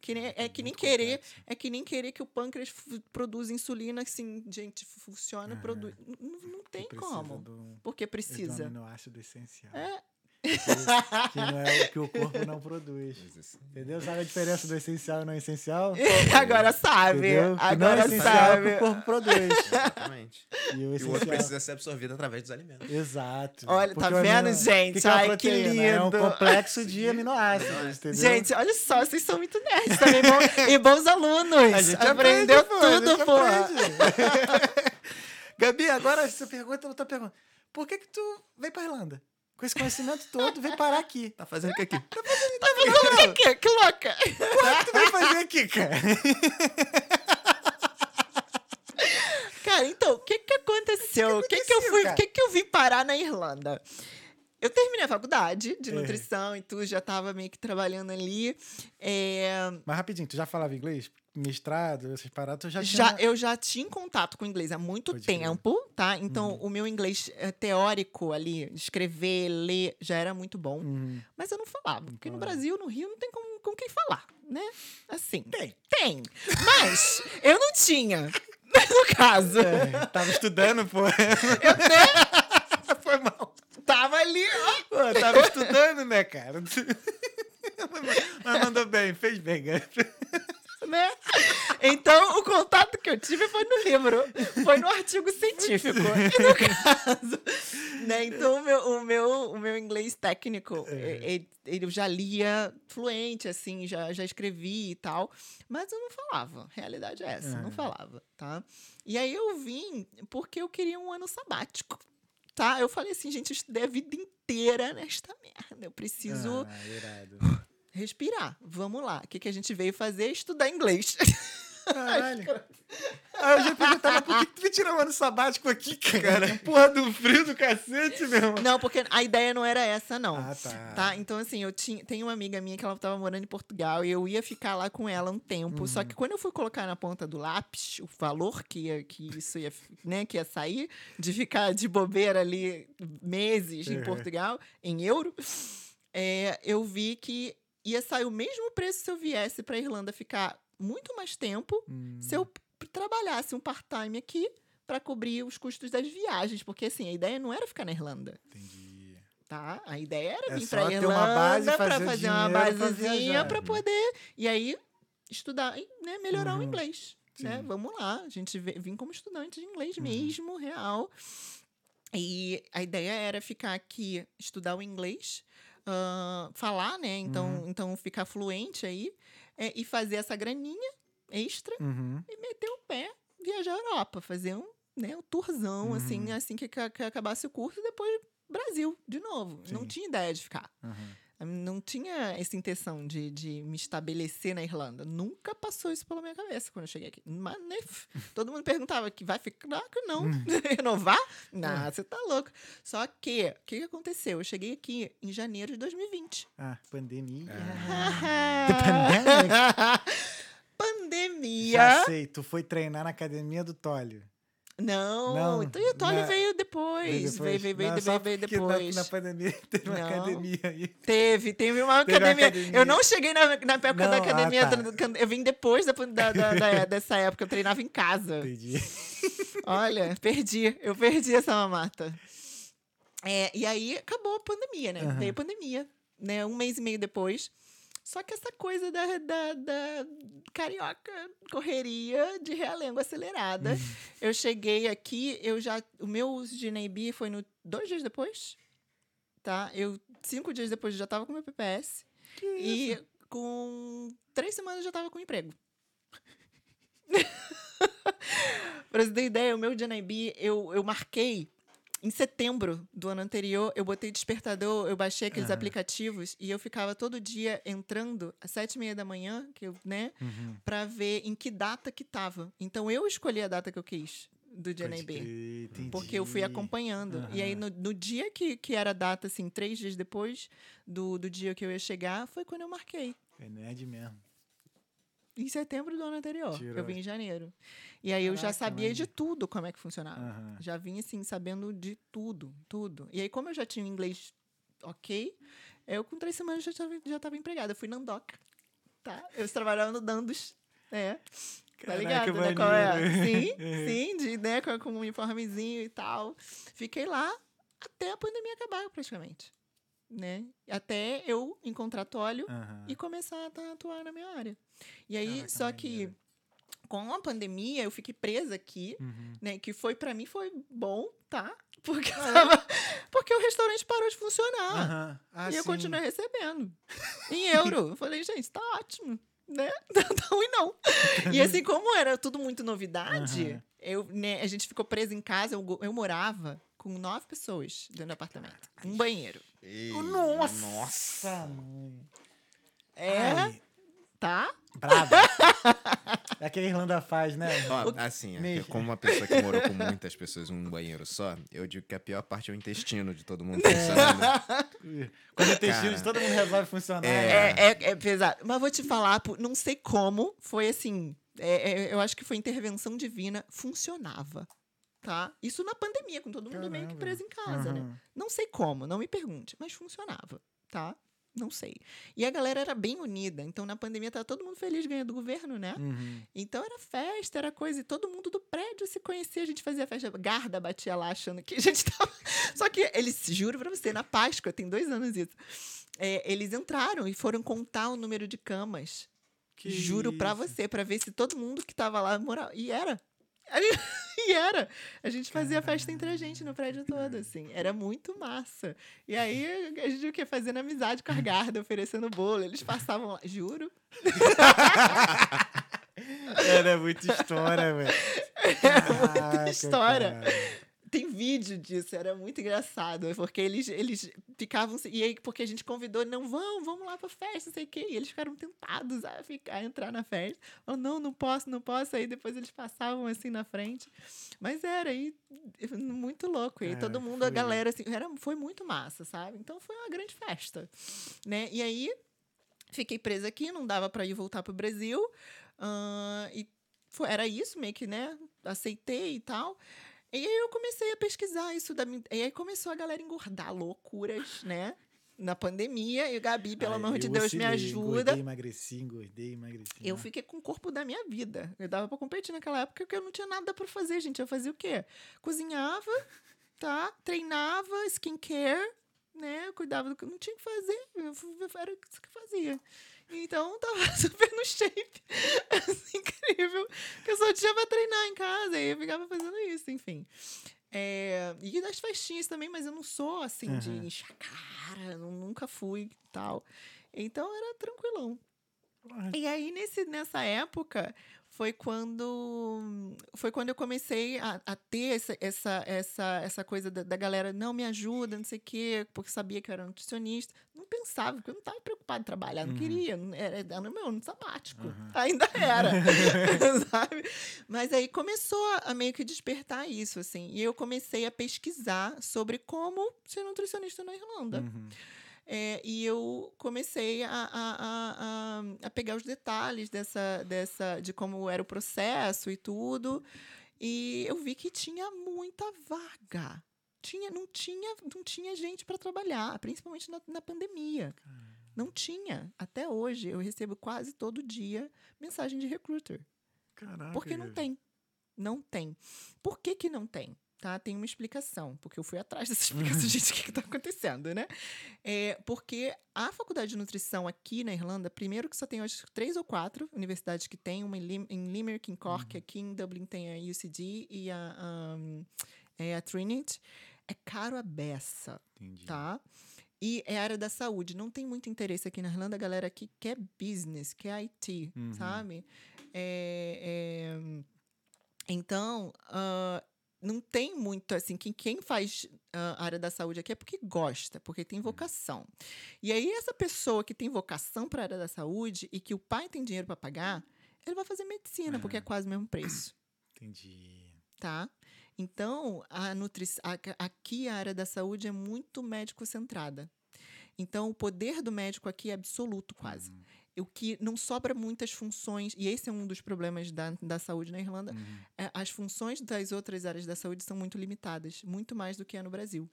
Que nem- é que nem querer é que nem querer que o pâncreas produza insulina, assim, gente, fu- funciona, Aham. produz. N- Não, não tem como. do- Porque do precisa. aminoácido essencial. É. Que, não é o que o corpo não produz. Entendeu? Sabe a diferença do essencial e não essencial? Agora sabe. Entendeu? Que não é Agora essencial é o sabe. que o corpo produz. Exatamente. E o E o outro essencial. precisa ser absorvido através dos alimentos. Exato. Olha, tá Porque o vendo, amino- gente? que que é Ai, que proteína? É um lindo. complexo de aminoácidos, entendeu? Gente, olha só, vocês são muito nerds também, bom, e bons alunos. A gente Aprendeu aprende, tudo, pô. Gabi, agora essa pergunta, outra pergunta. Por que que tu veio pra Irlanda? Com esse conhecimento todo, veio parar aqui. Tá fazendo o que aqui? Que, que, que louca. O que tu veio fazer aqui, cara? Cara, então, o que que aconteceu? O que que eu aconteceu, fui, cara? o que que eu vim parar na Irlanda? Eu terminei a faculdade de É. nutrição e tudo, já tava meio que trabalhando ali. É, Mas rapidinho, tu já falava inglês? Mestrado, essas paradas, tu já, já, tinha... eu já tinha contato com inglês há muito Pode crer. tempo, tá? Então, o meu inglês eh, teórico ali, escrever, ler, já era muito bom. Uhum. Mas eu não falava, porque no. Brasil, no Rio, não tem com, com quem falar, né? Assim. Tem. Tem. Mas eu não tinha. No caso, É, tava estudando, pô. eu né, Foi mal. Tava ali, ó. Pô, tava estudando, né, cara? Mas mandou bem, fez bem, cara. né? Então, o contato que eu tive foi no livro, foi no artigo científico. E no caso, né? Então, o meu, o meu, o meu inglês técnico, É. e- e- eu já lia fluente, assim, já, já escrevi e tal, mas eu não falava. A realidade é essa, não Aham. falava, tá? E aí eu vim porque eu queria um ano sabático. Tá? Eu falei assim, gente, eu estudei a vida inteira nesta merda. Eu preciso Ah, respirar. Vamos lá. O que, que a gente veio fazer? Estudar inglês. Caralho. Ah, eu já perguntava por que tu me tirou um ano sabático aqui, cara? Porra do frio do cacete, meu irmão. Não, porque a ideia não era essa, não. Ah, tá. Tá? Então, assim, eu tinha, tem uma amiga minha que ela tava morando em Portugal e eu ia ficar lá com ela um tempo. Só Uhum. que quando eu fui colocar na ponta do lápis o valor que, ia, que isso ia, né, que ia sair, de ficar de bobeira ali meses em Uhum. Portugal, em euro, é, eu vi que ia sair o mesmo preço se eu viesse pra Irlanda ficar muito mais tempo Hum, se eu p- trabalhasse um part-time aqui para cobrir os custos das viagens, porque assim, a ideia não era ficar na Irlanda, entendi. tá? A ideia era É vir para Irlanda para fazer o fazer uma basezinha para poder e aí estudar e né, melhorar o Uhum. inglês, né? Sim. Vamos lá, a gente vim como estudante de inglês Uhum. mesmo, real. E a ideia era ficar aqui, estudar o inglês, ah, falar, né? Então, Uhum. então ficar fluente aí é, e fazer essa graninha extra Uhum. e meter o pé, viajar à Europa, fazer um, né, um tourzão, assim, Uhum. assim que, ca- que acabasse o curso, e depois Brasil, de novo. Não Sim. tinha ideia de ficar. Uhum. Não tinha essa intenção de, de me estabelecer na Irlanda. Nunca passou isso pela minha cabeça quando eu cheguei aqui. Mas, né, todo mundo perguntava que vai ficar, que não. Hum. Renovar? Não, você tá louco. Só que, o que, que aconteceu? Eu cheguei aqui em janeiro de 2020. Ah, pandemia. The pandemic? Pandemia. Já sei, tu foi treinar na academia do Tólio. Não, Não, então o Tolly na- veio depois. Veio, veio, veio, Não, veio, veio porque na- depois. Na, pandemia teve uma Não. academia aí. Teve, teve uma Teve uma academia. academia. Eu não cheguei na, na época Não, da ah, academia. tá. da- Eu vim depois da, da- da- dessa época. Eu treinava em casa. Entendi. Olha, perdi. Eu perdi essa mamata. É, e aí acabou a pandemia, né? Aham. Veio a pandemia, né? Um mês e meio depois. Só que essa coisa da, da, da carioca correria de realengo acelerada. Uhum. Eu cheguei aqui, eu já. O meu uso de NAB foi no dois dias depois. Tá? Eu, cinco dias depois, eu já tava com meu PPS. e com três semanas eu já tava com emprego. pra você ter ideia, o meu de NAB, eu, eu marquei em setembro do ano anterior, eu botei despertador, eu baixei aqueles aplicativos e eu ficava todo dia entrando às sete e meia da manhã, que eu, né, Uhum. pra ver em que data que tava. Então eu escolhi a data que eu quis do entendi. Porque eu fui acompanhando. E aí, no, no dia que, que era a data, assim, três dias depois do, do dia que eu ia chegar, foi quando eu marquei. É nerd mesmo. Em setembro do ano anterior. Tirou. Eu vim em janeiro. E aí eu já Caraca, sabia mano. de tudo como é que funcionava. Aham. Já vim, assim, sabendo de tudo, tudo. E aí, como eu já tinha inglês ok, eu com três semanas já estava já tava empregada. Eu fui na Andoca, tá? Eu trabalhava no Dandos, é. Tá Caraca, ligado, né? Qual é? Sim, sim, de, né, com, com um uniformezinho e tal. Fiquei lá até a pandemia acabar, praticamente. Né? Até eu encontrar Tólio Aham. e começar a atuar na minha área. E aí, só que maneiro. com a pandemia, eu fiquei presa aqui, Uhum. né? Que foi, pra mim, foi bom, tá? Porque, eu tava- porque o restaurante parou de funcionar. Aham. Ah, e eu sim. continuei recebendo. Em euro. Eu falei, gente, tá ótimo. Né? Não tá ruim, não. E assim, como era tudo muito novidade, Aham. eu, né, a gente ficou preso em casa. Eu, eu morava com nove pessoas dentro do apartamento. Um banheiro. Ei, Nossa, Nossa! mãe. É, Ai, tá? brava. é que a Irlanda faz, né? Ó, assim, é como uma pessoa que morou com muitas pessoas em um banheiro só, eu digo que a pior parte é o intestino de todo mundo funcionando. Quando tem Cara. filhos, todo mundo resolve funcionar. É, é, é pesado. Mas vou te falar, não sei como, foi assim. é, é, eu acho que foi intervenção divina, funcionava. Tá? Isso na pandemia, com todo mundo meio que Caramba. preso em casa, né? Aham. Não sei como, não me pergunte, mas funcionava, tá? Não sei. E a galera era bem unida, então na pandemia tava todo mundo feliz ganhando do governo, né? Uhum. Então era festa, era coisa, e todo mundo do prédio se conhecia, a gente fazia festa, Garda batia lá achando que a gente tava. Só que eles, juro pra você, na Páscoa, tem dois anos isso. é, eles entraram e foram contar o número de camas. Que juro pra isso. você, pra ver se todo mundo que tava lá morava. E era. Gente- E era. A gente fazia festa entre a gente no prédio todo, assim. Era muito massa. E aí a gente o quê? Fazendo amizade com a Garda, oferecendo bolo. Eles passavam lá, juro. Era muita história, velho. Era muita história. cara. Tem vídeo disso, era muito engraçado, porque eles, eles ficavam. E aí, porque a gente convidou, não vão, vamos lá pra festa, não sei o quê. E eles ficaram tentados a ficar, a entrar na festa. Falaram, não, não posso, não posso. Aí depois eles passavam assim na frente. Mas era aí muito louco. E aí todo mundo, a foi- galera, assim, era, foi muito massa, sabe? Então foi uma grande festa. Né? E aí fiquei presa aqui, não dava pra ir voltar pro Brasil. ah, e foi, era isso, meio que, né? Aceitei e tal. E aí eu comecei a pesquisar isso da E aí começou a galera engordar loucuras, né? Na pandemia. E o Gabi, pelo Ai, amor de eu Deus, me oscilei, ajuda. Engordei, emagreci, engordei, emagreci. Eu né? fiquei com o corpo da minha vida. Eu dava pra competir naquela época porque eu não tinha nada pra fazer, gente. Eu fazia o quê? Cozinhava, tá? Treinava, skincare, né? Eu cuidava do que não tinha que fazer. Eu era isso que eu fazia. Então, tava super no shape. Assim, incrível. Que eu só tinha pra treinar em casa. E eu ficava fazendo isso, enfim. É, e das festinhas também, mas eu não sou assim de Aham. encher cara, nu- nunca fui e tal. Então era tranquilão. E aí, nesse, nessa época, foi quando foi quando eu comecei a, a ter essa, essa, essa, essa coisa da, da galera, não me ajuda, não sei o quê, porque sabia que eu era nutricionista. Não pensava, porque eu não estava preocupada em trabalhar, não Uhum. queria. não- Era, era meu ano sabático. Uhum. Ainda era. sabe? Mas aí começou a meio que despertar isso, assim. E eu comecei a pesquisar sobre como ser nutricionista na Irlanda. uhum. É, e eu comecei a, a, a, a, pegar os detalhes dessa, dessa, de como era o processo e tudo. E eu vi que tinha muita vaga. Tinha, não, tinha, não tinha gente para trabalhar, principalmente na, na pandemia. Não tinha. Até hoje eu recebo quase todo dia mensagem de recruiter. Caraca. Porque não tem. Não tem. Por que, que não tem? Tá? Tem uma explicação, porque eu fui atrás dessa explicação, gente, o que está acontecendo, né? É, porque a faculdade de nutrição aqui na Irlanda, primeiro que só tem que três ou quatro universidades que tem, uma em, Lim, em Limerick, em Cork, aqui em Dublin tem a UCD e a, um, é a Trinity. É caro a beça Entendi. tá? E é área da saúde. Não tem muito interesse aqui na Irlanda, a galera aqui quer business, quer IT, Uhum. sabe? É, é, Então, ah, não tem muito assim. Quem, quem faz a área da saúde aqui é porque gosta, porque tem vocação. E aí, essa pessoa que tem vocação para a área da saúde e que o pai tem dinheiro para pagar, ele vai fazer medicina, porque é quase o mesmo preço, Entendi. tá? Então, a nutri a- aqui a área da saúde é muito médico-centrada. Então, o poder do médico aqui é absoluto, quase. O que não sobra muitas funções, e esse é um dos problemas da, da saúde na Irlanda, Uhum. é, as funções das outras áreas da saúde são muito limitadas, muito mais do que é no Brasil.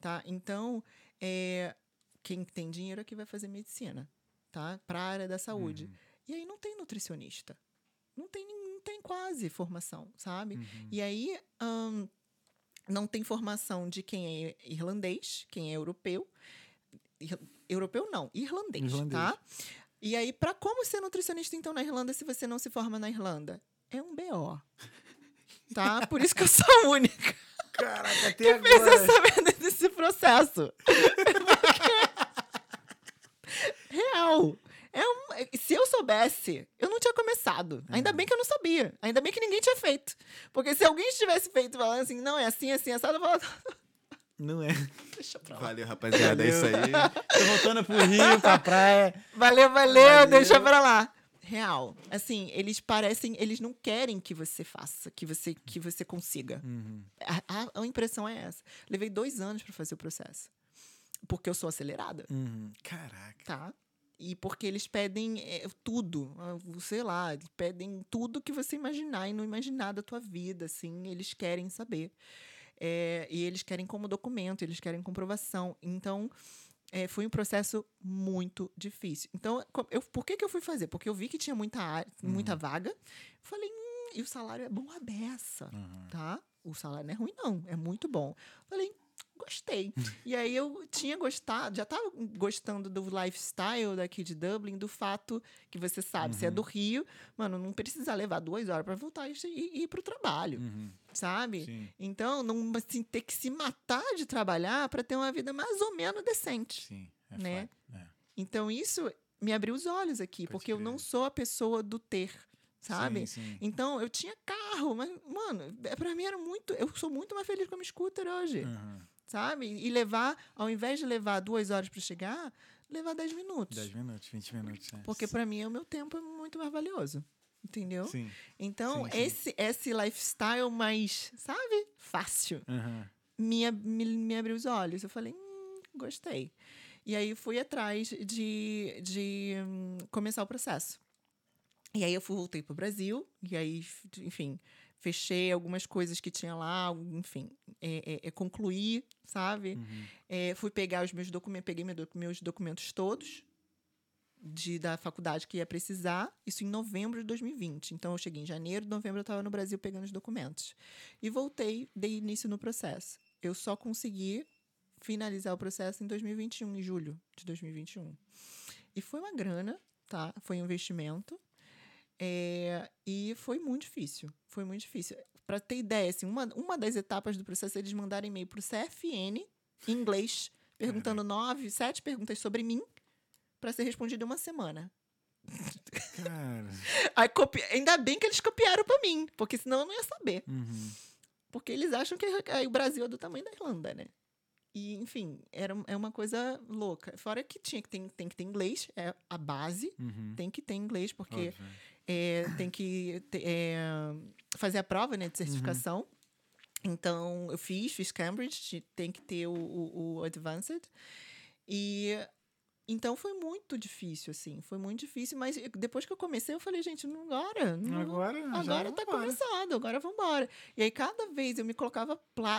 Tá? Então, é, quem tem dinheiro aqui vai fazer medicina, tá? Para a área da saúde. E aí não tem nutricionista. Não tem, não tem quase formação, sabe? Uhum. E aí ahn, não tem formação de quem é irlandês, quem é europeu. Europeu não, irlandês, Irlandês. tá? E aí, para como ser nutricionista, então, na Irlanda, se você não se forma na Irlanda? É um BO. Tá? Por isso que eu sou a única Caraca, até que fez agora. eu saber desse processo. Porque- Real. É um- se eu soubesse, eu não tinha começado. Ainda bem que eu não sabia. Ainda bem que ninguém tinha feito. Porque se alguém tivesse feito falando assim, não, é assim, assim, assado, eu falava, Não é. deixa pra lá. Valeu, rapaziada. É isso aí. Tô voltando pro Rio, pra praia. Valeu, valeu, Valeu. deixa pra lá. Real. Assim, eles parecem, eles não querem que você faça, que você, que você consiga. Uhum. A, a- impressão é essa. Levei dois anos pra fazer o processo. Porque eu sou acelerada. Uhum. Caraca. Tá? E porque eles pedem é, tudo, sei lá, eles pedem tudo que você imaginar e não imaginar da tua vida, assim, eles querem saber. É, e eles querem como documento, eles querem comprovação. Então, é, foi um processo muito difícil. Então, eu, por que, que eu fui fazer? Porque eu vi que tinha muita, área- muita vaga. Falei, hum, e o salário é bom a beça, Uhum. tá? O salário não é ruim, não, é muito bom. Falei, gostei. e aí eu tinha gostado, já tava gostando do lifestyle daqui de Dublin, do fato que você sabe, se é do Rio, mano, não precisa levar duas horas para voltar e, e ir pro trabalho, Uhum. sabe? Sim, Então, não assim, ter que se matar de trabalhar para ter uma vida mais ou menos decente. sim. É Né? É. Então, isso me abriu os olhos aqui, Pode porque eu crer. não sou a pessoa do ter, sabe? Sim, sim. Então, eu tinha carro, mas, mano, pra mim era muito. Eu sou muito mais feliz com a minha scooter hoje, Uhum. sabe? E levar, ao invés de levar duas horas pra chegar, levar dez minutos. 10 minutos, 20 minutos. é. Porque pra mim o meu tempo é muito mais valioso. Entendeu? Sim. Então. Esse, esse lifestyle mais, sabe, fácil, Uhum. me, me abriu os olhos. Eu falei, hum, gostei. E aí fui atrás de, de hum, começar o processo. E aí eu fui, voltei pro Brasil, e aí, enfim, fechei algumas coisas que tinha lá, enfim, é, é, é, concluí, sabe? Uhum. É, fui pegar os meus documentos, peguei meus documentos todos de, da faculdade que ia precisar, isso em novembro de 2020. Então eu cheguei em janeiro, novembro eu estava no Brasil pegando os documentos. E voltei, dei início no processo. Eu só consegui finalizar o processo em 2021, em julho de 2021. E foi uma grana, tá? Foi um investimento. É, e foi muito difícil. Foi muito difícil. Para ter ideia, assim, uma, uma das etapas do processo é eles mandarem e-mail para o CFN, em inglês, perguntando nove, sete perguntas sobre mim, para ser respondido em uma semana. Cara. Aí, copi... Ainda bem que eles copiaram para mim, porque senão eu não ia saber. Uhum. Porque eles acham que aí o Brasil é do tamanho da Irlanda, né? E, enfim, era, é uma coisa louca. Fora que tinha que tem, tem que ter inglês, é a base, Uhum. tem que ter inglês, porque Óbvio. É, tem que é, fazer a prova né, de certificação. Então, eu fiz, fiz Cambridge, tem que ter o, o, o Advanced. E então foi muito difícil, assim, foi muito difícil, mas depois que eu comecei, eu falei, gente, não agora. Não, Agora, Agora tá vambora. começando, agora vambora. E aí, cada vez eu me colocava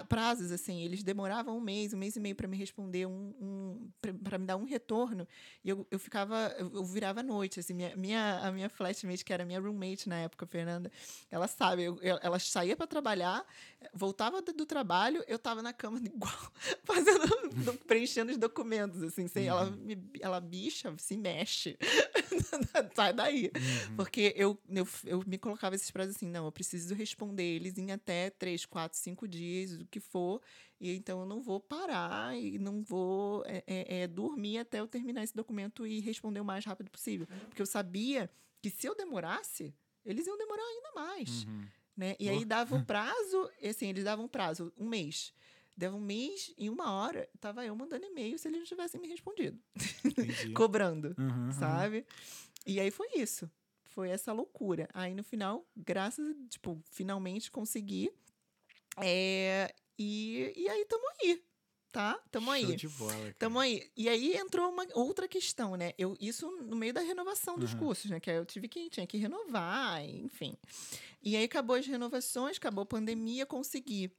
prazos, assim, eles demoravam um mês, um mês e meio para me responder, um, um, para me dar um retorno. E eu, eu ficava, eu, eu virava à noite, assim, minha, minha, a minha flatmate, que era minha roommate na época, Fernanda, ela sabe, eu- ela saía para trabalhar, voltava do, do trabalho, eu tava na cama igual, fazendo, do- preenchendo os documentos, assim, sem, ela, me, ela, bicha, se mexe, sai daí. Porque eu, eu, eu me colocava esses prazos assim, não, eu preciso responder eles em até três, quatro, cinco dias, o que for. E então eu não vou parar e não vou é, é, é, dormir até eu terminar esse documento e responder o mais rápido possível. Porque eu sabia que se eu demorasse, eles iam demorar ainda mais. Uhum. né? E Oh. aí dava um prazo, assim, eles davam um prazo, um mês. Dava um mês e uma hora, tava eu mandando e-mail se eles não tivessem me respondido, cobrando, Uhum, uhum. sabe? E aí foi isso. Foi essa loucura. Aí no final, graças, tipo, finalmente consegui. É, e, e aí tamo aí, tá? Tamo aí. Show de bola, cara. Tamo aí. E aí entrou uma outra questão, né? Eu, isso no meio da renovação dos Uhum. cursos, né? Que aí eu tive que, tinha que renovar, enfim. E aí acabou as renovações, acabou a pandemia, consegui.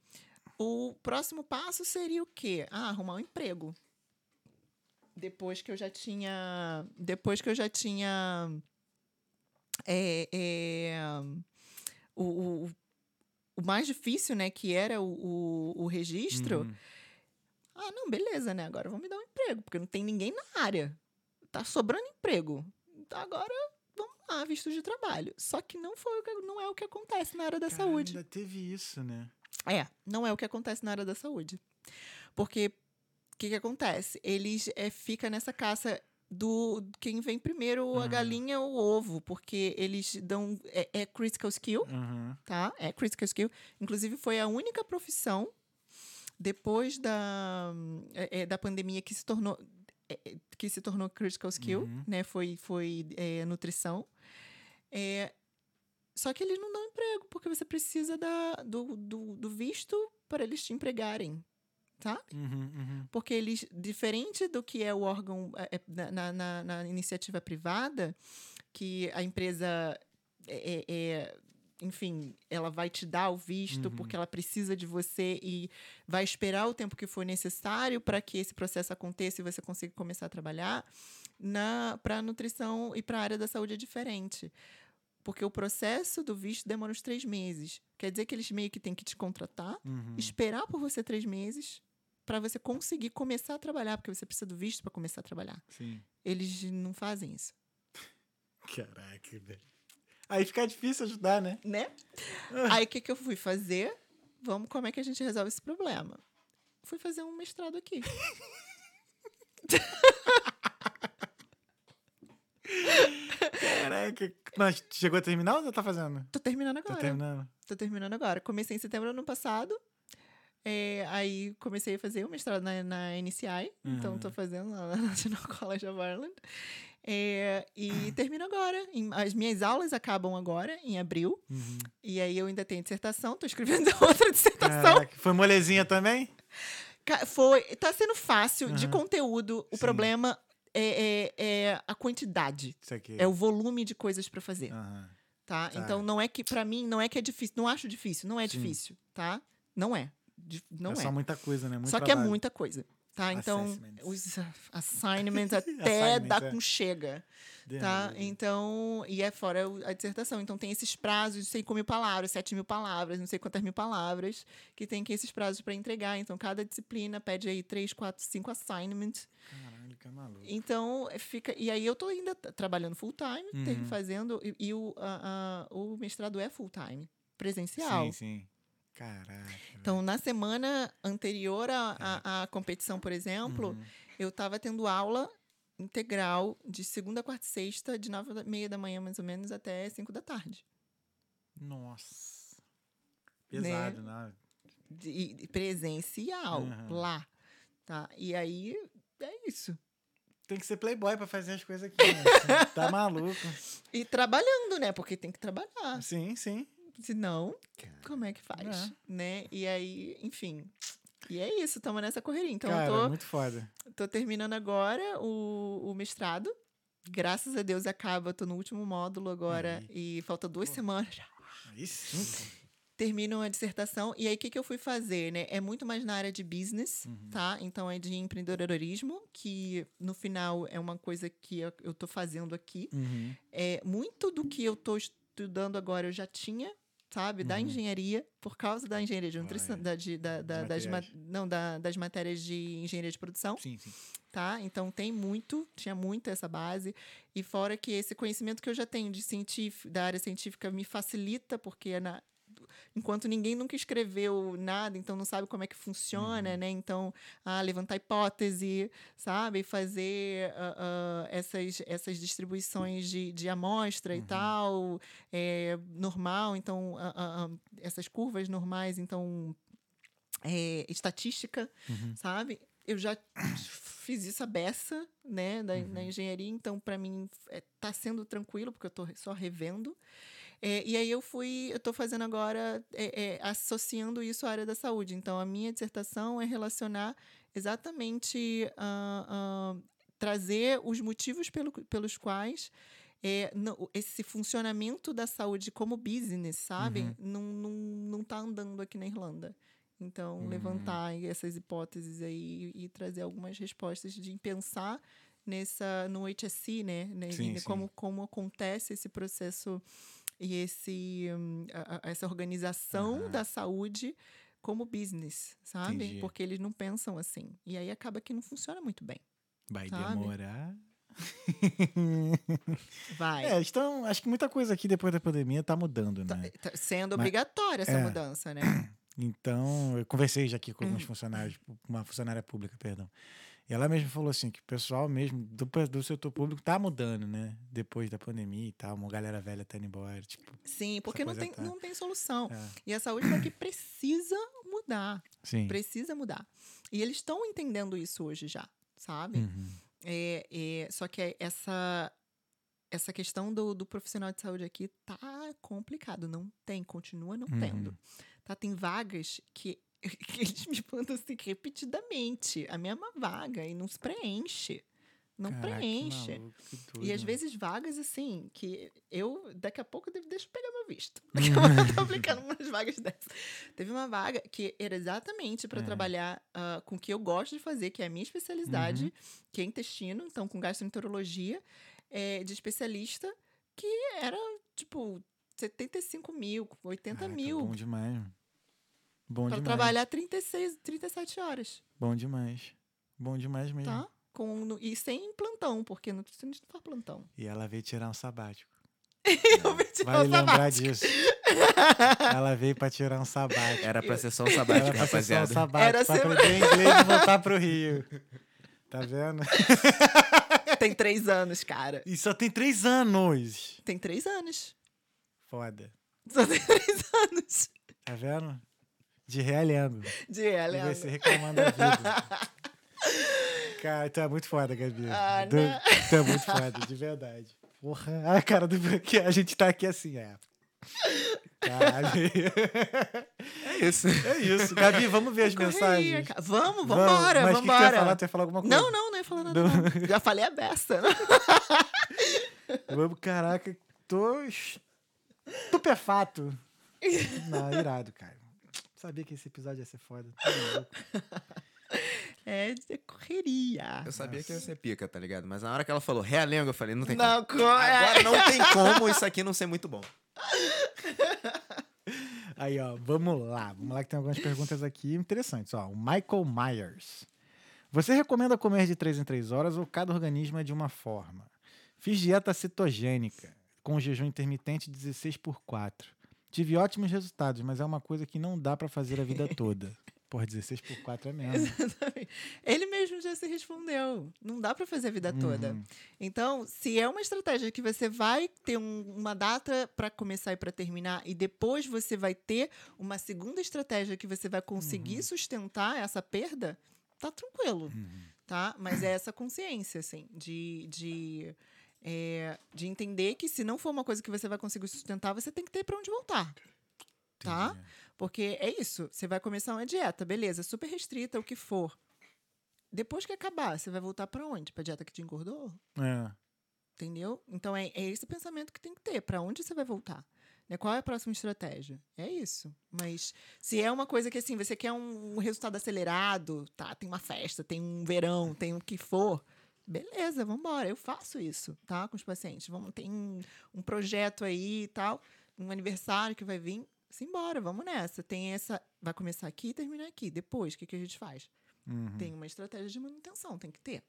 O próximo passo seria o quê? Ah, arrumar um emprego. Depois que eu já tinha. Depois que eu já tinha. é, é, o, o, o mais difícil, né? Que era o, o, registro. Uhum. Ah, não, beleza, né? Agora vão me dar um emprego, porque não tem ninguém na área. Tá sobrando emprego. Então agora vamos lá, visto de trabalho. Só que não foi não é o que acontece na área da Cara, saúde. Ainda teve isso, né? É, não é o que acontece na área da saúde. Porque o que, que acontece? Eles é, fica nessa caça do quem vem primeiro, a Aham. galinha ou o ovo, porque eles dão é, é critical skill, Uhum. tá? É critical skill. Inclusive, foi a única profissão depois da, é, é, da pandemia que se tornou é, é, que se tornou critical skill, Uhum. né? Foi, foi é, nutrição. Só que eles não dão emprego, porque você precisa da, do, do, do visto para eles te empregarem, tá? Uhum, uhum. Porque eles, diferente do que é o órgão é, é, na, na- na, na iniciativa privada, que a empresa é, é- é, enfim, ela vai te dar o visto Uhum. porque ela precisa de você e vai esperar o tempo que for necessário para que esse processo aconteça e você consiga começar a trabalhar. Para a nutrição e para a área da saúde é diferente. Porque o processo do visto demora uns três meses. Quer dizer que eles meio que têm que te contratar Uhum. esperar por você três meses para você conseguir começar a trabalhar, porque você precisa do visto para começar a trabalhar. Sim. Eles não fazem isso, Caraca, velho. Aí fica difícil ajudar, né? né? Ah. Aí o que, que eu fui fazer? Vamos, como é que a gente resolve esse problema? Fui fazer um mestrado aqui. Caraca. Mas chegou a terminar ou já tá fazendo? Tô terminando Tá agora. terminando. Tô terminando agora. Comecei em setembro do ano passado. É, aí comecei a fazer o mestrado na, na NCI. Então Uhum. tô fazendo lá na National College of Ireland. É, e termino agora. As minhas aulas acabam agora, em abril. Uhum. E aí eu ainda tenho dissertação, tô escrevendo outra dissertação. Caraca, foi molezinha também? Foi, tá sendo fácil de Aham. conteúdo. O Sim. problema é, é- é a quantidade. Isso aqui. É o volume de coisas pra fazer, Aham. tá? Tá. Então não é que pra mim não é que é difícil, não acho difícil, não é Sim. difícil, tá? Não é. Não é, é. só muita coisa, né? Muito Só que é trabalho. muita coisa, tá? Então os assignments até dá é. com chega. Tá? Então, e é fora a dissertação. Então, tem esses prazos de 5 mil palavras, 7 mil palavras, não sei quantas mil palavras, que tem que esses prazos para entregar. Então, cada disciplina pede aí 3, 4, 5 assignments. Caralho, que maluco. Então, fica. E aí, eu tô ainda trabalhando full time, tem- Uhum. fazendo. E, e o, a- a- o mestrado é full time, presencial. Sim, sim. Caraca. Então, na semana anterior à, à, à competição, por exemplo, Uhum. eu estava tendo aula integral de segunda, quarta e sexta, de nove e meia da manhã, mais ou menos, até cinco da tarde. Nossa. Pesado, né? De, de presencial, Aham. lá. Tá? E aí, é isso. Tem que ser playboy pra fazer as coisas aqui, né? tá maluco. E trabalhando, né? Porque tem que trabalhar. Sim, sim. Senão, como é que faz? É. Né? E aí, enfim. E é isso, estamos nessa correria. Então, Cara, eu tô, muito foda. tô terminando agora o, o mestrado. Graças a Deus acaba, tô no último módulo agora e falta duas Pô. semanas. Aí sim. Pô. termino a dissertação. E aí, o que, que eu fui fazer, né? É muito mais na área de business, Uhum. tá? Então, é de empreendedorismo, que no final é uma coisa que eu, eu tô fazendo aqui. Uhum. É, muito do que eu tô estudando agora eu já tinha, sabe? Da Uhum. engenharia, por causa da engenharia de nutrição, Olha. da, de- da- da- das, ma- não, da- das matérias de engenharia de produção Sim, sim. tá? Então tem muito, tinha muito essa base. E fora que esse conhecimento que eu já tenho de científico, da área científica me facilita, porque é na, enquanto ninguém nunca escreveu nada, então não sabe como é que funciona, Uhum. né? Então, ah, levantar hipótese, sabe? Fazer ah, ah, essas, essas distribuições de, de amostra Uhum. e tal, é, normal, então, ah, essas curvas normais, então, é, estatística, Uhum. sabe? Eu já fiz isso a beça, né, da, na engenharia, então para mim é, tá sendo tranquilo, porque eu tô só revendo. É, e aí eu fui, eu tô fazendo agora, é, é, associando isso à área da saúde. Então, a minha dissertação é relacionar exatamente, ah, ah, trazer os motivos pelo, pelos quais é, não- esse funcionamento da saúde como business, sabe? Uhum. Não, não, não tá andando aqui na Irlanda. Então, Uhum. levantar essas hipóteses aí e trazer algumas respostas de pensar nessa no HSC, né? né, Sim, e sim. Como, como acontece esse processo e esse, hum, a- a- essa organização da saúde como business, sabe? Entendi. Porque eles não pensam assim. E aí acaba que não funciona muito bem. Vai Sabe? demorar. Vai. É, estão. Acho que muita coisa aqui depois da pandemia tá mudando, Tá- né? tá sendo Mas- obrigatória essa é. mudança, né? Então, eu conversei já aqui com alguns funcionários, uma funcionária pública, perdão. E ela mesma falou assim que o pessoal mesmo do, do setor público tá mudando, né? Depois da pandemia e tal, uma galera velha tá indo embora, tipo, Sim, porque não tem, tá- não tem solução. é. E a saúde daqui precisa mudar. Sim. Precisa mudar. E eles estão entendendo isso hoje já, sabe? Uhum. É, é, só que essa, essa questão do, do profissional de saúde aqui tá complicado. Não tem, continua não Uhum. tendo. Tá, tem vagas que eles me mandam assim repetidamente. A mesma vaga e não se preenche. Não Caraca, que preenche. maluco, que E às doido. vezes vagas assim, que eu daqui a pouco devo, deixa eu pegar meu visto. Daqui a pouco eu tô aplicando umas vagas dessas. Teve uma vaga que era exatamente para É. trabalhar ah, com o que eu gosto de fazer, que é a minha especialidade, Uhum. que é intestino, então com gastroenterologia, é, de especialista, que era tipo 75 mil, 80 Caraca, mil. Bom demais. Bom Para demais. trabalhar 36, 37 horas, Bom demais. Bom demais mesmo. tá? Com, no- e sem plantão, porque no nutricionista não faz plantão. E ela veio tirar um sabático. Eu me tirei Vale o lembrar sabático. disso. ela veio pra tirar um sabático. Era pra ser só um Era sabático, pra ser só um rapaziada. sabático, Era pra ser- aprender inglês e voltar pro Rio. Tá vendo? Tem três anos, cara. E só tem três anos. Tem três anos. Foda. Só tem três anos. Tá vendo? De realhando. De E Ellen. vai se reclamando da vida. Cara, tu é muito foda, Gabi. Ah, Tu- tu é muito foda, de verdade. Porra, a cara do que a gente tá aqui assim, é. Caralho. É isso. É isso. Gabi, vamos ver as Correria, mensagens. cara. Vamos, Vamos. vambora, Mas o que que tu ia vambora. falar? Tu ia falar alguma coisa? Não, não, não ia falar nada. Não. não. Já falei a né? Vamos, caraca, tô estupefato. Não, irado, cara. Sabia que esse episódio ia ser foda. Tá louco. É de correria. Eu sabia que ia ser pica, tá ligado? Mas na hora que ela falou realengo, eu falei, não tem Não, como. co- Agora é. não tem como isso aqui não ser muito bom. Aí, ó, vamos lá. Vamos lá que tem algumas perguntas aqui interessantes. Ó, o Michael Myers. Você recomenda comer de 3 em 3 horas ou cada organismo é de uma forma? Fiz dieta cetogênica, com jejum intermitente 16 por 4. Tive ótimos resultados, mas é uma coisa que não dá pra fazer a vida toda. Porra, 16 por 4 é mesmo. Exatamente. Ele mesmo já se respondeu. Não dá para fazer a vida toda. Uhum. Então, se é uma estratégia que você vai ter um- uma data para começar e para terminar, e depois você vai ter uma segunda estratégia que você vai conseguir sustentar essa perda, tá tranquilo, Uhum. tá? Mas é essa consciência, assim, de, de, é, de entender que se não for uma coisa que você vai conseguir sustentar, você tem que ter para onde voltar. Tá? Entendi. Porque é isso, você vai começar uma dieta, beleza, super restrita, o que for. Depois que acabar, você vai voltar para onde? Para dieta que te engordou? É. Entendeu? Então é, é esse pensamento que tem que ter. Para onde você vai voltar? Né? Qual é a próxima estratégia? É isso. Mas se é uma coisa que assim, você quer um resultado acelerado, tá? Tem uma festa, tem um verão, tem o que for. Beleza, vamos embora. Eu faço isso, tá? Com os pacientes. Vamos, tem um, um projeto aí e tal, um aniversário que vai vir. Simbora, vamos nessa. Tem essa. Vai começar aqui e terminar aqui. Depois, o que, que a gente faz? Uhum. Tem uma estratégia de manutenção, tem que ter,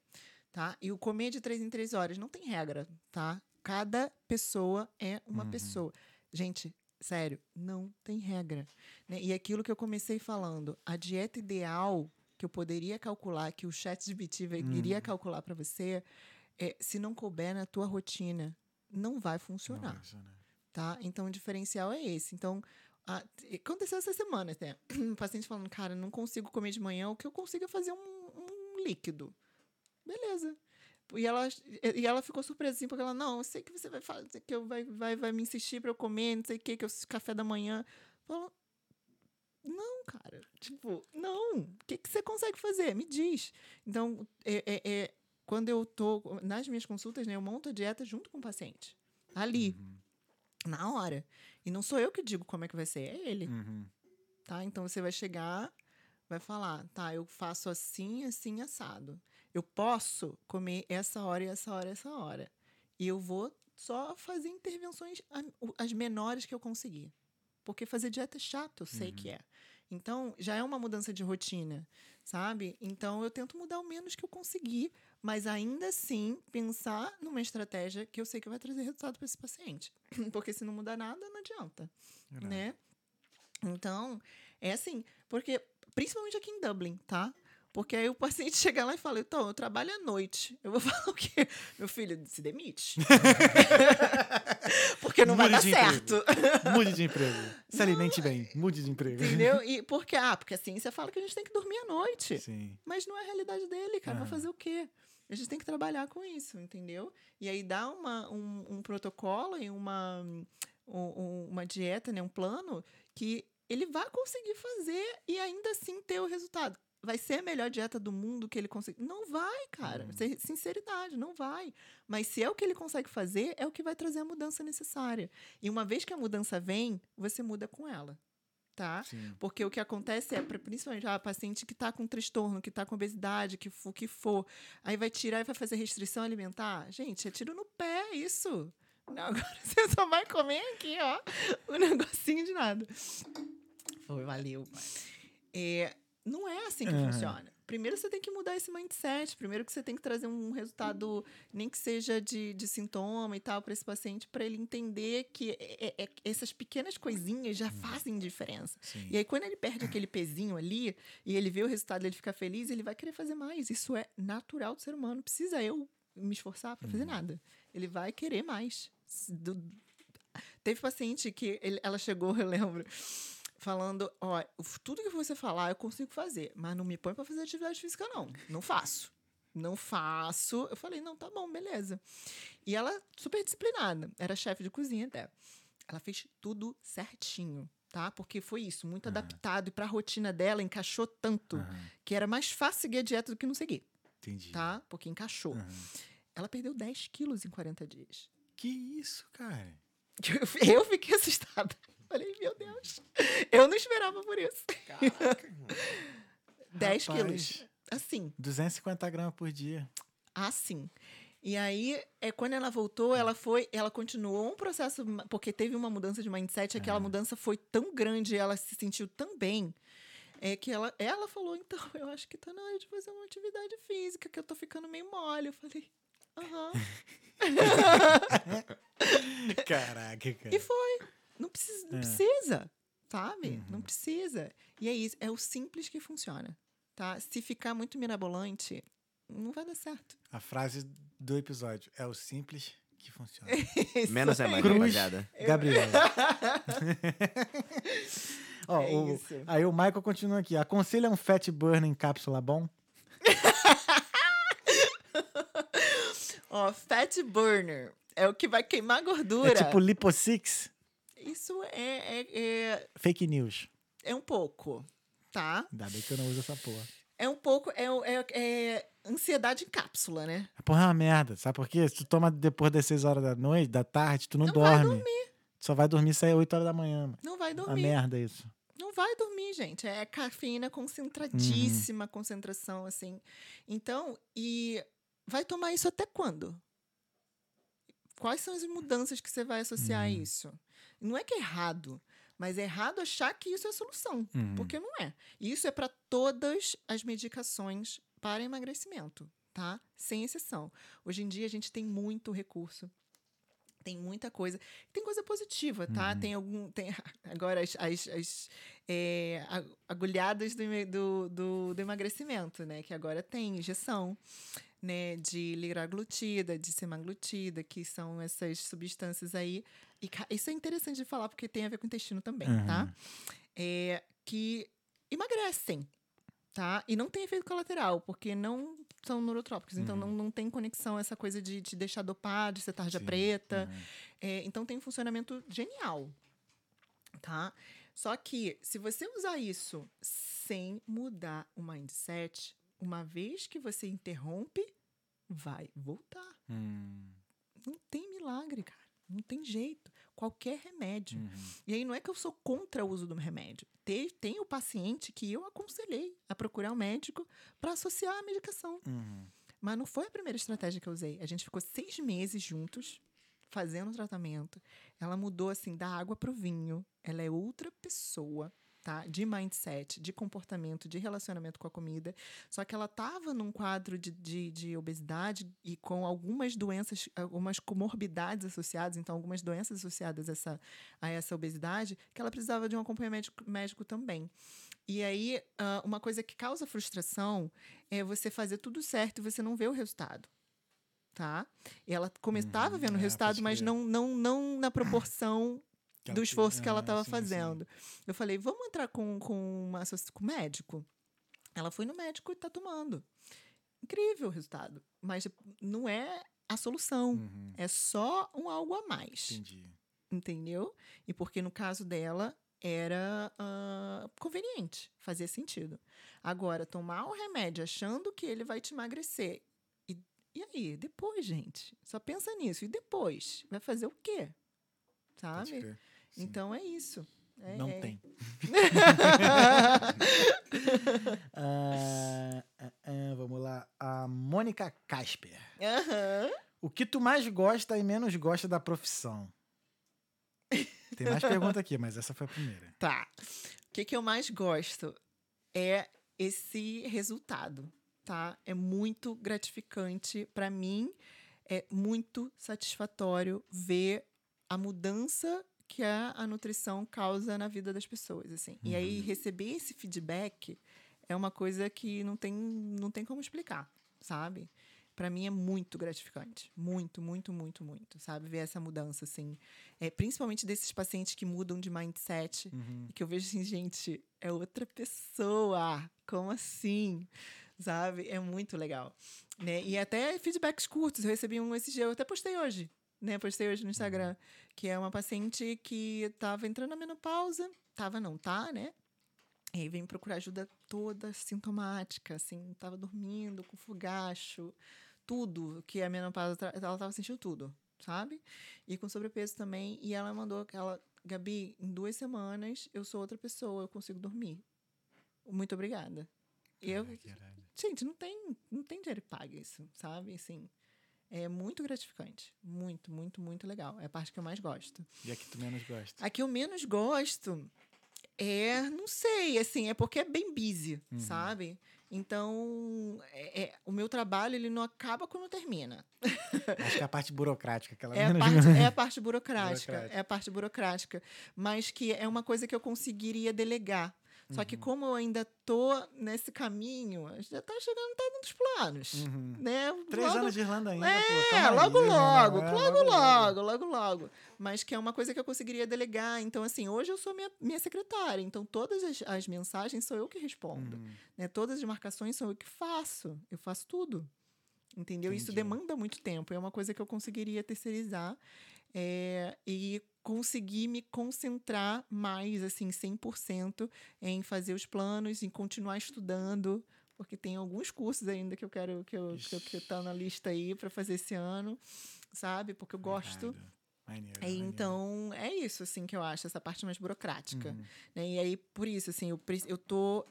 tá? E o comer de três em três horas não tem regra, tá? Cada pessoa é uma Uhum. pessoa. Gente, Sério, não tem regra. Né? E aquilo que eu comecei falando, a dieta ideal que eu poderia calcular, que o chat GPT iria calcular para você, é, se não couber na tua rotina, não vai funcionar. Não vai funcionar. Tá? Então, o diferencial é esse. Então, a- aconteceu essa semana, até. Um paciente falando, cara, não consigo comer de manhã, o que eu consigo é fazer um, um líquido. Beleza. E ela, e ela ficou surpresa, assim, porque ela, não, eu sei que você vai fazer, que eu vai, vai, vai me insistir pra eu comer, não sei o que, que eu café da manhã. Falou, não, cara, tipo, não. O que, que você consegue fazer? Me diz. Então, é, é- é- quando eu tô nas minhas consultas, né, eu monto a dieta junto com o paciente. Ali, na hora. E não sou eu que digo como é que vai ser, é ele Uhum. tá? Então você vai chegar, vai falar, tá, eu faço assim, assim, assado. Eu posso comer essa hora e essa hora e essa hora. E eu vou só fazer intervenções as menores que eu conseguir. Porque fazer dieta é chato, eu sei que é. Então, já é uma mudança de rotina, sabe? Então, eu tento mudar o menos que eu conseguir, mas ainda assim pensar numa estratégia que eu sei que vai trazer resultado para esse paciente. Porque se não mudar nada, não adianta né? Então, é assim, porque principalmente aqui em Dublin, tá? Porque aí o paciente chega lá e fala, então, eu trabalho à noite. Eu vou falar o quê? Meu filho, se demite. Porque não vai Mude dar de certo. Mude de emprego. Se alimente bem. Mude de emprego. Entendeu? E porque, ah, porque a ciência fala que a gente tem que dormir à noite. Sim. Mas não é a realidade dele, cara. Vai Ah. fazer o quê? A gente tem que trabalhar com isso, entendeu? E aí dá uma, um, um protocolo e uma, um- um- uma dieta, né? um plano que ele vai conseguir fazer e ainda assim ter o resultado. Vai ser a melhor dieta do mundo que ele consegue. Não vai, cara. Hum. Sin- Sinceridade, não vai. Mas se é o que ele consegue fazer, é o que vai trazer a mudança necessária. E uma vez que a mudança vem, você muda com ela. Tá? Sim. Porque o que acontece é, principalmente a paciente que está com transtorno, que está com obesidade, que o que for, aí vai tirar e vai fazer restrição alimentar. Gente, é tiro no pé isso. Não, agora você só vai comer aqui, ó, o negocinho de nada. Foi, valeu. É, não é assim que funciona. Primeiro você tem que mudar esse mindset. Primeiro que você tem que trazer um resultado, nem que seja de, de sintoma e tal, para esse paciente, para ele entender que é- é- é- essas pequenas coisinhas já fazem diferença. Sim. E aí, quando ele perde aquele pezinho ali e ele vê o resultado, ele fica feliz, ele vai querer fazer mais. Isso é natural do ser humano. Não precisa eu me esforçar para fazer nada. Ele vai querer mais. Do- Teve paciente que ele- ela chegou, eu lembro, falando: Ó, tudo que você falar eu consigo fazer, mas não me põe para fazer atividade física, não. Não faço. Não faço. Eu falei: não, tá bom, beleza. E ela, super disciplinada, era chefe de cozinha até. Ela fez tudo certinho, tá? Porque foi isso, muito adaptado e para a rotina dela encaixou tanto Aham. que era mais fácil seguir a dieta do que não seguir, Entendi. tá? Porque encaixou. Aham. Ela perdeu 10 quilos em 40 dias. Que isso, cara? Eu Eu fiquei assustada. Falei, meu Deus, eu não esperava por isso. Caraca. 10 Rapaz. quilos. Assim, 250 gramas por dia. assim. E aí, é, quando ela voltou, ela foi, ela continuou um processo, porque teve uma mudança de mindset, aquela mudança foi tão grande, ela se sentiu tão bem, é que ela, ela falou, então, eu acho que tá na hora de fazer uma atividade física, que eu tô ficando meio mole. Eu falei, aham. Caraca, cara. E foi. Não precisa, não É. precisa sabe? Uhum. Não precisa. E é isso, é o simples que funciona, tá? Se ficar muito mirabolante, não vai dar certo. A frase do episódio é o simples que funciona. Isso Menos é mais, Cruz. rapaziada. Gabriel. Ó, É o- isso. aí o Michael continua aqui. Aconselha um fat burn em cápsula bom? Ó, fat burner é o que vai queimar gordura. É tipo Lipo Six? Isso é, é, é, Fake news. é um pouco, tá? Ainda bem que eu não uso essa porra. É um pouco, é, é, é ansiedade em cápsula, né? A porra é uma merda, sabe por quê? Se tu toma depois das 6 horas da noite, da tarde, tu não, Não vai dorme. Tu só vai dormir sair 8 horas da manhã. Não vai Uma dormir. merda isso. Não vai dormir, gente. É cafeína concentradíssima, concentração, assim. Então, e vai tomar isso até quando? Quais são as mudanças que você vai associar a isso? Não é que é errado, mas é errado achar que isso é a solução, Uhum. porque não é. E isso é para todas as medicações para emagrecimento, tá? Sem exceção. Hoje em dia a gente tem muito recurso. Tem muita coisa. Tem coisa positiva, tá? Uhum. Tem algum. Tem agora as, as, as, é, agulhadas do, do, do, do emagrecimento, né? Que agora tem injeção, né? De liraglutida, de semaglutida, que são essas substâncias aí. E isso é interessante de falar, porque tem a ver com o intestino também, tá? Uhum. É, que emagrecem, tá? E não tem efeito colateral, porque não são neurotrópicos. Então, Uhum. não, não tem conexão essa coisa de te deixar dopado, de ser tarja Sim, preta. uhum. É, então tem um funcionamento genial, tá? Só que se você usar isso sem mudar o mindset, uma vez que você interrompe, vai voltar. Hum, Não tem milagre, cara. Não tem jeito. Qualquer remédio. uhum. E aí não é que eu sou contra o uso do remédio. Tem, tem o paciente que eu aconselhei a procurar um médico para associar a medicação. Uhum. Mas não foi a primeira estratégia que eu usei. A gente ficou seis meses juntos, fazendo o tratamento. Ela mudou, assim, da água pro vinho. Ela é outra pessoa, tá? De mindset, de comportamento, de relacionamento com a comida. Só que ela tava num quadro de, de, de obesidade e com algumas doenças, algumas comorbidades associadas, então algumas doenças associadas a essa, a essa obesidade, que ela precisava de um acompanhamento médico também. E aí, ah, uma coisa que causa frustração é você fazer tudo certo e você não ver o resultado. Tá? E ela começava vendo o é, resultado, mas não, não, não na proporção Que do esforço que ela estava sim, sim. fazendo. Eu falei, vamos entrar com, com, uma, com o médico? Ela foi no médico e tá tomando. Incrível o resultado. Mas não é a solução. Uhum. É só um algo a mais Entendi. entendeu? E porque no caso dela era ah, conveniente, fazia sentido. Agora, tomar o remédio achando que ele vai te emagrecer. E, e aí, depois, gente? Só pensa nisso. E depois? Vai fazer o quê? Sabe? Sim. Então é isso. É- Não é- tem. Ah, ah, ah, vamos lá. A Mônica Casper. O que tu mais gosta e menos gosta da profissão? Tem mais pergunta aqui, mas essa foi a primeira. Tá. O que, que eu mais gosto é esse resultado, tá? É muito gratificante para mim, é muito satisfatório ver a mudança que a, a nutrição causa na vida das pessoas, assim. E aí receber esse feedback é uma coisa que não tem, não tem como explicar, sabe? Para mim é muito gratificante, muito, muito, muito, muito, sabe? Ver essa mudança assim, é, principalmente desses pacientes que mudam de mindset Uhum. e que eu vejo assim, gente, é outra pessoa. Como assim? Sabe? É muito legal. Né? E até feedbacks curtos. Eu recebi um esse dia, eu até postei hoje. Né? Postei hoje no Instagram. Que é uma paciente que estava entrando na menopausa. Tava, não, tá, né? E aí vem procurar ajuda toda sintomática, assim, tava dormindo, com fogacho, tudo que a menopausa, ela tava sentindo tudo, sabe? E com sobrepeso também, e ela mandou aquela, Gabi, em duas semanas eu sou outra pessoa, eu consigo dormir. Muito obrigada. Eu, Caraca, irado. gente, não tem, não tem dinheiro que pague isso, sabe? Assim, é muito gratificante, muito, muito, muito legal. É a parte que eu mais gosto. E a que tu menos gosta? A que eu menos gosto é, não sei, assim, é porque é bem busy, Uhum. sabe? Então, é, é- o meu trabalho ele não acaba quando termina. Acho que é a parte burocrática que ela É a parte, é a parte burocrática, Burocrática. é a parte burocrática, mas que é uma coisa que eu conseguiria delegar. Só Uhum. que como eu ainda tô nesse caminho, já tá chegando, tá nos planos, Uhum. né? Três Logo- anos de Irlanda ainda, é, pô. calma aí, logo, né, logo? É, logo, logo, logo, logo. Mas que é uma coisa que eu conseguiria delegar. Então, assim, hoje eu sou minha, minha secretária. Então, todas as, as mensagens sou eu que respondo. Uhum. Né? Todas as marcações sou eu que faço. Eu faço tudo. Entendeu? Isso Entendi. demanda muito tempo. É uma coisa que eu conseguiria terceirizar. é, e conseguir me concentrar mais, assim, 100% em fazer os planos, em continuar estudando, porque tem alguns cursos ainda que eu quero, que eu, que, eu, que tá na lista aí para fazer esse ano, sabe? Porque eu gosto. Maneiro, É, então, é isso, assim, que eu acho, essa parte mais burocrática. Uhum. né? E aí, por isso, assim, eu, eu tô.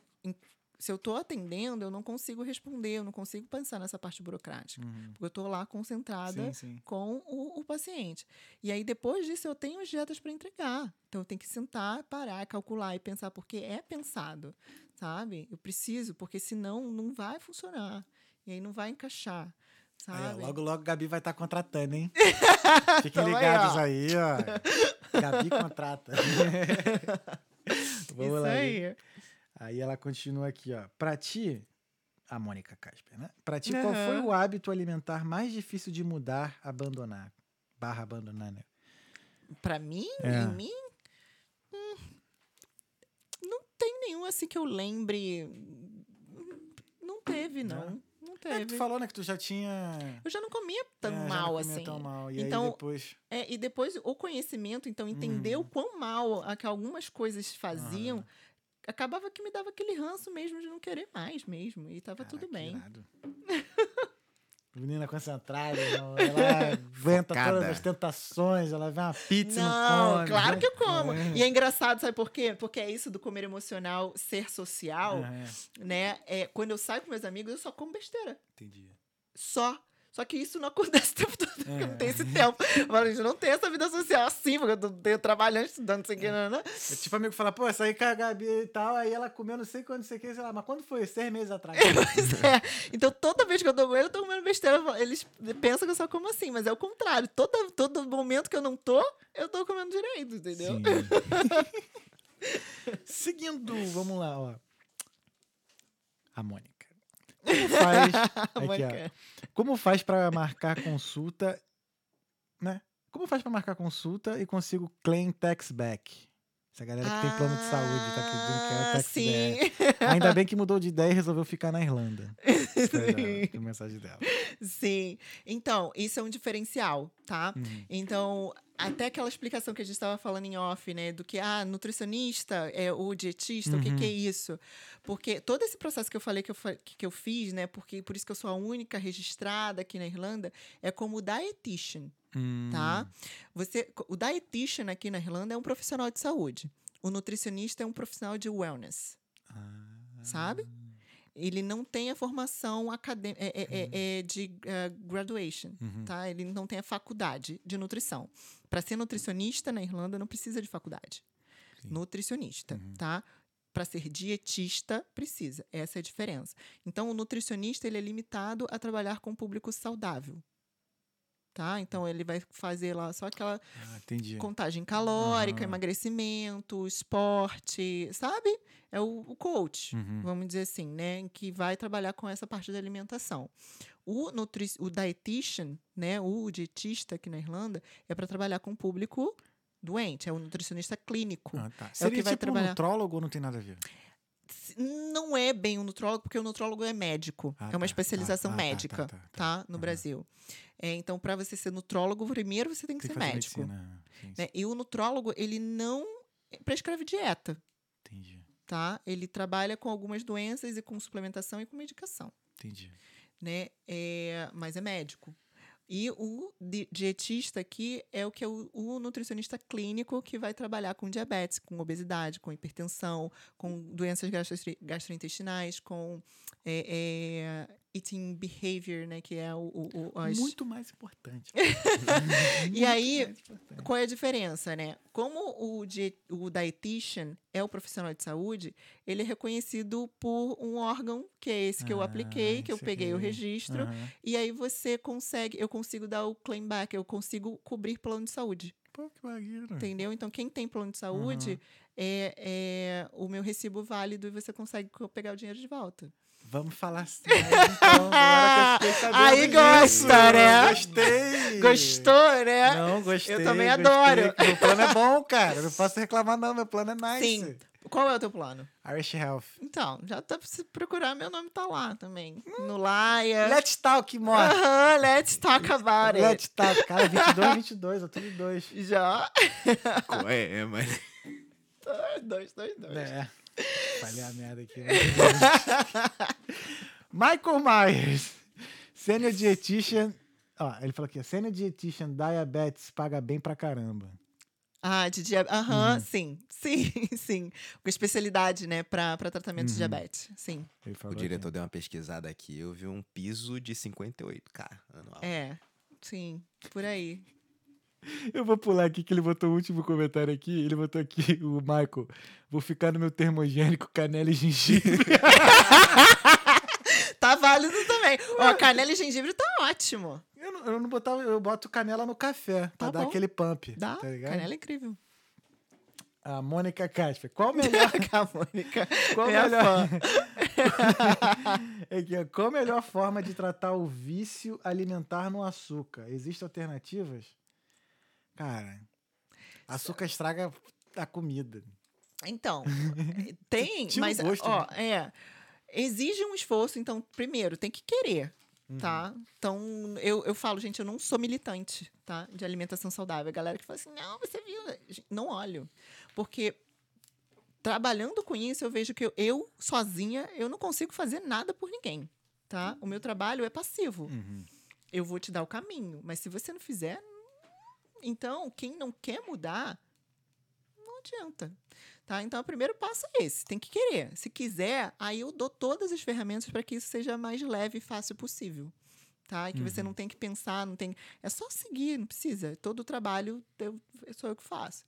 Se eu tô atendendo, eu não consigo responder, eu não consigo pensar nessa parte burocrática. Uhum. Porque eu tô lá concentrada Sim, sim. com o, o paciente. E aí, depois disso, eu tenho as dietas para entregar. Então, eu tenho que sentar, parar, calcular e pensar, porque é pensado, sabe? Eu preciso, porque senão não vai funcionar. E aí não vai encaixar, Aí, sabe? logo, logo, Gabi vai estar contratando, hein? Fiquem aí, ligados aí, ó. Gabi contrata. Vamos Isso lá. aí. gente. Aí ela continua aqui, ó. Pra ti, a Mônica Casper, né? Pra ti, qual foi o hábito alimentar mais difícil de mudar, abandonar? Barra abandonar, né? Pra mim, É. em mim, hum, não tem nenhum assim que eu lembre. Não teve, não. Não É, tu teve. falou, né, que tu já tinha... Eu já não comia tão é, já não mal comia assim. tão mal. E Então, aí depois... É, e depois o conhecimento, então, entender Uhum. o quão mal a que algumas coisas faziam, acabava que me dava aquele ranço mesmo de não querer mais mesmo. E tava tudo Caraca, bem. Menina concentrada, ela aguenta Focada. todas as tentações, ela vê uma pizza Não, não come. claro que eu como. come. E é engraçado, sabe por quê? Porque é isso do comer emocional ser social, É, né? É, quando eu saio com meus amigos, eu só como besteira. entendi. Só. Só que isso não acontece o tempo todo, porque eu É. não tenho esse tempo. Eu falo, gente, eu não tenho essa vida social assim, porque eu tenho trabalhando, estudando, não sei o que, não, não. É tipo amigo fala, pô, essa aí com a Gabi e tal, aí ela comeu não sei quando, não sei o que, sei lá, mas quando foi? Seis meses atrás. Pois é. Então, toda vez que eu tô com ele, eu tô comendo besteira. Eles pensam que eu só como assim, mas é o contrário. Todo, todo momento que eu não tô, eu tô comendo direito, entendeu? Seguindo, vamos lá, ó. A Mônica. Como faz, aqui, ó. Como faz pra marcar consulta, né? Como faz pra marcar consulta e consigo claim tax back? Essa galera que tem plano de saúde tá pedindo que é o Ah, tax sim. Ainda bem que mudou de ideia e resolveu ficar na Irlanda. Sim. da- a mensagem dela. Sim. Então, isso é um diferencial, tá? Uhum. Então, até aquela explicação que a gente estava falando em off, né? Do que, ah, nutricionista, é, o dietista, o que, que é isso? Porque todo esse processo que eu falei que eu, que eu fiz, né? Porque por isso que eu sou a única registrada aqui na Irlanda, é como dietitian, tá? Você, o dietitian aqui na Irlanda é um profissional de saúde. O nutricionista é um profissional de wellness, Ah. sabe? Ele não tem a formação acadêmica é, é, é, é de eh, graduation, Uhum. tá? Ele não tem a faculdade de nutrição. Para ser nutricionista na Irlanda não precisa de faculdade. Sim. Nutricionista, Uhum. tá? Para ser dietista precisa. Essa é a diferença. Então o nutricionista ele é limitado a trabalhar com um público saudável. Tá? Então ele vai fazer lá só aquela Ah, contagem calórica, Aham. emagrecimento, esporte, sabe? É o, o coach, Uhum. vamos dizer assim, né? Que vai trabalhar com essa parte da alimentação. O, nutri o dietitian, né? O dietista aqui na Irlanda, é para trabalhar com o público doente, é o nutricionista clínico. Ah, tá. Seria que vai tipo trabalhar. um nutrólogo ou não tem nada a ver? Não é bem um nutrólogo, porque o nutrólogo é médico. Ah, é tá, uma especialização tá, ah, tá, médica, tá, tá, tá? tá. No. Brasil. É, então, para você ser nutrólogo, primeiro você tem que Tem ser médico. medicina. Sim. né? E o nutrólogo, ele não prescreve dieta, Entendi, tá? Ele trabalha com algumas doenças e com suplementação e com medicação, entendi. né? É, mas é médico. E o di- dietista aqui é o que é o, o nutricionista clínico que vai trabalhar com diabetes, com obesidade, com hipertensão, com doenças gastro- gastrointestinais, com é, é, eating behavior, né? Que é o, o- o- as, Muito mais importante. E aí, importante. Qual é a diferença, né? Como o, o dietitian é o profissional de saúde, ele é reconhecido por um órgão, que é esse que eu Ah, apliquei, que eu isso peguei o aqui. registro, Aham. e aí você consegue, eu consigo dar o claim back, eu consigo cobrir plano de saúde, Pô, que maneiro. entendeu? Então, quem tem plano de saúde, é, é o meu recibo válido e você consegue co- pegar o dinheiro de volta. Vamos falar assim. Então, eu Aí disso. gosta, né? Gostei. Gostou, né? Não, gostei. Eu também gostei. adoro. Meu plano é bom, cara. Não posso reclamar, não. Meu plano é nice. Sim. Qual é o teu plano? Irish Health. Então, já tá se procurar, meu nome tá lá também. No Laia. Let's talk, more. Aham, let's talk about it. Let's talk. Cara, 22, 22. Eu tô de dois. Já. Qual é, mas. dois, dois, dois. É. Falei a merda aqui. né? Michael Myers. Senior Dietitian. Ó, ele falou aqui, Senior Dietitian Diabetes paga bem pra caramba. Ah, de diabetes. Aham, Uhum. sim. Sim, sim. Com especialidade, né, pra, pra tratamento de Uhum. diabetes. Sim. Ele O diretor deu uma pesquisada aqui, eu vi um piso de 58k anual. É. Sim. Por aí. Eu vou pular aqui que ele botou o último comentário aqui. Ele botou aqui, o Michael. Vou ficar no meu termogênico, canela e gengibre. Tá válido também. Ó, canela e gengibre tá ótimo. Eu não, eu não botava, eu boto canela no café pra Tá dar bom. aquele pump. Dá, Tá ligado? canela é incrível. A Mônica Casper. Qual o melhor. A Mônica, Qual minha melhor- fã. Aqui, ó. Qual a melhor forma de tratar o vício alimentar no açúcar? Existem alternativas? Cara, açúcar estraga a comida. Então, tem, Tinha um mas, gosto, ó, é, exige um esforço, então, primeiro, tem que querer, tá? Então, eu, eu falo, gente, eu não sou militante, tá? De alimentação saudável. A galera que fala assim, não, você viu, não olho, porque trabalhando com isso, eu vejo que eu, eu, sozinha, eu não consigo fazer nada por ninguém, tá? O meu trabalho é passivo. Uhum. Eu vou te dar o caminho, mas se você não fizer, então, quem não quer mudar, não adianta. Tá? Então, o primeiro passo é esse: tem que querer. Se quiser, aí eu dou todas as ferramentas para que isso seja mais leve e fácil possível. Tá? E que você não tem que pensar, não tem. É só seguir, não precisa. Todo o trabalho eu, sou eu que faço.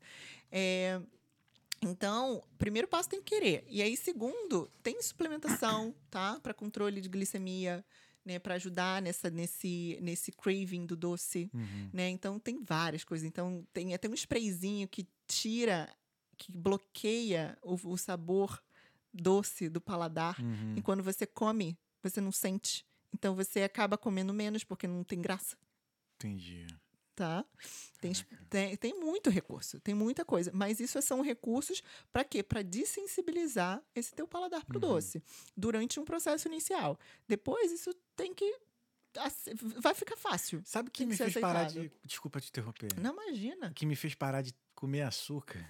É, então, primeiro passo tem que querer. E aí, segundo, tem suplementação, tá? Para controle de glicemia, né? Para ajudar nessa, nesse, nesse craving do doce Uhum. né? Então tem várias coisas. Então tem até um sprayzinho que tira, que bloqueia o, o sabor doce do paladar. Uhum. E quando você come, você não sente. Então você acaba comendo menos porque não tem graça, Entendi. tá? Tem, tem, tem muito recurso, tem muita coisa. Mas isso são recursos para quê? Para desensibilizar esse teu paladar pro doce durante um processo inicial. Depois isso tem que vai ficar fácil. Sabe o que que me fez parar aceitado. de. Desculpa te interromper. Não imagina. Que me fez parar de comer açúcar?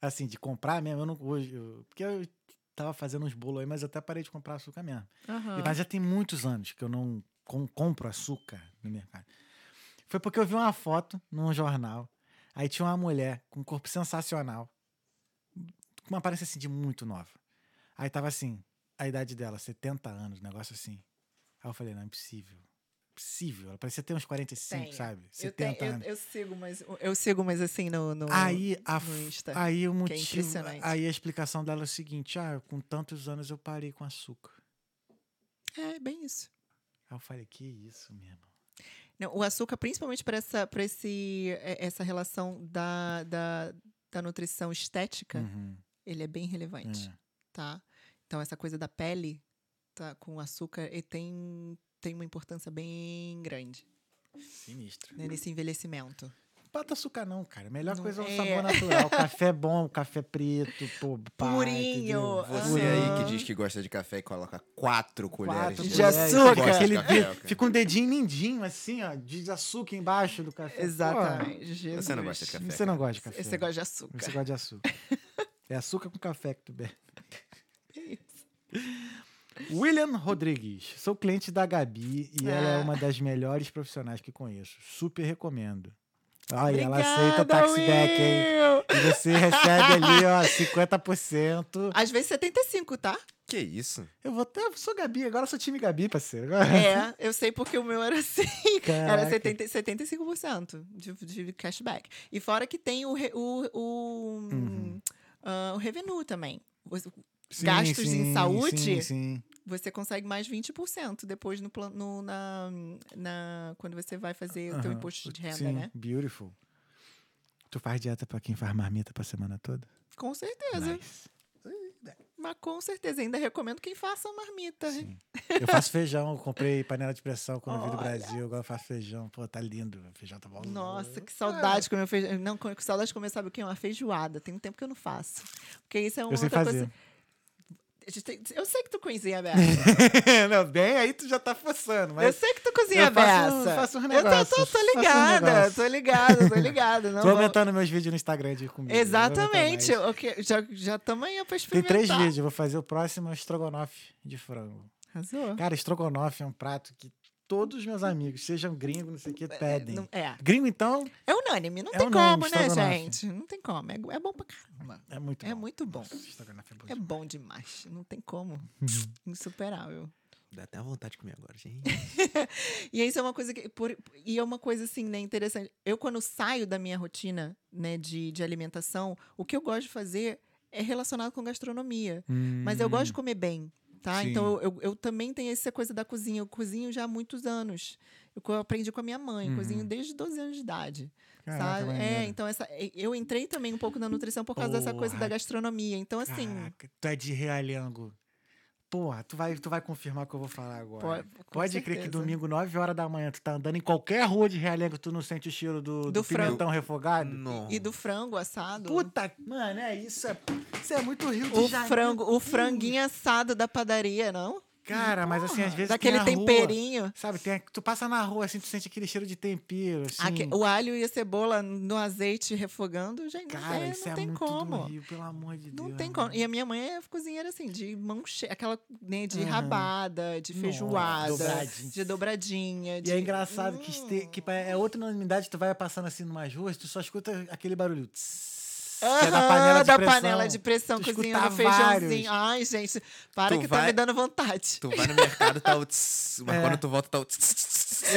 Assim, de comprar mesmo. Eu não. Hoje, eu- porque eu tava fazendo uns bolos aí, mas até parei de comprar açúcar mesmo. Aham. Mas já tem muitos anos que eu não com- compro açúcar no mercado. Foi porque eu vi uma foto num jornal. Aí tinha uma mulher com um corpo sensacional. Com uma aparência assim de muito nova. Aí tava assim, a idade dela, 70 anos, um negócio assim. Aí eu falei, não, é impossível. Impossível. Ela parecia ter uns 45, Tem. sabe? Eu, 70 tenho- eu- anos. eu sigo, mas eu sigo, mas assim no, no Aí, a, no Insta. aí o é motivo. impressionante. aí a explicação dela é o seguinte: ah, com tantos anos eu parei com açúcar. É bem isso. Aí eu falei, que isso mesmo. Não, o açúcar, principalmente para essa, pra esse, é- essa relação da, da, da nutrição estética, Uhum, ele é bem relevante, é. tá? Então, essa coisa da pele tá, com açúcar ele tem, tem uma importância bem grande Sinistro. né, nesse envelhecimento. Bota açúcar não, cara. A melhor Não coisa é o é. sabor natural. café bom, café preto, pô, pá, Purinho, entendeu? Você aí que diz que gosta de café e coloca quatro colheres Quatro de colheres, açúcar. fica Aquele de cara. fica um dedinho mindinho, assim, ó, de açúcar embaixo do café. Exatamente. Jesus. Você não gosta de Pô, café? você não gosta de café. Você gosta de açúcar. Você gosta de açúcar. É açúcar com café que tu bebe. William Rodrigues. Sou cliente da Gabi e ela é Ah. uma das melhores profissionais que conheço. Super recomendo. Olha, ela aceita Obrigada, taxiback, hein? E você recebe ali, ó, 50%. Às vezes 75, tá? Que isso? Eu vou até. Eu sou Gabi, agora eu sou time Gabi, parceiro. É, eu sei porque o meu era assim. Era Caraca. 70, 75% de, de cashback. E fora que tem o, re- o, o, Uhum. ah, o revenue também. Sim, gastos em sim, saúde, Sim, você consegue mais 20% depois no, plan- no, na, na, quando você vai fazer o teu imposto de renda, né? Beautiful. Tu faz dieta pra quem faz marmita pra semana toda? Com certeza. Nice. Mas com certeza. Ainda recomendo quem faça marmita. Eu faço feijão, eu comprei panela de pressão quando eu vim do Olha. Brasil. Agora eu faço feijão. Pô, tá lindo. O feijão tá bom. Nossa, que saudade de comer feijão. Não, com saudade de comer, sabe o que? Uma feijoada. Tem um tempo que eu não faço. Porque isso é uma Eu sei outra fazer. coisa. Tem- Eu sei que tu cozinha beça. não, bem, aí tu já tá forçando. Eu Mas sei que tu cozinha eu faço- faço uns eu tô, tô, tô ligada, negócios. tô ligada, tô ligada. Não tô aumentando meus vídeos no Instagram de comida. Exatamente. mais. ok, Já já estamos aí pra Tem experimentar. três vídeos. Eu vou fazer o próximo estrogonofe de frango. Arrasou. Cara, estrogonofe é um prato que todos os meus amigos, sejam gringos, não sei o que, pedem. Não- É, Gringo, então, é unânime. Não É tem unânime, como, né, gente? Não tem como. É, é bom pra caramba. é muito É bom. muito bom. Nossa, é bom É demais. bom demais. Não tem como. Insuperável. Dá até vontade de comer agora, gente. E isso é uma coisa que. por- e é uma coisa assim, né, interessante. Eu, quando saio da minha rotina, né, de, de alimentação, o que eu gosto de fazer é relacionado com gastronomia. Mas eu gosto de comer bem. Tá? Sim. Então eu, eu também tenho essa coisa da cozinha. Eu cozinho já há muitos anos. Eu aprendi com a minha mãe, Uhum. cozinho desde 12 anos de idade. Caraca, sabe? É, então essa, eu entrei também um pouco na nutrição por causa dessa coisa da Porra. gastronomia. Então, assim. Caraca, tu é de realengo. Porra, tu vai, tu vai confirmar o que eu vou falar agora. po- com Pode crer que domingo, 9 horas da manhã, tu tá andando em qualquer rua de realengo, tu não sente o cheiro do, do, Do frango. pimentão refogado? Não. E do frango assado. Puta, mano, é isso. É, isso é muito Rio de o Janeiro. frango, o franguinho assado da padaria, não? Cara, mas assim, às vezes Daquele tem a rua, temperinho. sabe, tem, tu passa na rua, assim, tu sente aquele cheiro de tempero, assim. Aque- o alho e a cebola no azeite refogando, gente, Cara, tem- isso não é tem muito como. do Rio, pelo amor de Deus. Não tem como. E a minha mãe é cozinheira assim, de mão cheia, aquela né, de Aham. rabada, de Nossa, feijoada, dobradinha. de dobradinha. E de... é engraçado que, Hum. este- que é outra unanimidade, tu vai passando assim numas ruas, tu só escuta aquele barulho. tss, é da panela de da pressão. panela de pressão, Tu cozinhando feijãozinho. vários. Ai, gente, para Tu que tá vai- me dando vontade. Tu vai no mercado, tá o tss, mas É. quando tu volta, tá o tss, tss.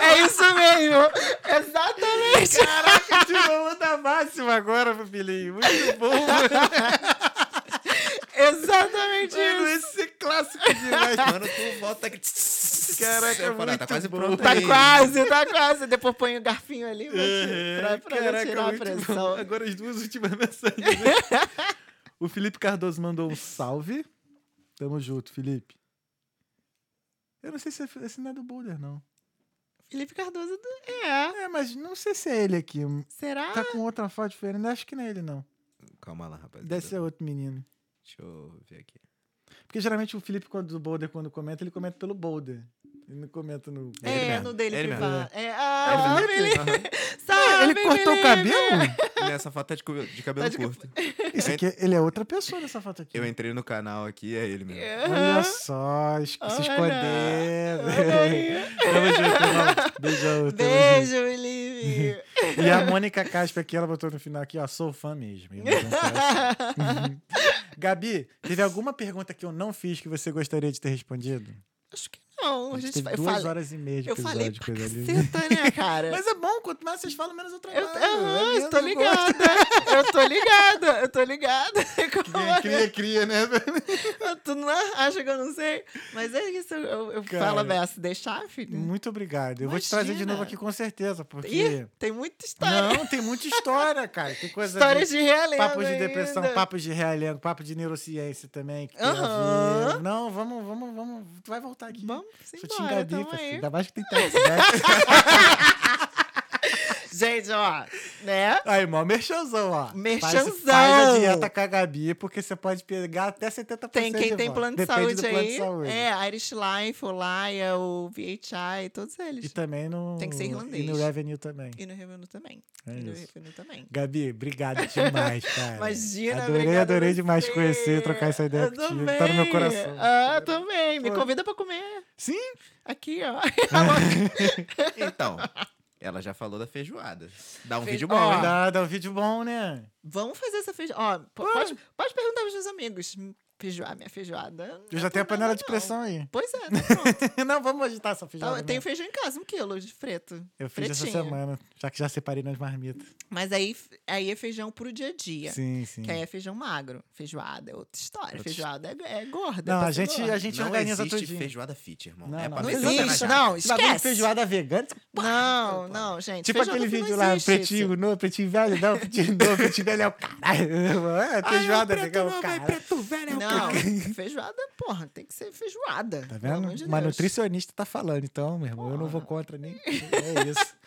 É isso mesmo! Exatamente! Caraca, tirou da máxima agora, meu filhinho. Muito bom, mano. Exatamente Mano, isso! esse clássico demais. Quando tu volta, tá... Caraca, falo, ah, muito tá quase bom. pronto Tá aí. quase, tá quase. Depois põe o garfinho ali É, pra, pra caraca, tirar a pressão. bom. Agora as duas últimas mensagens. o Felipe Cardoso mandou um salve. Tamo junto, Felipe. Eu não sei se é- esse não é do Boulder, não. Felipe Cardoso. do- É. É, mas não sei se é ele aqui. Será? Tá com outra foto diferente. Acho que não é ele, não. Calma lá, rapaziada. Deve ser outro menino. Deixa eu ver aqui. Porque geralmente o Felipe, quando, do Boulder, quando comenta, ele comenta pelo Boulder. Ele não comenta no. Ele É, mesmo, no dele ele mesmo. privado. É, ah, Ele. Aham. Sabe, ele cortou o cabelo? Nessa foto tá de, de cabelo Tá de curto. Isso aqui, ele é outra pessoa nessa foto aqui. Eu entrei no canal aqui, é ele mesmo. Olha só, es- se escondendo. Tamo junto, irmão. Beijão. tamo Beijo, Felipe. E a Mônica Casper aqui, ela botou no final aqui, ó, sou fã mesmo. Uhum. Gabi, teve alguma pergunta que eu não fiz que você gostaria de ter respondido? Acho que não. A A gente gente, teve eu duas falei, horas e meia de eu episódio. falei pra coisa caceta, né, cara? Mas é bom, quanto mais vocês falam, menos eu trabalho. Eu, É eu tô ligada. Eu tô ligada. Eu tô ligada. Cria, é? cria, cria, né? Tu não acha que eu não sei? Mas é isso. Eu, eu Cara, falo a beça. Deixar, filho? Muito obrigado. Eu vou te trazer de Imagina. novo aqui com certeza, porque... Ih, tem muita história. Não, tem muita história, cara. Tem coisa Histórias de... de realengo Papos de depressão, ainda. papos de realengo, papo de neurociência também. Que tem a Aham. ver. Não, vamos, vamos, vamos. Tu vai voltar aqui. Vamos Sou parceiro. aí. Ainda mais que tem né? Gente, ó, né? Aí, mó merchanzão, ó. Faz, Merchanzão. faz a dieta com a Gabi, porque você pode pegar até 70% Tem quem de tem volta. plano de Depende saúde do plano aí. de saúde. É, Irish Life, o Laia, o VHI, todos eles. E também no... Tem que ser irlandês. E no Revenue também. E no Revenue também. É e no. Revenue também. Gabi, obrigado demais, cara. Imagina, Adorei, adorei demais te você. conhecer, trocar essa ideia Eu contigo. também. Tá no meu coração. Ah, também. Me Pô. convida pra comer. Sim? Aqui, ó. Então, ela já falou da feijoada. Dá um Fei- vídeo bom, Ó. Dá, dá um vídeo bom, né? Vamos fazer essa feijoada. Ó, po- pode, pode perguntar pros meus amigos. Feijoada, minha feijoada. Eu é já tenho a panela de não. pressão aí. Pois é, tá não, vamos agitar essa feijoada. eu tenho feijão em casa, um quilo de freto. Eu fiz essa fretinho. semana, já que já separei nas marmitas. Mas aí, aí é feijão pro dia a dia. Sim, sim. Que aí é feijão magro. Feijoada é outra história. Outra Feijoada é, é gorda. é Não, pra a gente, gorda. a gente não organiza existe tudinho. feijoada fit, irmão. Não, é não. pra Não o existe, não. Esquece. feijoada vegana. Não, não, gente. Tipo aquele não vídeo lá, existe pretinho novo, pretinho velho, não, pretinho novo, pretinho velho é o caralho. É, feijoada vegana é o caralho. preto velho. Não, feijoada, porra, tem que ser feijoada. Tá vendo? Uma nutricionista tá falando, então, meu irmão, eu não vou contra nem. É isso.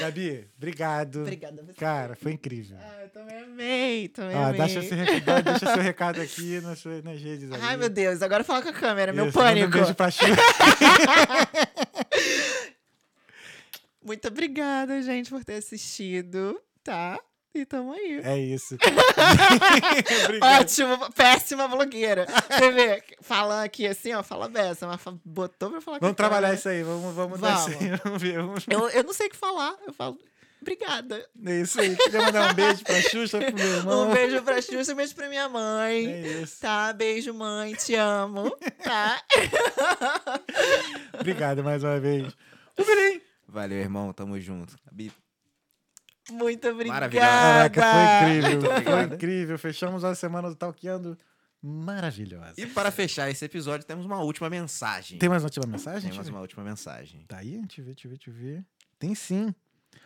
Gabi, obrigado. Obrigada a você. Cara, foi incrível. Ah, eu também amei, também Ó, amei. deixa, seu recado, deixa seu recado aqui nas, suas- nas redes. Ai, aí. meu Deus, agora fala com a câmera, meu Isso, manda pânico. Um beijo pra. Muito obrigada, gente, por ter assistido, tá? E tamo aí. É isso. Ótimo, péssima blogueira. Você vê, falando aqui assim, ó, fala beça, mas botou pra falar com Vamos trabalhar câmera. isso aí, vamos, vamos, dar isso Vamos. aí. Vamos ver. Vamos... Eu, eu não sei o que falar, eu falo, obrigada. É isso aí. Queria mandar um beijo pra Xuxa, pro meu irmão. Um beijo pra Xuxa, um beijo pra minha mãe. É isso. Tá, beijo, mãe, te amo. Tá? Obrigado mais uma vez. O. Valeu, irmão. Tamo junto. Muito obrigada. Maravilhosa. Caraca, foi incrível. Foi incrível. Fechamos a semana do Talqueando maravilhosa. E para fechar esse episódio, temos uma última mensagem. Tem mais uma última mensagem? Tem mais uma última mensagem. Tá aí? Deixa eu ver, deixa eu ver, deixa eu ver. Tem sim.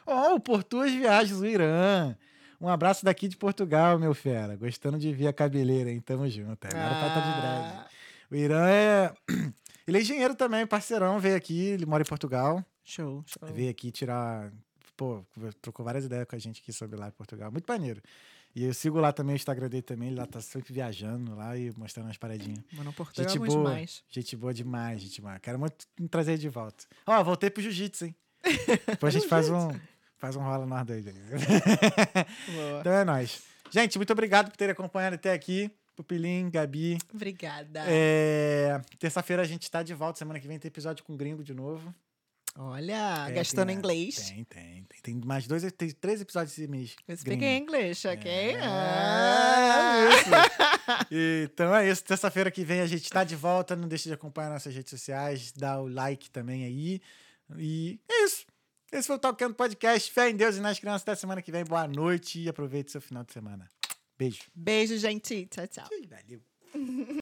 Ó, o Portuas Viagens, o Irã. Um abraço daqui de Portugal, meu fera. Gostando de ver a cabeleira, hein? Tamo junto. Agora tá, tá de dread. Ah, O Irã é. Ele é engenheiro também, parceirão. Veio aqui, ele mora em Portugal. Show, show. Veio aqui tirar. Pô, trocou várias ideias com a gente aqui sobre lá em Portugal. Muito maneiro. E eu sigo lá também o Instagram dele também. Ele lá tá sempre viajando lá e mostrando umas paradinhas. Mano, Portugal Gente é boa. demais. Gente boa demais, gente boa. Quero muito trazer de volta. Ó, voltei pro jiu-jitsu, hein? Depois a gente faz um, faz um rola nós dois. então é nóis. Gente, muito obrigado por terem acompanhado até aqui. Pupilim, Gabi. Obrigada. É, Terça-feira a gente tá de volta. Semana que vem tem episódio com gringo de novo. Olha, É, gastando tem- inglês. Tem, tem, tem. Tem mais dois, tem três episódios esse mês. Speak. English, ok? É, Ah. isso. Então é isso. Terça-feira que vem a gente tá de volta. Não deixe de acompanhar nossas redes sociais. Dá o like também aí. E é isso. Esse foi o Talkando Podcast. Fé em Deus e nas crianças. Até semana que vem. Boa noite e aproveite seu final de semana. Beijo. Beijo, gente. Tchau, tchau. Valeu.